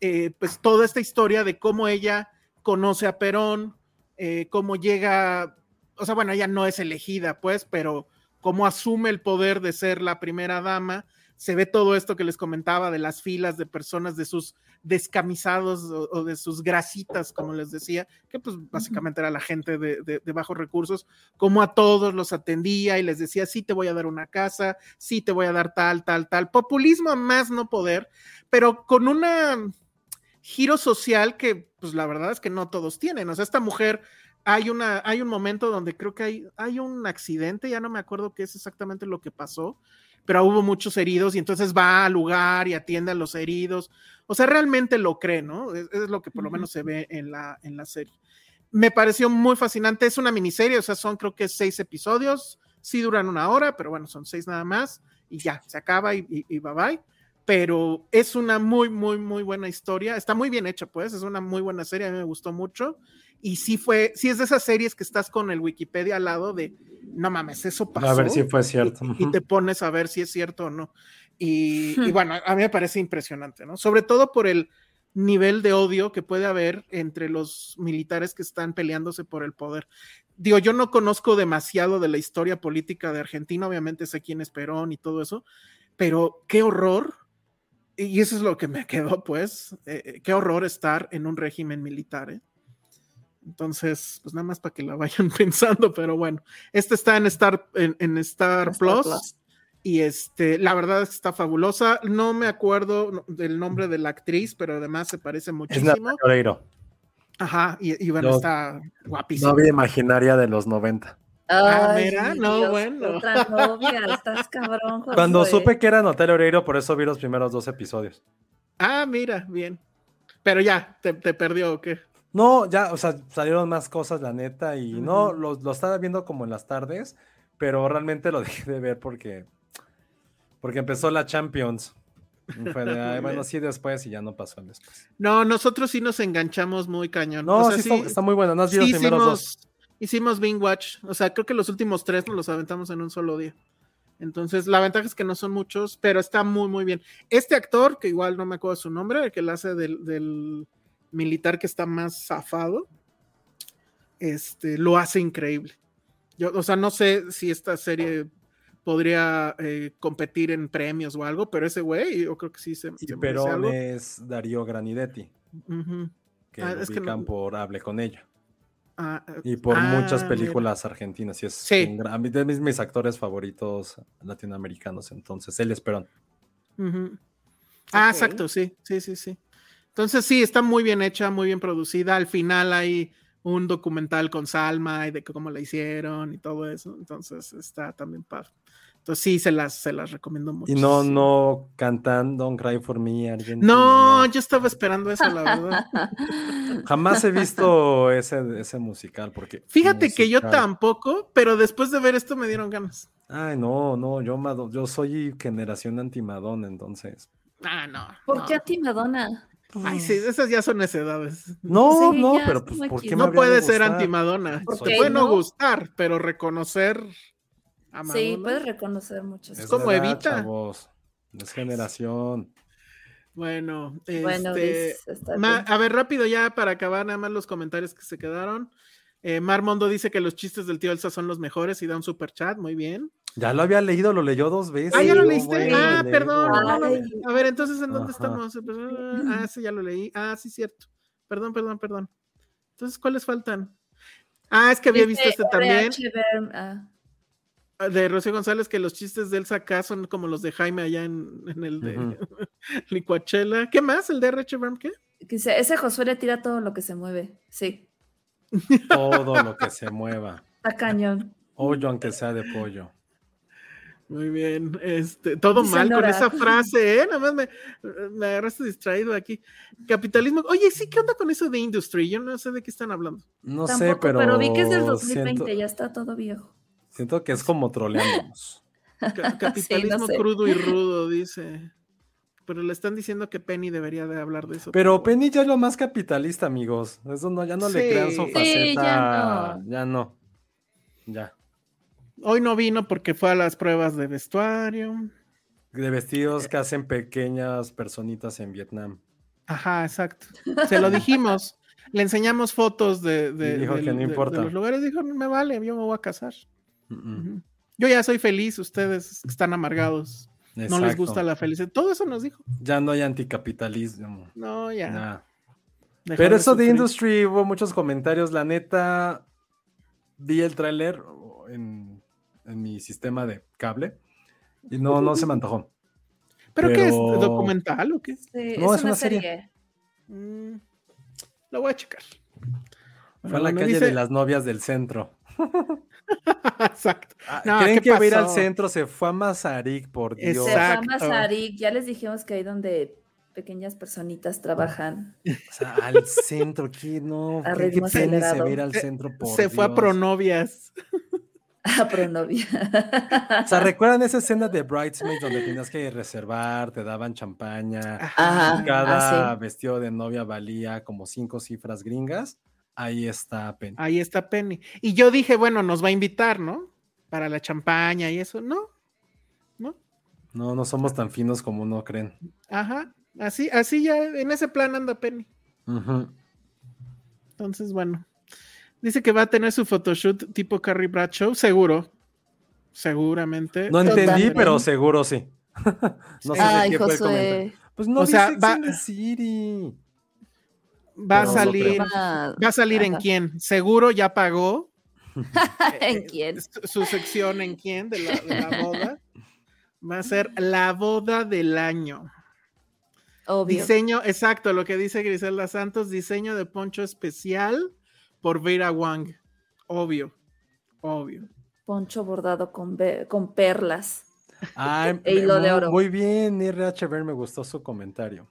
eh, pues toda esta historia de cómo ella conoce a Perón, eh, cómo llega, o sea, bueno, ella no es elegida, pues, pero cómo asume el poder de ser la primera dama. Se ve todo esto que les comentaba de las filas de personas, de sus descamisados o, o de sus grasitas, como les decía, que pues básicamente era la gente de, de- de bajos recursos, como a todos los atendía y les decía, sí te voy a dar una casa, sí te voy a dar tal, tal, tal. Populismo a más no poder, pero con una giro social que pues la verdad es que no todos tienen. O sea, esta mujer hay una hay un momento donde creo que hay hay un accidente, ya no me acuerdo qué es exactamente lo que pasó, pero hubo muchos heridos y entonces va al lugar y atiende a los heridos. O sea, realmente lo cree, ¿no? Es, es lo que por lo menos se ve en la en la serie. Me pareció muy fascinante, es una miniserie, o sea, son creo que seis episodios, sí duran una hora, pero bueno, son seis nada más y ya, se acaba y, y, y bye bye pero es una muy, muy, muy buena historia. Está muy bien hecha, pues, es una muy buena serie, a mí me gustó mucho. Y sí fue, sí es de esas series que estás con el Wikipedia al lado de, no mames, eso pasó. A ver si fue cierto. Y, te pones a ver si es cierto o no. Y, y bueno, a mí me parece impresionante, ¿no? Sobre todo por el nivel de odio que puede haber entre los militares que están peleándose por el poder. Digo, yo no conozco demasiado de la historia política de Argentina, obviamente sé quién es Perón y todo eso, pero qué horror, y eso es lo que me quedó, pues, eh, eh, qué horror estar en un régimen militar. ¿eh? Entonces, pues nada más para que la vayan pensando, pero bueno, este está en Star, en, en Star, Star Plus, Plus. y este, la verdad es que está fabulosa. No me acuerdo del nombre de la actriz, pero además se parece Es muchísimo. Natalia Oreiro, Ajá, y, y bueno, No- está guapísima. novia imaginaria de los 90. Ah, mira, no, bueno. Otra novia, estás cabrón. Cuando supe que era Natalia Oreiro, por eso vi los primeros dos episodios. Ah, mira, bien. Pero ya, te, te perdió o qué? No, ya, o sea, salieron más cosas, la neta, y no, lo, lo estaba viendo como en las tardes, pero realmente lo dejé de ver porque, porque empezó la Champions. Y fue de, "Ay, bueno, sí, después, y ya no pasó después. No, nosotros sí nos enganchamos muy cañón. No, O sea, sí, está, está muy bueno, no has sí los primeros dos. hicimos, hicimos Bing Watch. O sea, creo que los últimos tres nos los aventamos en un solo día. Entonces, la ventaja es que no son muchos, pero está muy, muy bien. Este actor, que igual no me acuerdo su nombre, el que le hace del, del militar que está más zafado, este, lo hace increíble. Yo, o sea, no sé si esta serie podría eh, competir en premios o algo, pero ese güey, yo creo que sí se, Y se Perón es Darío Granidetti, que Ah, lo es que ubican no- por Hable con ella. Ah, Y por ah, muchas mira. películas argentinas. Y es Sí. un gran- a mí de mis, mis actores favoritos latinoamericanos. Entonces, él es Perón. Ah, exacto, sí, sí, sí, sí. Entonces sí, está muy bien hecha, muy bien producida. Al final hay un documental con Salma y de cómo la hicieron y todo eso. Entonces está también padre. Entonces sí, se las, se las recomiendo mucho. Y no, no cantan Don't Cry for Me, Argentina. No, yo estaba esperando eso, la verdad. Jamás he visto ese, ese musical porque. Fíjate que yo musical- tampoco, pero después de ver esto me dieron ganas. Ay, no, no, yo, Mado- yo soy generación anti-Madonna, entonces. Ah, no. ¿Por no. qué anti-Madonna? Ay, sí, esas ya son necedades. No, Sí, no, pero es pues, como ¿por que qué me No puede ser anti-Madonna. ¿Por Te puede no gustar, pero reconocer a Sí, Madonna. puedes reconocer muchas Es como edad, Evita. chavos. Es generación. Bueno, Bueno, este, dice, está ma- bien. a ver, rápido ya para acabar nada más los comentarios que se quedaron. Eh, Mar Mondo dice que los chistes del tío Elsa son los mejores y da un super chat, muy bien. Ya lo había leído, lo leyó dos veces. Ah, ya lo leíste. bueno, ah, perdón. no. A ver, entonces, ¿en dónde Ajá. estamos? Ah, sí, ya lo leí. Ah, sí, cierto. Perdón, perdón, perdón. Entonces, ¿cuáles faltan? Ah, es que había visto este también, RH Berm, ah, de Rocío González, que los chistes de Elsa acá son como los de Jaime allá en, en el de. Licuachela. ¿Qué más? ¿El de RH Berm qué? ese Josué le tira todo lo que se mueve. Sí, Todo lo que se mueva. está cañón. Hoyo aunque sea de pollo. Muy bien, este, todo Dice mal con esa frase, ¿eh? Nada más me, me agarraste distraído aquí. Capitalismo. Oye, sí, ¿qué onda con eso de industry? Yo no sé de qué están hablando. No sé, pero. pero, vi que es del 2020, Siento, ya está todo viejo. siento que es como troleándonos. Ca- capitalismo sé. crudo y rudo, dice. Pero le están diciendo que Penny debería de hablar de eso. Pero Penny ya es lo más capitalista, amigos. Eso no, ya no le crean su Sí, faceta. ya no. Ya no. Ya. Hoy no vino porque fue a las pruebas de vestuario. De vestidos que hacen pequeñas personitas en Vietnam. Ajá, exacto. Se lo dijimos. Le enseñamos fotos de, de- Y dijo del- que no de- de importa. los lugares. Dijo, no me vale, yo me voy a casar. Mm, mm. Yo ya soy feliz, ustedes están amargados. No les gusta la felicidad. Todo eso nos dijo. Ya no hay anticapitalismo. No, ya. Pero eso de. Industry hubo muchos comentarios. La neta, vi el tráiler en, en mi sistema de cable y no, no se me antojó. ¿Pero, qué es? ¿Documental o qué? Sí, No, es, es una una serie. serie. Mm, lo voy a checar. Fue Bueno, a la calle dice- de las novias del centro. Exacto. Ah, No, ¿Creen ¿qué que va a ir al centro? Se fue a Mazarik, por Dios. Se fue a. Mazarik, ya les dijimos que ahí donde pequeñas personitas trabajan. O sea, al centro, ¿qué no? A ¿Qué, se va a ir al Se- centro por Se fue a pronovias. Ah, pronovia. O sea, ¿recuerdan esa escena de Bridesmaids donde tenías que reservar, te daban champaña? Ajá. cada ah, vestido de novia valía como cinco cifras gringas. Ahí está Penny. Ahí está Penny. Y yo dije, bueno, nos va a invitar, ¿no? Para la champaña y eso. No, no. No, no somos tan finos como uno creen. Ajá. Así, así ya, en ese plan anda Penny. Ujú. Entonces, bueno. Dice que va a tener su photoshoot tipo Carrie Bradshaw, seguro. Seguramente. No entendí, pero seguro sí. no sé Ay, qué fue el Josué. comentario. Pues no O sea, dice va- Sex and the City. Va a salir. ¿Va a salir en quién? Seguro ya pagó ¿En quién? su, su sección en quién de la, de la boda. Va a ser la boda del año. Obvio. Diseño, exacto, lo que dice Griselda Santos, diseño de poncho especial por Vera Wang. Obvio, obvio. Poncho bordado con, con perlas. Ay, E hilo de oro. Muy bien, RHB, me gustó su comentario.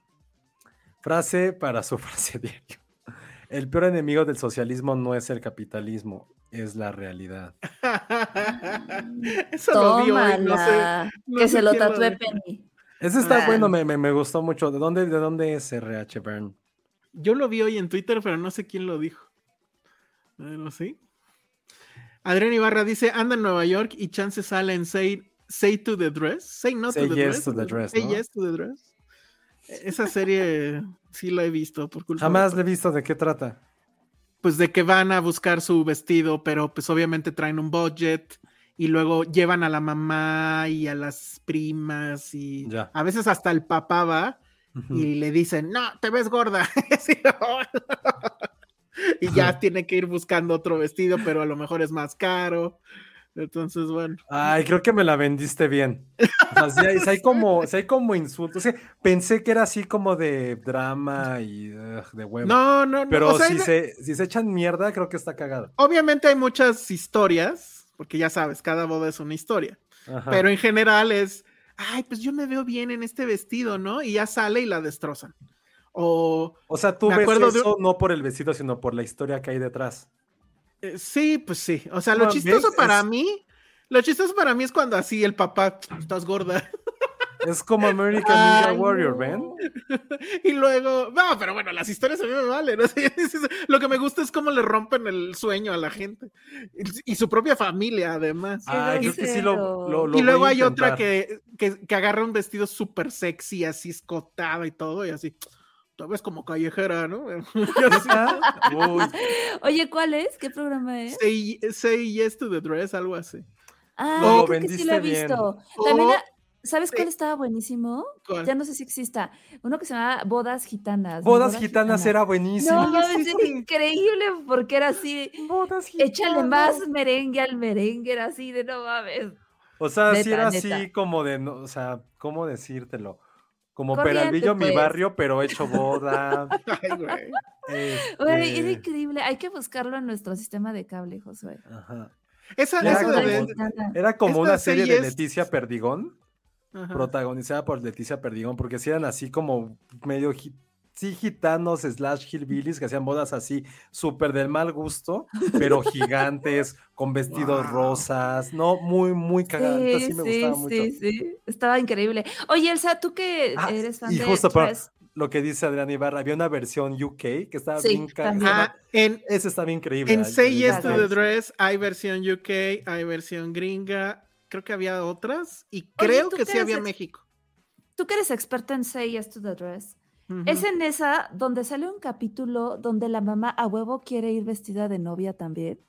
Frase para su frase diario. El peor enemigo del socialismo no es el capitalismo, es la realidad. Eso lo vi hoy, no sé. Tómala. no que sé se lo lo tatúe. Penny. Ese está bueno, me, me- me gustó mucho. ¿De dónde, ¿De dónde es RH Bern? Yo lo vi hoy en Twitter, pero no sé quién lo dijo. Pero sí. Adrián Ibarra dice, anda en Nueva York y chance sale en Say, Say to the Dress. Say no Say to the yes dress. to the dress, Say ¿no? yes to the dress. Esa serie sí la he visto por culpa Jamás le he visto de qué trata. Pues de que van a buscar su vestido, pero pues obviamente traen un budget y luego llevan a la mamá y a las primas y Ya. a veces hasta el papá va y le dicen, no, te ves gorda. Y ya tiene que ir buscando otro vestido, pero a lo mejor es más caro. Entonces, bueno. Ay, creo que me la vendiste bien. O sea, sí hay, como, sí hay como insultos. O sea, pensé que era así como de drama y ugh, de huevo. No, no, no. Pero o sea, si, se, si se echan mierda, creo que está cagado. obviamente hay muchas historias, porque ya sabes, cada boda es una historia. Ajá. Pero en general es, ay, pues yo me veo bien en este vestido, ¿no? Y ya sale y la destrozan. O, o sea, tú me ves acuerdo de eso no por el vestido, sino por la historia que hay detrás. Eh, sí, pues sí. O sea, lo No, chistoso ¿ves? para Es- mí, lo chistoso para mí es cuando así el papá, estás gorda. Es como American Ay, Ninja Warrior. ¿ven? Y luego, no, pero bueno, las historias a mí me valen. Lo que me gusta es cómo le rompen el sueño a la gente. Y, y su propia familia, además. Ay, creo que sí lo, lo- lo y luego hay otra que, que, que agarra un vestido súper sexy, así escotado y todo, y así, tú ves como callejera, ¿no? Oye, ¿cuál es? ¿Qué programa es? say, say yes to the dress, algo así. Ah, Lo creo que sí lo he vendiste bien. visto. También, ¿sabes cuál estaba buenísimo? ¿Cuál? Ya no sé si exista. Uno que se llama Bodas Gitanas. ¿no? Bodas Gitanas era buenísimo. No, sí, era sí. increíble porque era así. Bodas Échale Gitanas. más merengue al merengue, era así de no mames. O sea, sí Neta, era neta. así como de, no, o sea, ¿cómo decírtelo? Como Corriente, Peralvillo, mi pues. barrio, pero hecho boda. Ay, güey. Güey, era este, increíble. Hay que buscarlo en nuestro sistema de cable, Josué. ajá. Esa, Era esa como- de. Era como Esta una serie de serie es- Leticia Perdigón, Ajá. protagonizada por Leticia Perdigón, porque sí eran así como medio sí gitanos slash hillbillies que hacían bodas así súper del mal gusto, pero gigantes, con vestidos Wow. rosas, no, muy, muy cagadas, Sí, sí me sí, gustaba mucho. sí, sí. Estaba increíble. Oye, Elsa, tú que Ah, eres fan y de justo para- Tres- Lo que dice Adrián Ibarra, había una versión UK que estaba Sí, bien ca- también. Ah, en, Ese está bien increíble. en ay, Say ay, Yes to the Dress hay versión UK, hay versión gringa, creo que había otras, y Oye, creo ¿tú que sí había México. Tú que eres experta en Say Yes to the Dress. Es en esa donde sale un capítulo donde la mamá a huevo quiere ir vestida de novia también.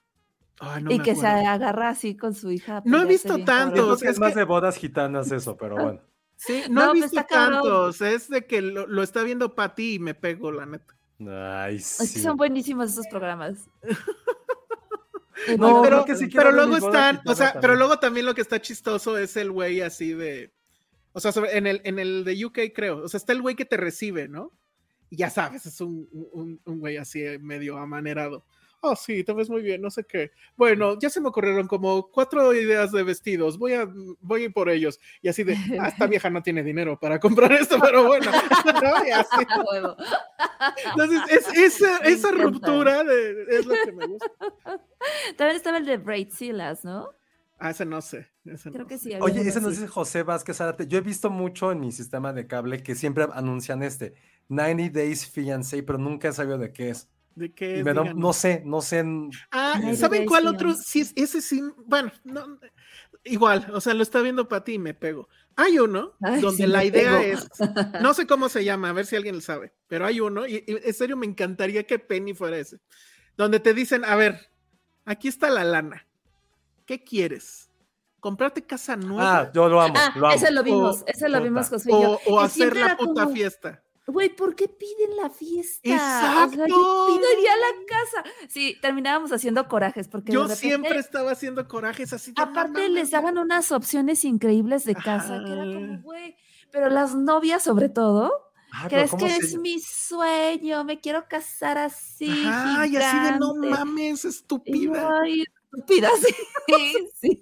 Ay, no y que se agarra así con su hija. a No he visto tantos, que es, más que- de bodas gitanas eso, pero bueno. Sí, no, No, he pues visto tantos, es de que lo, lo está viendo Patty y me pego, la neta. Ay, Es que sí. son buenísimos esos programas. No, pero, que sí pero luego están, o sea, pero luego también lo que está chistoso es el güey así de, o sea, sobre- en el, en el de UK creo, o sea, está el güey que te recibe, ¿no? Y ya sabes, es un, un, un güey así eh, medio amanerado. Oh, sí, te ves muy bien, no sé qué. Bueno, ya se me ocurrieron como cuatro ideas de vestidos, voy a, voy a ir por ellos. Y así de, ah, esta vieja no tiene dinero para comprar esto, pero bueno. ¿no? Y así. Entonces, es, esa, esa ruptura de- es lo que me gusta. También estaba el de Braid Silas, ¿no? Ah, ese no sé. ese Creo no que sé. sí. Oye, ese nos así. dice José Vázquez Arte. Yo he visto mucho en mi sistema de cable que siempre anuncian este 90 Days Fiancé, pero nunca he sabido de qué es. ¿De qué es? no sé, no sé. en- Ah, ¿saben cuál otro? Sí, es- ese sí, bueno, no, igual, o sea, lo está viendo Pati y me pego. Hay uno Ay, donde sí la idea es, no sé cómo se llama, a ver si alguien lo sabe, pero hay uno, y, y en serio me encantaría que Penny fuera ese, donde te dicen, a ver, aquí está la lana, ¿qué quieres? ¿Comprarte casa nueva? Ah, yo lo amo, Ah, lo amo. ese lo vimos, O- ese lo vimos. Josué o, o hacer la puta como, fiesta. Güey, ¿por qué piden la fiesta? O Exacto. sea, yo pediría la casa. Sí, terminábamos haciendo corajes porque Yo repente, siempre estaba haciendo corajes así. de, "No aparte mames". les daban unas opciones increíbles de casa que era como, güey, pero las novias sobre todo, Ah, ¿crees ¿cómo que se es mi sueño? Me quiero casar así. Ajá, y así de no gigante". mames, estúpida. Ay, estúpida, sí. sí.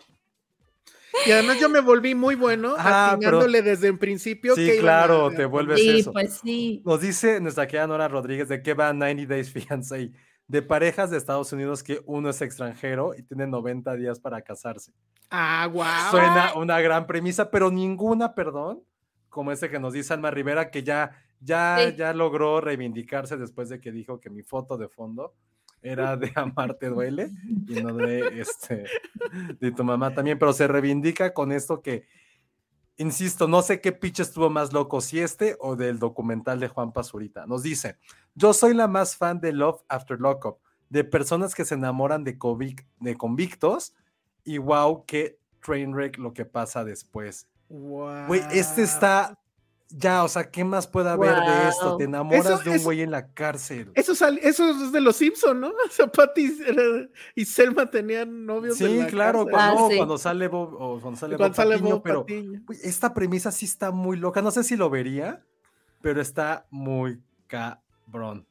Y además yo me volví muy bueno Ah, pero- desde el principio Sí, que claro, a- te vuelves Sí, eso. pues sí. Nos dice nuestra querida Nora Rodríguez de que va 90 Days Fiancé de parejas de Estados Unidos que uno es extranjero y tiene 90 días para casarse. Ah, wow. Suena una gran premisa, pero ninguna, perdón, como ese que nos dice Alma Rivera, que ya, ya, Sí. ya logró reivindicarse después de que dijo que mi foto de fondo era de Amarte Duele y no de, este, de tu mamá también, pero se reivindica con esto que, insisto, no sé qué pitch estuvo más loco, si este o del documental de Juan Pazurita. Nos dice, yo soy la más fan de Love After Lockup, de personas que se enamoran de, convic- de convictos y wow, qué train wreck lo que pasa después. Güey, este está ya, o sea, ¿qué más puede haber de esto? Te enamoras Eso- de un güey en la cárcel. Eso, sal- eso es de los Simpson, ¿no? O sea, Patty y- y Selma tenían novios. en Sí, la claro, cárcel. cuando, Ah, sí. cuando sale Bob, o cuando sale Cuando Bob sale Patiño, Bob pero Patiño. esta premisa sí está muy loca. No sé si lo vería, pero está muy cabrón.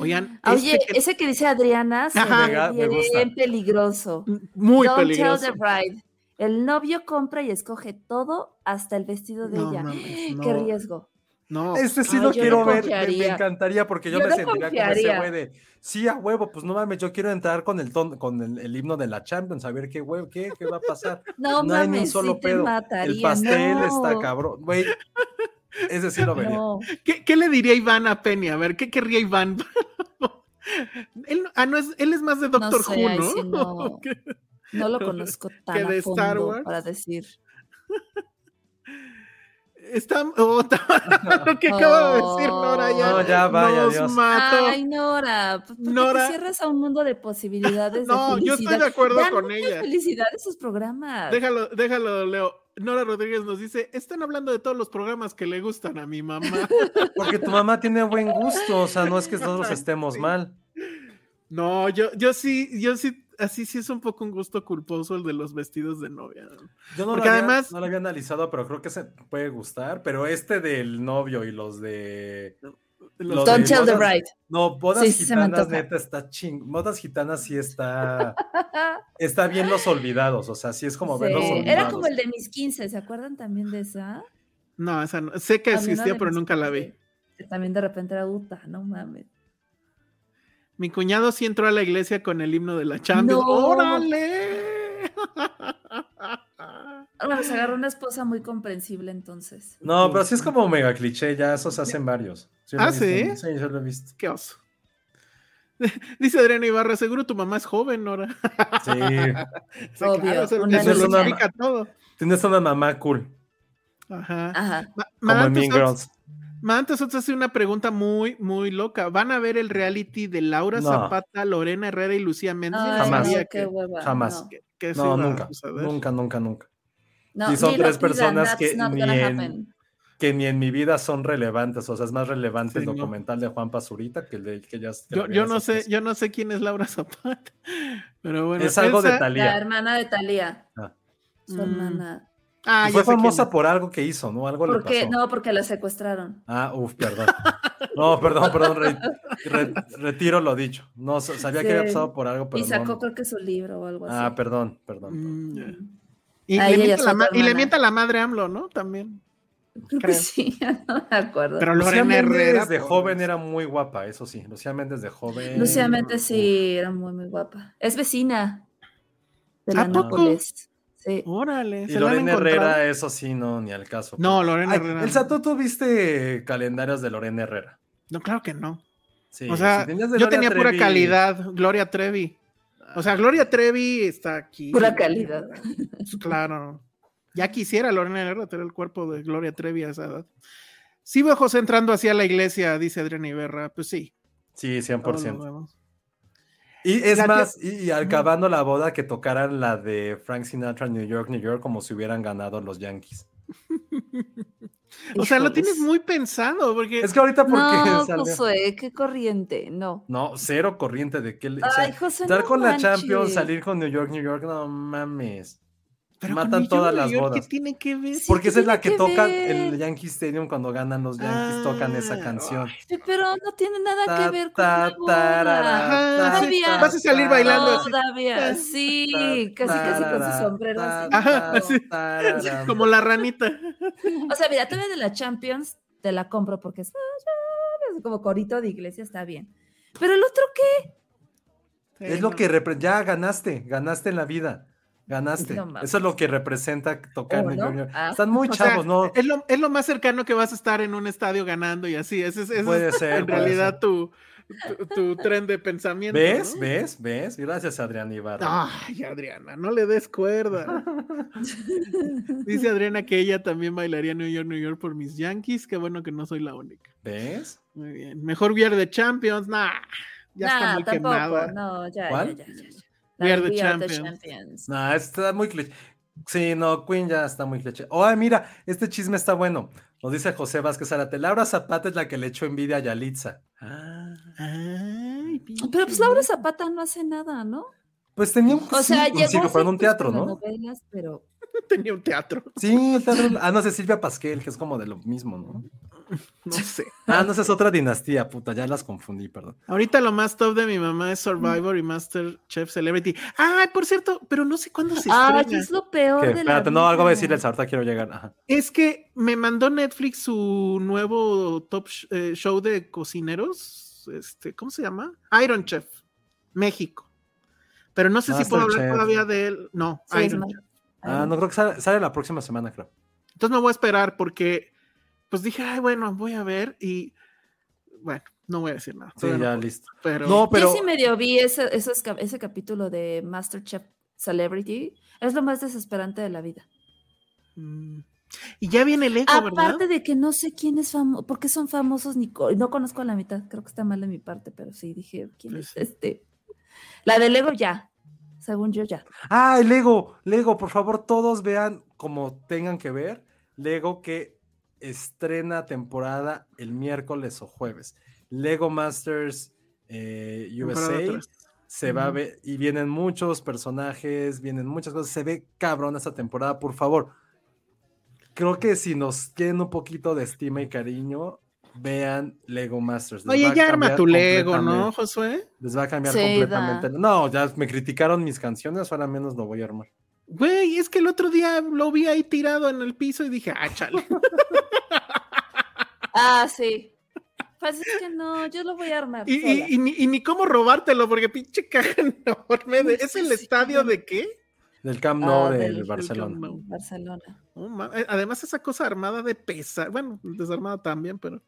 Oigan, Oye, este que- ese que dice Adriana se Ajá. Me bien gusta. peligroso. muy Don't peligroso. tell the bride. El novio compra y escoge todo hasta el vestido de No ella. mames, Qué riesgo. No, Este sí Ay, lo quiero no ver, me- me, confiaría. encantaría porque yo, Yo me no sentiría como ese confiaría. güey de, sí, a huevo, pues no mames, yo quiero entrar con el ton, con el, el himno de la Champions, a ver qué güey, qué, qué va a pasar. No, No hay ni un mames, solo sí te pedo. mataría. El pastel está cabrón, güey. Ese sí lo vería. No. ¿Qué, qué le diría Iván a Penny? A ver, ¿qué querría Iván? él, ah, no, es, él es más de No Doctor sé, Who, ahí ¿no? no. Lo conozco tan Que de a Star fondo Wars. para decir. Está, oh, lo que acaba de decir Nora ya, No, ya, vaya, nos Dios. mató. Ay, Nora, ¿por qué Nora. te cierras a un mundo de posibilidades? No, de yo estoy felicidad? de acuerdo Dan con ella. felicidad esos programas. Déjalo, déjalo, Leo. Nora Rodríguez nos dice, están hablando de todos los programas que le gustan a mi mamá. Porque tu mamá tiene buen gusto, o sea, no es que nosotros estemos Sí. mal. No, yo, yo sí, yo sí, así sí es un poco un gusto culposo el de los vestidos de novia. Yo no, Porque lo había, además- no lo había analizado, pero creo que se puede gustar. Pero este del novio y los de. Los Don't de tell the bride. No, bodas Sí, gitanas, neta, está ching. Bodas gitanas sí está. está bien los olvidados, o sea, sí es como Sí, verlos olvidados. Era como el de mis 15, ¿se acuerdan también de esa? No, esa no. Sé que existía, pero nunca la 15, vi. También de repente era puta, no mames. Mi cuñado sí entró a la iglesia con el himno de la Champions. No. ¡Órale! Bueno, se agarró una esposa muy comprensible entonces. No, pero sí es como mega cliché, ya esos hacen varios. ¿Ah, sí? Sí, yo lo he visto. ¡Qué oso! Dice Adriana Ibarra, seguro tu mamá es joven, Nora. Sí. Sí, Obvio, claro, eso, una eso lo explica todo. Tienes una mamá cool, Ajá. Ajá. Ma- como en Mean Girls. Ots hace una pregunta muy, muy loca. ¿Van a ver el reality de Laura No. Zapata, Lorena Herrera y Lucía Méndez? Ay, Jamás. qué que, hueva, Jamás. No, que- que nunca, nunca, nunca, nunca. no, Sí, son tres pidan, personas que ni en-. Que ni en mi vida son relevantes, o sea, es más relevante Sí, el no. documental de Juan Pazurita que el de que ya Yo, yo no sé, hace. yo no sé quién es Laura Zapata, pero bueno. Es algo de Elsa- La Talía. hermana de Talía. Ah. Su Mm. hermana. Ah, fue quién famosa por algo que hizo, ¿no? Algo le pasó. no, porque la secuestraron. Ah, uff, perdón. No, perdón, perdón. re- re- retiro lo dicho. No, sa- sabía que había pasado por algo, pero y sacó no. creo que su libro o algo así. Ah, perdón, perdón. Mm. Mm. Y, Ah, le mienta a la y le mienta la madre AMLO, ¿no? También. Creo que sí, no me acuerdo. Pero Lucía Lorena Herrera. Méndez de pues, joven era muy guapa, eso sí. Lucía Méndez de joven. Lucía Méndez sí era muy, muy guapa. Es vecina de la ¿A poco? Nápoles. Sí. Órale. Y ¿se la han Lorena? Herrera, eso sí, no, ni al caso. No, Lorena Ay, Herrera. Elsa, ¿tú tuviste calendarios de Lorena Herrera? No, claro que no. Sí, o sea, si yo Gloria tenía pura calidad. Gloria Trevi. O sea, Gloria Trevi está aquí. Pura calidad. Pues, Claro. Ya quisiera Lorena Herrera tener el cuerpo de Gloria Trevi a esa edad. Sí veo a José entrando hacia la iglesia, dice Adriana Iberra. Pues sí. Sí, todos lo 100%. Y es más, y, y acabando la boda, que tocaran la de Frank Sinatra, New York, New York, como si hubieran ganado los Yankees. O sea, lo tienes muy pensado, porque Es que ahorita porque No, salió- Josué, qué corriente, no. No, cero corriente de que... le- o sea, Ay, José, estar no con la Champions, salir con New York, New York, no mames. Pero matan todas las York, bodas. ¿Qué tiene que ver? Sí, Porque ¿qué esa es la que que tocan ver? el Yankee Stadium cuando ganan los Yankees, tocan esa Ah, canción. Pero no tiene nada Ta, que ver con ta, la boda. tarara, Ajá, ta, sí, Todavía. vas a salir bailando así. Todavía, sí, casi casi con su sombrero así. Ajá. Como la ranita. O sea, mira, todavía de la Champions te la compro porque es como corito de iglesia, está bien. Pero el otro, ¿qué? Es lo que ya ganaste, ganaste en la vida. Ganaste. No. Eso es lo que representa tocar Oh, New ¿no? York. Ah. Están muy O sea, chavos, ¿no? Es lo, es lo más cercano que vas a estar en un estadio ganando y así. Ese es, ese es Puede ser, en puede realidad ser. tu, tu, tu tren de pensamiento. ¿Ves? ¿no? ¿Ves? ¿Ves? Gracias, Adrián Ibarra. Ay, Adriana, no le des cuerda. Dice Adriana que ella también bailaría New York, New York por mis Yankees. Qué bueno que no soy la única. ¿Ves? Muy bien. Mejor Are the Champions. Nah, ya está muy tampoco, quemada. no, ya, ¿Cuál? ya, ya, ya, ya. We Are the We Are the Champions. No, está muy cliché. Sí, no, Queen ya está muy cliché. Oh, mira, este chisme está bueno. Nos dice José Vázquez Arate. Laura Zapata es la que le echó envidia a Yalitza. Ah. Ay, Pero pues Laura Zapata no hace nada, ¿no? Pues tenía un, O sea, sí, un llegó circo, pero en un pues, teatro, ¿no? telenovelas, pero tenía un teatro. Sí, el teatro. Ah, no sé, Silvia Pasquel, que es como de lo mismo, ¿no? No sé. Ah, no, esa es otra dinastía, puta, ya las confundí, perdón. Ahorita lo más top de mi mamá es Survivor y Master Chef Celebrity. Ay, por cierto, pero no sé cuándo se Ay, estrena. es lo peor de la espérate, no, algo voy a vida. decirles, ahorita quiero llegar. Ajá. Es que me mandó Netflix su nuevo top sh- eh, show de cocineros. Este, ¿cómo se llama? Iron Chef, México. Pero no sé si puedo hablar todavía de él. No, Sí, Iron Chef. Ah, no creo que sale, sale la próxima semana, creo. Entonces me voy a esperar porque, pues dije, ay, bueno, voy a ver y, bueno, no voy a decir nada. Sí, no ya listo. Pero, No, pero. Yo sí medio vi ese, cap- ese capítulo de Masterchef Celebrity. Es lo más desesperante de la vida. mm, y ya viene el ego, ¿verdad? Aparte de que no sé quién es famoso, por qué son famosos, ni co- no conozco a la mitad, creo que está mal de mi parte, pero sí dije, ¿quién Pues es este? La de Lego ya, según yo ya. Ah, el Lego, Lego, por favor, todos vean como tengan que ver. Lego que estrena temporada el miércoles o jueves. Lego Masters eh, USA tres. se va a ver y vienen muchos personajes, vienen muchas cosas. Se ve cabrón esta temporada, por favor. Creo que si nos quieren un poquito de estima y cariño, vean Lego Masters. Les Oye, ya arma tu Lego, ¿no, Josué? Les va a cambiar Sí, completamente. No, ya me criticaron mis canciones, ahora menos lo voy a armar. Güey, es que el otro día lo vi ahí tirado en el piso y dije, ah, chale. Ah, sí. Pues es que no, yo lo voy a armar. Y, y- sola. y ni, y ni cómo robártelo, porque pinche caja enorme. de- ¿Es el Sí. estadio de qué? Del Camp Nou Ah, del Barcelona. Camp Nou. Barcelona. Eh, Además, esa cosa armada de pesar. Bueno, desarmada también, pero.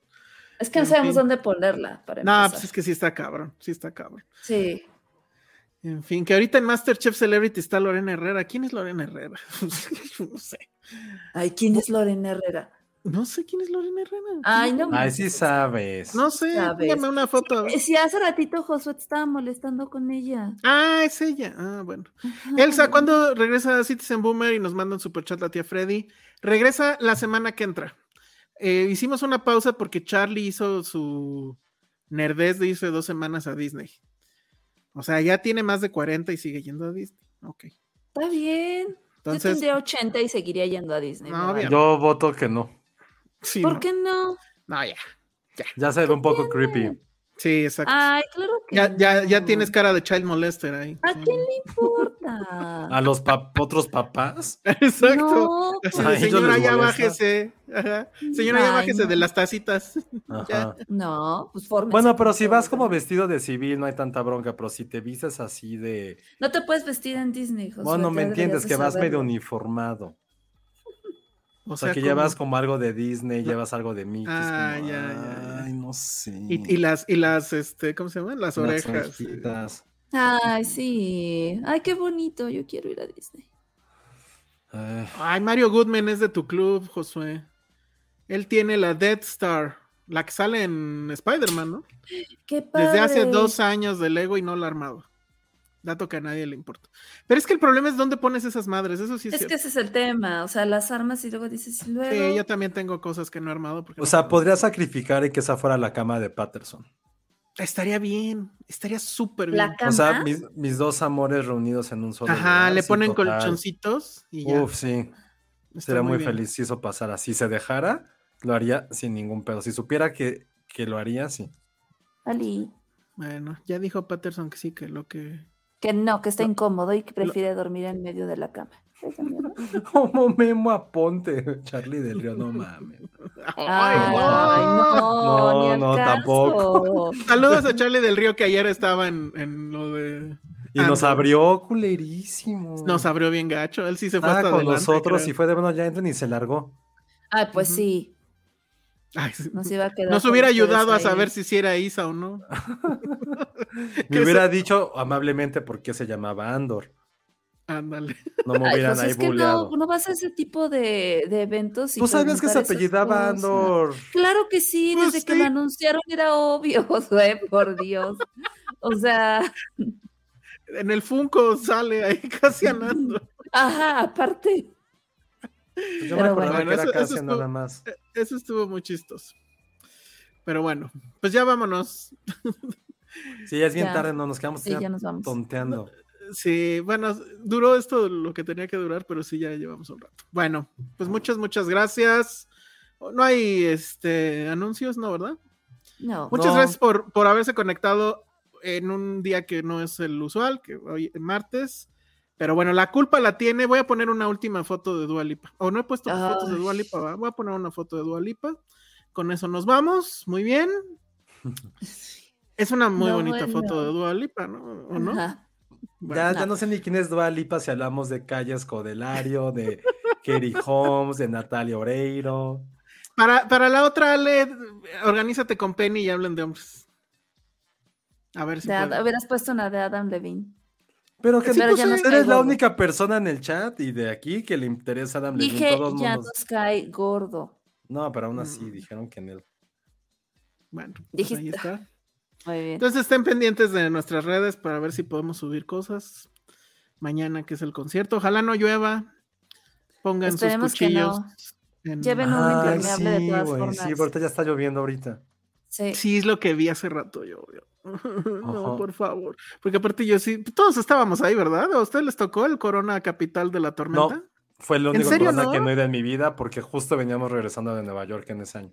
Es que no sabemos fin. dónde ponerla para No, empezar. pues es que sí está cabrón. Sí está cabrón. Sí. En fin, que ahorita en Masterchef Celebrity está Lorena Herrera. ¿Quién es Lorena Herrera? no sé. Ay, ¿quién es Lorena Herrera? No sé quién es Lorena Herrera. Ay, no Ay, sí sabes. No sé, Sabes. póngame una foto. Eh, Si hace ratito Josué te estaba molestando con ella. Ah, es ella. Ah, bueno. Ajá. Elsa, ¿cuándo regresa a Citizen Boomer y nos manda un superchat la tía Freddy? Regresa la semana que entra. Eh, hicimos una pausa porque Charlie hizo su nerdez de irse dos semanas a Disney. O sea, ya tiene más de 40 y sigue yendo a Disney. Ok. Está bien. yo Entonces, tendría 80 y seguiría yendo a Disney. No, bien. Yo voto que no. sí, ¿Por no. qué no? No, ya. Ya se ve un poco creepy. Sí, exacto. Ay, claro que ya, ya, ya tienes cara de child molester ahí. ¿A Sí. quién le importa? A los pa- otros papás. Exacto. No, ellos señora, ya bájese. Ajá. Señora, ya bájese no. de las tacitas. Ajá. no, pues fórmense Bueno, pero si vas como vestido de civil, no hay tanta bronca, pero si te vistes así de. No te puedes vestir en Disney, Josué. Bueno, me entiendes, que vas medio uniformado. O O sea, que como- llevas como algo de Disney, llevas algo de Mickey. Ah, como, ya, ya, ya. Ay, no sé. Y, y las, y las, este, ¿cómo se llaman? Las Las orejas. orejitas. Ay, sí. Ay, qué bonito. Yo quiero ir a Disney. Ay, Ay, Mario Goodman es de tu club, Josué. Él tiene la Death Star, la que sale en Spider-Man, ¿no? Qué padre. Desde hace dos años de Lego y no la ha armado. Dato que a nadie le importa. Pero es que el problema es dónde pones esas madres, eso sí es, Es que ese es el tema, o sea, las armas y luego dices, y luego... Sí, yo también tengo cosas que no he armado. Porque O no sea, puedo. podría sacrificar y que esa fuera la cama de Patterson. Estaría bien, estaría súper bien. La cama. O sea, mis, mis dos amores reunidos en un solo Ajá, lugar, le ponen total. colchoncitos y ya. Uf, sí. Sería muy, feliz si eso pasara. Si se dejara, lo haría sin ningún pedo. Si supiera que, que lo haría, sí. Ali, Bueno, ya dijo Patterson que sí, que lo que. Que no, que está Lo- incómodo y que prefiere dormir en medio de la cama. Como Memo Aponte, Charlie del Río, no mames. Ay, no! no, No, no, caso. tampoco. Saludos a Charlie del Río que ayer estaba en, en lo de. Y nos abrió culerísimo. Nos abrió bien gacho. Él sí se fue hasta con adelante, nosotros creo. y fue de bueno, ya entren y se largó. Ay, pues sí, Ay, nos iba a quedar. Nos con hubiera ayudado a saber si era Isa o no. Me hubiera dicho amablemente por qué se llamaba Andor. Ándale. No me Ay, hubieran pues ahí es que no, no vas a ese tipo de, de eventos. y Tú sabías que se apellidaba cosas. Andor. Claro que sí, Pues desde que lo anunciaron era obvio, Josué, por Dios. O sea, En el Funko sale ahí casi andando. ajá, aparte. Pues yo me Pero acordaba bueno. que era Eso- estuvo- nada más. Eso estuvo muy chistoso. Pero bueno, pues ya vámonos. Sí, es bien Ya. tarde, no nos quedamos Sí, ya ya nos vamos. tonteando. Sí, bueno, duró esto lo que tenía que durar, pero sí ya llevamos un rato. Bueno, pues muchas, muchas gracias. No hay este anuncios, ¿no? ¿Verdad? No. Muchas No. gracias por, por haberse conectado en un día que no es el usual, que hoy es martes. Pero bueno, la culpa la tiene. Voy a poner una última foto de Dualipa. O no he puesto Ay. fotos de Dualipa. Voy a poner una foto de Dualipa. Con eso nos vamos. Muy bien. Es una muy No, bonita bueno. foto de Dualipa, ¿no? ¿O no? Bueno, Ya, ya no. sé ni quién es Dua Lipa si hablamos de Calle Escodelario, de Katie Holmes, de Natalia Oreiro. Para, para la otra, Ale, organízate con Penny y hablen de hombres. A ver si De hubieras puesto una de Adam Levine. Pero que pero tú ya nos eres cae la gordo. única persona en el chat y de aquí que le interesa a Adam Levine. Dije, Todos ya nos cae gordo. No, pero aún así Mm. dijeron que en él. Bueno, pues Dijiste- ahí está. Muy bien. Entonces estén pendientes de nuestras redes para ver si podemos subir cosas. Mañana que es el concierto. Ojalá no llueva. Pongan Esperemos sus que cuchillos. no. en- Lleven un impermeable de sí, todas formas. sí, ahorita ya está lloviendo ahorita. Sí. Sí, es lo que vi hace rato yo. yo. No, por favor. Porque aparte yo sí, todos estábamos ahí, ¿verdad? ¿A ustedes les tocó el Corona Capital de la Tormenta? Fue el ¿En único no? que no he ido en mi vida porque justo veníamos regresando de Nueva York en ese año.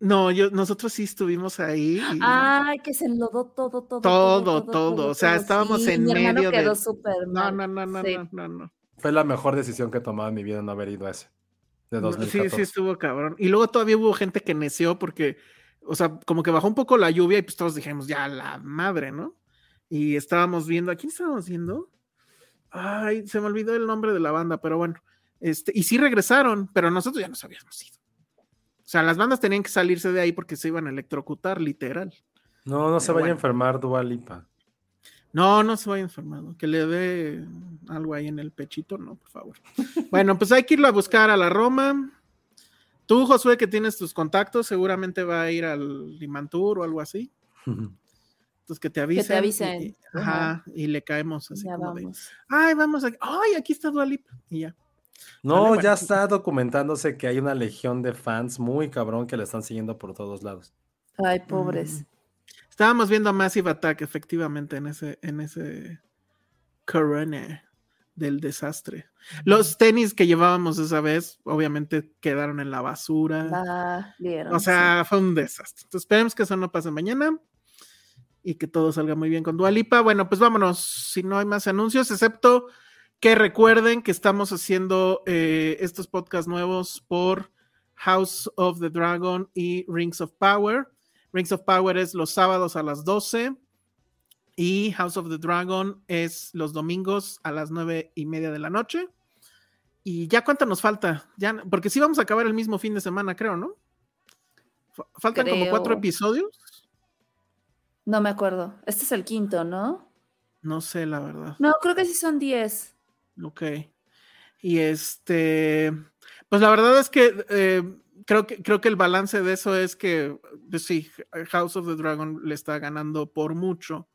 No, yo, nosotros sí estuvimos ahí. y- Ay, que se enlodó todo, todo. Todo, todo, o sea, estábamos en mi hermano medio de- súper no, mal. no, no, no, Sí. no, no, no. Fue la mejor decisión que he tomado en mi vida no haber ido a ese. De No, Sí, 2014. sí estuvo cabrón. Y luego todavía hubo gente que neció porque, o sea, como que bajó un poco la lluvia y pues todos dijimos, ya la madre, ¿no? Y estábamos viendo, ¿a quién estábamos viendo? Ay, se me olvidó el nombre de la banda, pero bueno. Este, y sí regresaron, pero nosotros ya nos habíamos ido. O sea, las bandas tenían que salirse de ahí porque se iban a electrocutar, literal. No, no se Pero vaya bueno. a enfermar Dua Lipa. No, no se vaya enfermado. Que le dé algo ahí en el pechito, no, por favor. bueno, pues hay que irlo a buscar a la Roma. Tú, Josué, que tienes tus contactos, seguramente va a ir al Limantur o algo así. Entonces que te avisen. y- avisen. y- ajá, y le caemos así Ya como de, ay, vamos aquí. Ay, aquí está Dualip. Y ya. No, Vale, bueno. ya está documentándose que hay una legión de fans muy cabrón que le están siguiendo por todos lados. Ay, pobres. Mm. Estábamos viendo a Massive Attack, efectivamente, en ese, en ese corona del desastre. Los tenis que llevábamos esa vez, obviamente, quedaron en la basura. O sea, fue un desastre. Entonces, esperemos que eso no pase mañana y que todo salga muy bien con Dualipa. Bueno, pues vámonos, si no hay más anuncios, excepto que recuerden que estamos haciendo eh, estos podcasts nuevos por House of the Dragon y Rings of Power. Rings of Power es los sábados a las 12 y House of the Dragon es los domingos a las nueve y media de la noche. Y ya cuánto nos falta, ya, porque sí vamos a acabar el mismo fin de semana, creo, ¿no? Fa- Faltan como cuatro episodios. No me acuerdo. Este es el quinto, ¿no? No sé, la verdad. No, creo que sí son 10. Ok. Y este, pues la verdad es que eh, creo que creo que el balance de eso es que pues sí, House of the Dragon le está ganando por mucho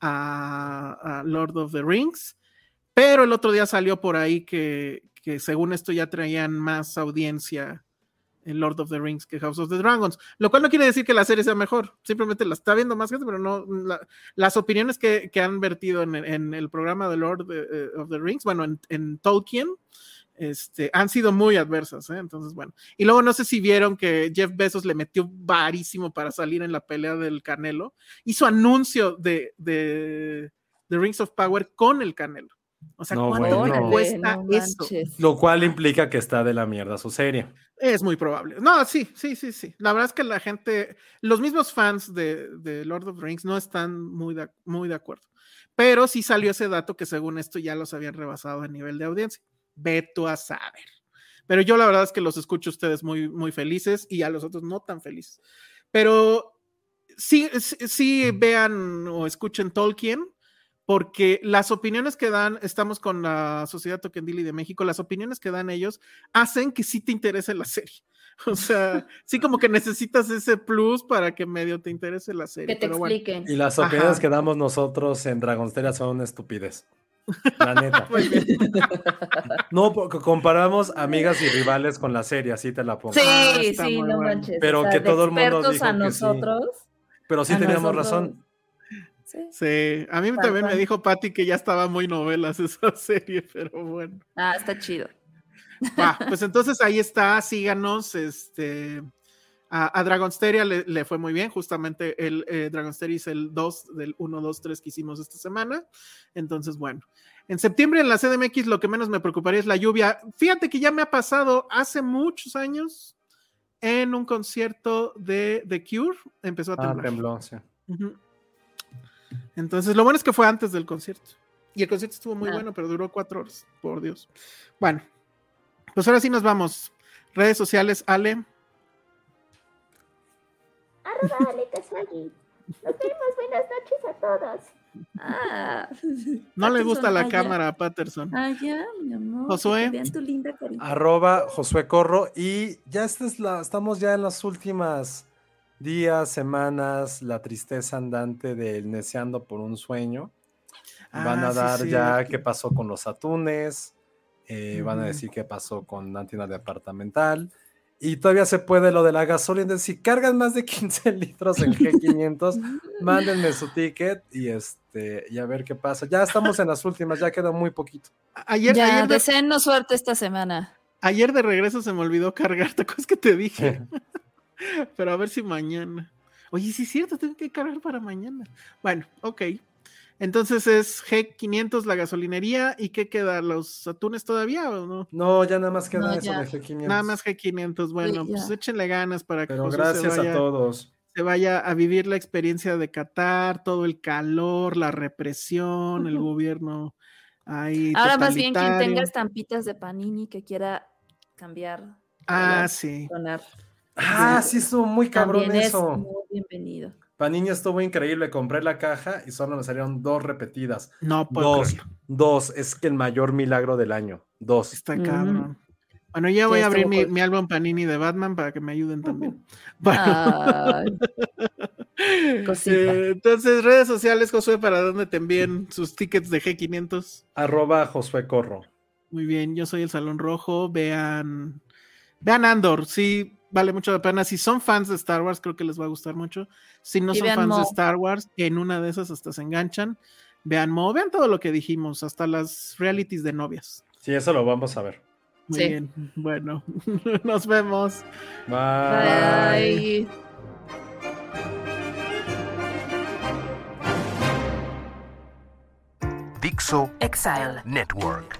a, Lord of the Rings, pero el otro día salió por ahí que, que según esto ya traían más audiencia en Lord of the Rings que House of the Dragons, lo cual no quiere decir que la serie sea mejor, simplemente la está viendo más gente, pero no, la- las opiniones que, que han vertido en, en el programa de Lord de- eh, of the Rings, bueno, en, en Tolkien, este, han sido muy adversas, ¿eh? entonces bueno, y luego no sé si vieron que Jeff Bezos le metió varísimo para salir en la pelea del Canelo, hizo anuncio de, de, de Rings of Power con el Canelo. O sea, No, ¿cuánto bueno. cuesta no eso? Lo cual implica que está de la mierda su serie. Es muy probable. No, sí, sí, sí, sí. La verdad es que la gente, los mismos fans de, de Lord of the Rings no están muy de, muy de acuerdo. Pero sí salió ese dato que según esto ya los habían rebasado a nivel de audiencia. Veto a saber. Pero yo la verdad es que los escucho a ustedes muy, muy felices y a los otros no tan felices. Pero sí, sí, sí vean o escuchen Tolkien, porque las opiniones que dan, estamos con la Sociedad Tokendili de México, las opiniones que dan ellos hacen que sí te interese la serie. O sea, sí como que necesitas ese plus para que medio te interese la serie. Que te pero bueno. expliquen. Y las Ajá. opiniones que damos nosotros en Dragonsteria son estupidez. La neta. Muy bien. No, porque comparamos amigas y rivales con la serie, así te la pongo. Sí, Ah, sí, no bueno. manches. Pero o sea, que de todo el mundo dijo a que sí. nosotros. Pero sí teníamos nosotros. razón. Sí. Sí, a mí también me dijo Patty que ya estaba muy novelas esa serie, pero bueno. Ah, está chido. Pues entonces ahí está, síganos, este, a, a Dragonsteria le, le fue muy bien, justamente el eh, Dragonsteria es el 2 del 1, 2, 3 que hicimos esta semana, entonces bueno, en septiembre en la CDMX lo que menos me preocuparía es la lluvia, fíjate que ya me ha pasado hace muchos años en un concierto de The Cure, empezó a Ah, temblar. tembló, sí. Entonces, lo bueno es que fue antes del concierto. Y el concierto estuvo muy Ah. bueno, pero duró cuatro horas, por Dios. Bueno, pues ahora sí nos vamos. Redes sociales, Ale. Arroba Ale. Nos vemos, buenas noches a todos. Ah. No le gusta la ah, cámara a Patterson. Ah, ya, mi amor. Josué. que te Vean tu linda carita. Arroba Josué Corro. Y ya esta es la, estamos ya en las últimas días, semanas, la tristeza andante del Neceando por un sueño. Van Ah, a sí, dar sí. ya qué pasó con los atunes, eh, van a decir qué pasó con Antina Departamental. Y todavía se puede lo de la gasolina. Si cargan más de 15 litros en G500, mándenme su ticket y este y a ver qué pasa. Ya estamos en las últimas, ya queda muy poquito. Ayer, Ya, ayer, de, deseennos suerte esta semana. ayer de regreso se me olvidó cargar, ¿te acuerdas que te dije? Pero a ver si mañana. Oye, sí es cierto, tengo que cargar para mañana. Bueno, ok. Entonces es G500 la gasolinería. ¿Y qué queda? ¿Los atunes todavía o no? No, ya nada más queda No, eso ya. de G500. Nada más G500. Bueno, Sí, pues échenle ganas para que Pero Josué se vaya, a todos. se vaya a vivir la experiencia de Qatar, todo el calor, la represión, el gobierno ahí. Ahora más bien quien tenga estampitas de Panini que quiera cambiar. Ah, sí. donar, Ah, sí estuvo muy cabrón También es eso. muy bienvenido. Panini estuvo increíble. Compré la caja y solo me salieron dos repetidas. No puedo Dos. creerlo. Dos. Es que el mayor milagro del año. Dos. Está cabrón. Bueno, ya voy Sí, a abrir mi, mi álbum Panini de Batman para que me ayuden también. Bueno, eh, entonces, redes sociales, Josué, para donde te envíen sus tickets de G500. Arroba Josué Corro. Muy bien, yo soy el Salón Rojo. Vean, vean Andor, sí, vale mucho la pena. Si son fans de Star Wars, creo que les va a gustar mucho. Si no Y son fans de. Star Wars, en una de esas hasta se enganchan. Vean Mo, vean todo lo que dijimos, hasta las realities de novias. Sí, eso lo vamos a ver. Muy Sí. bien, bueno, nos vemos. Bye. Bye. Dixo Exile. Network.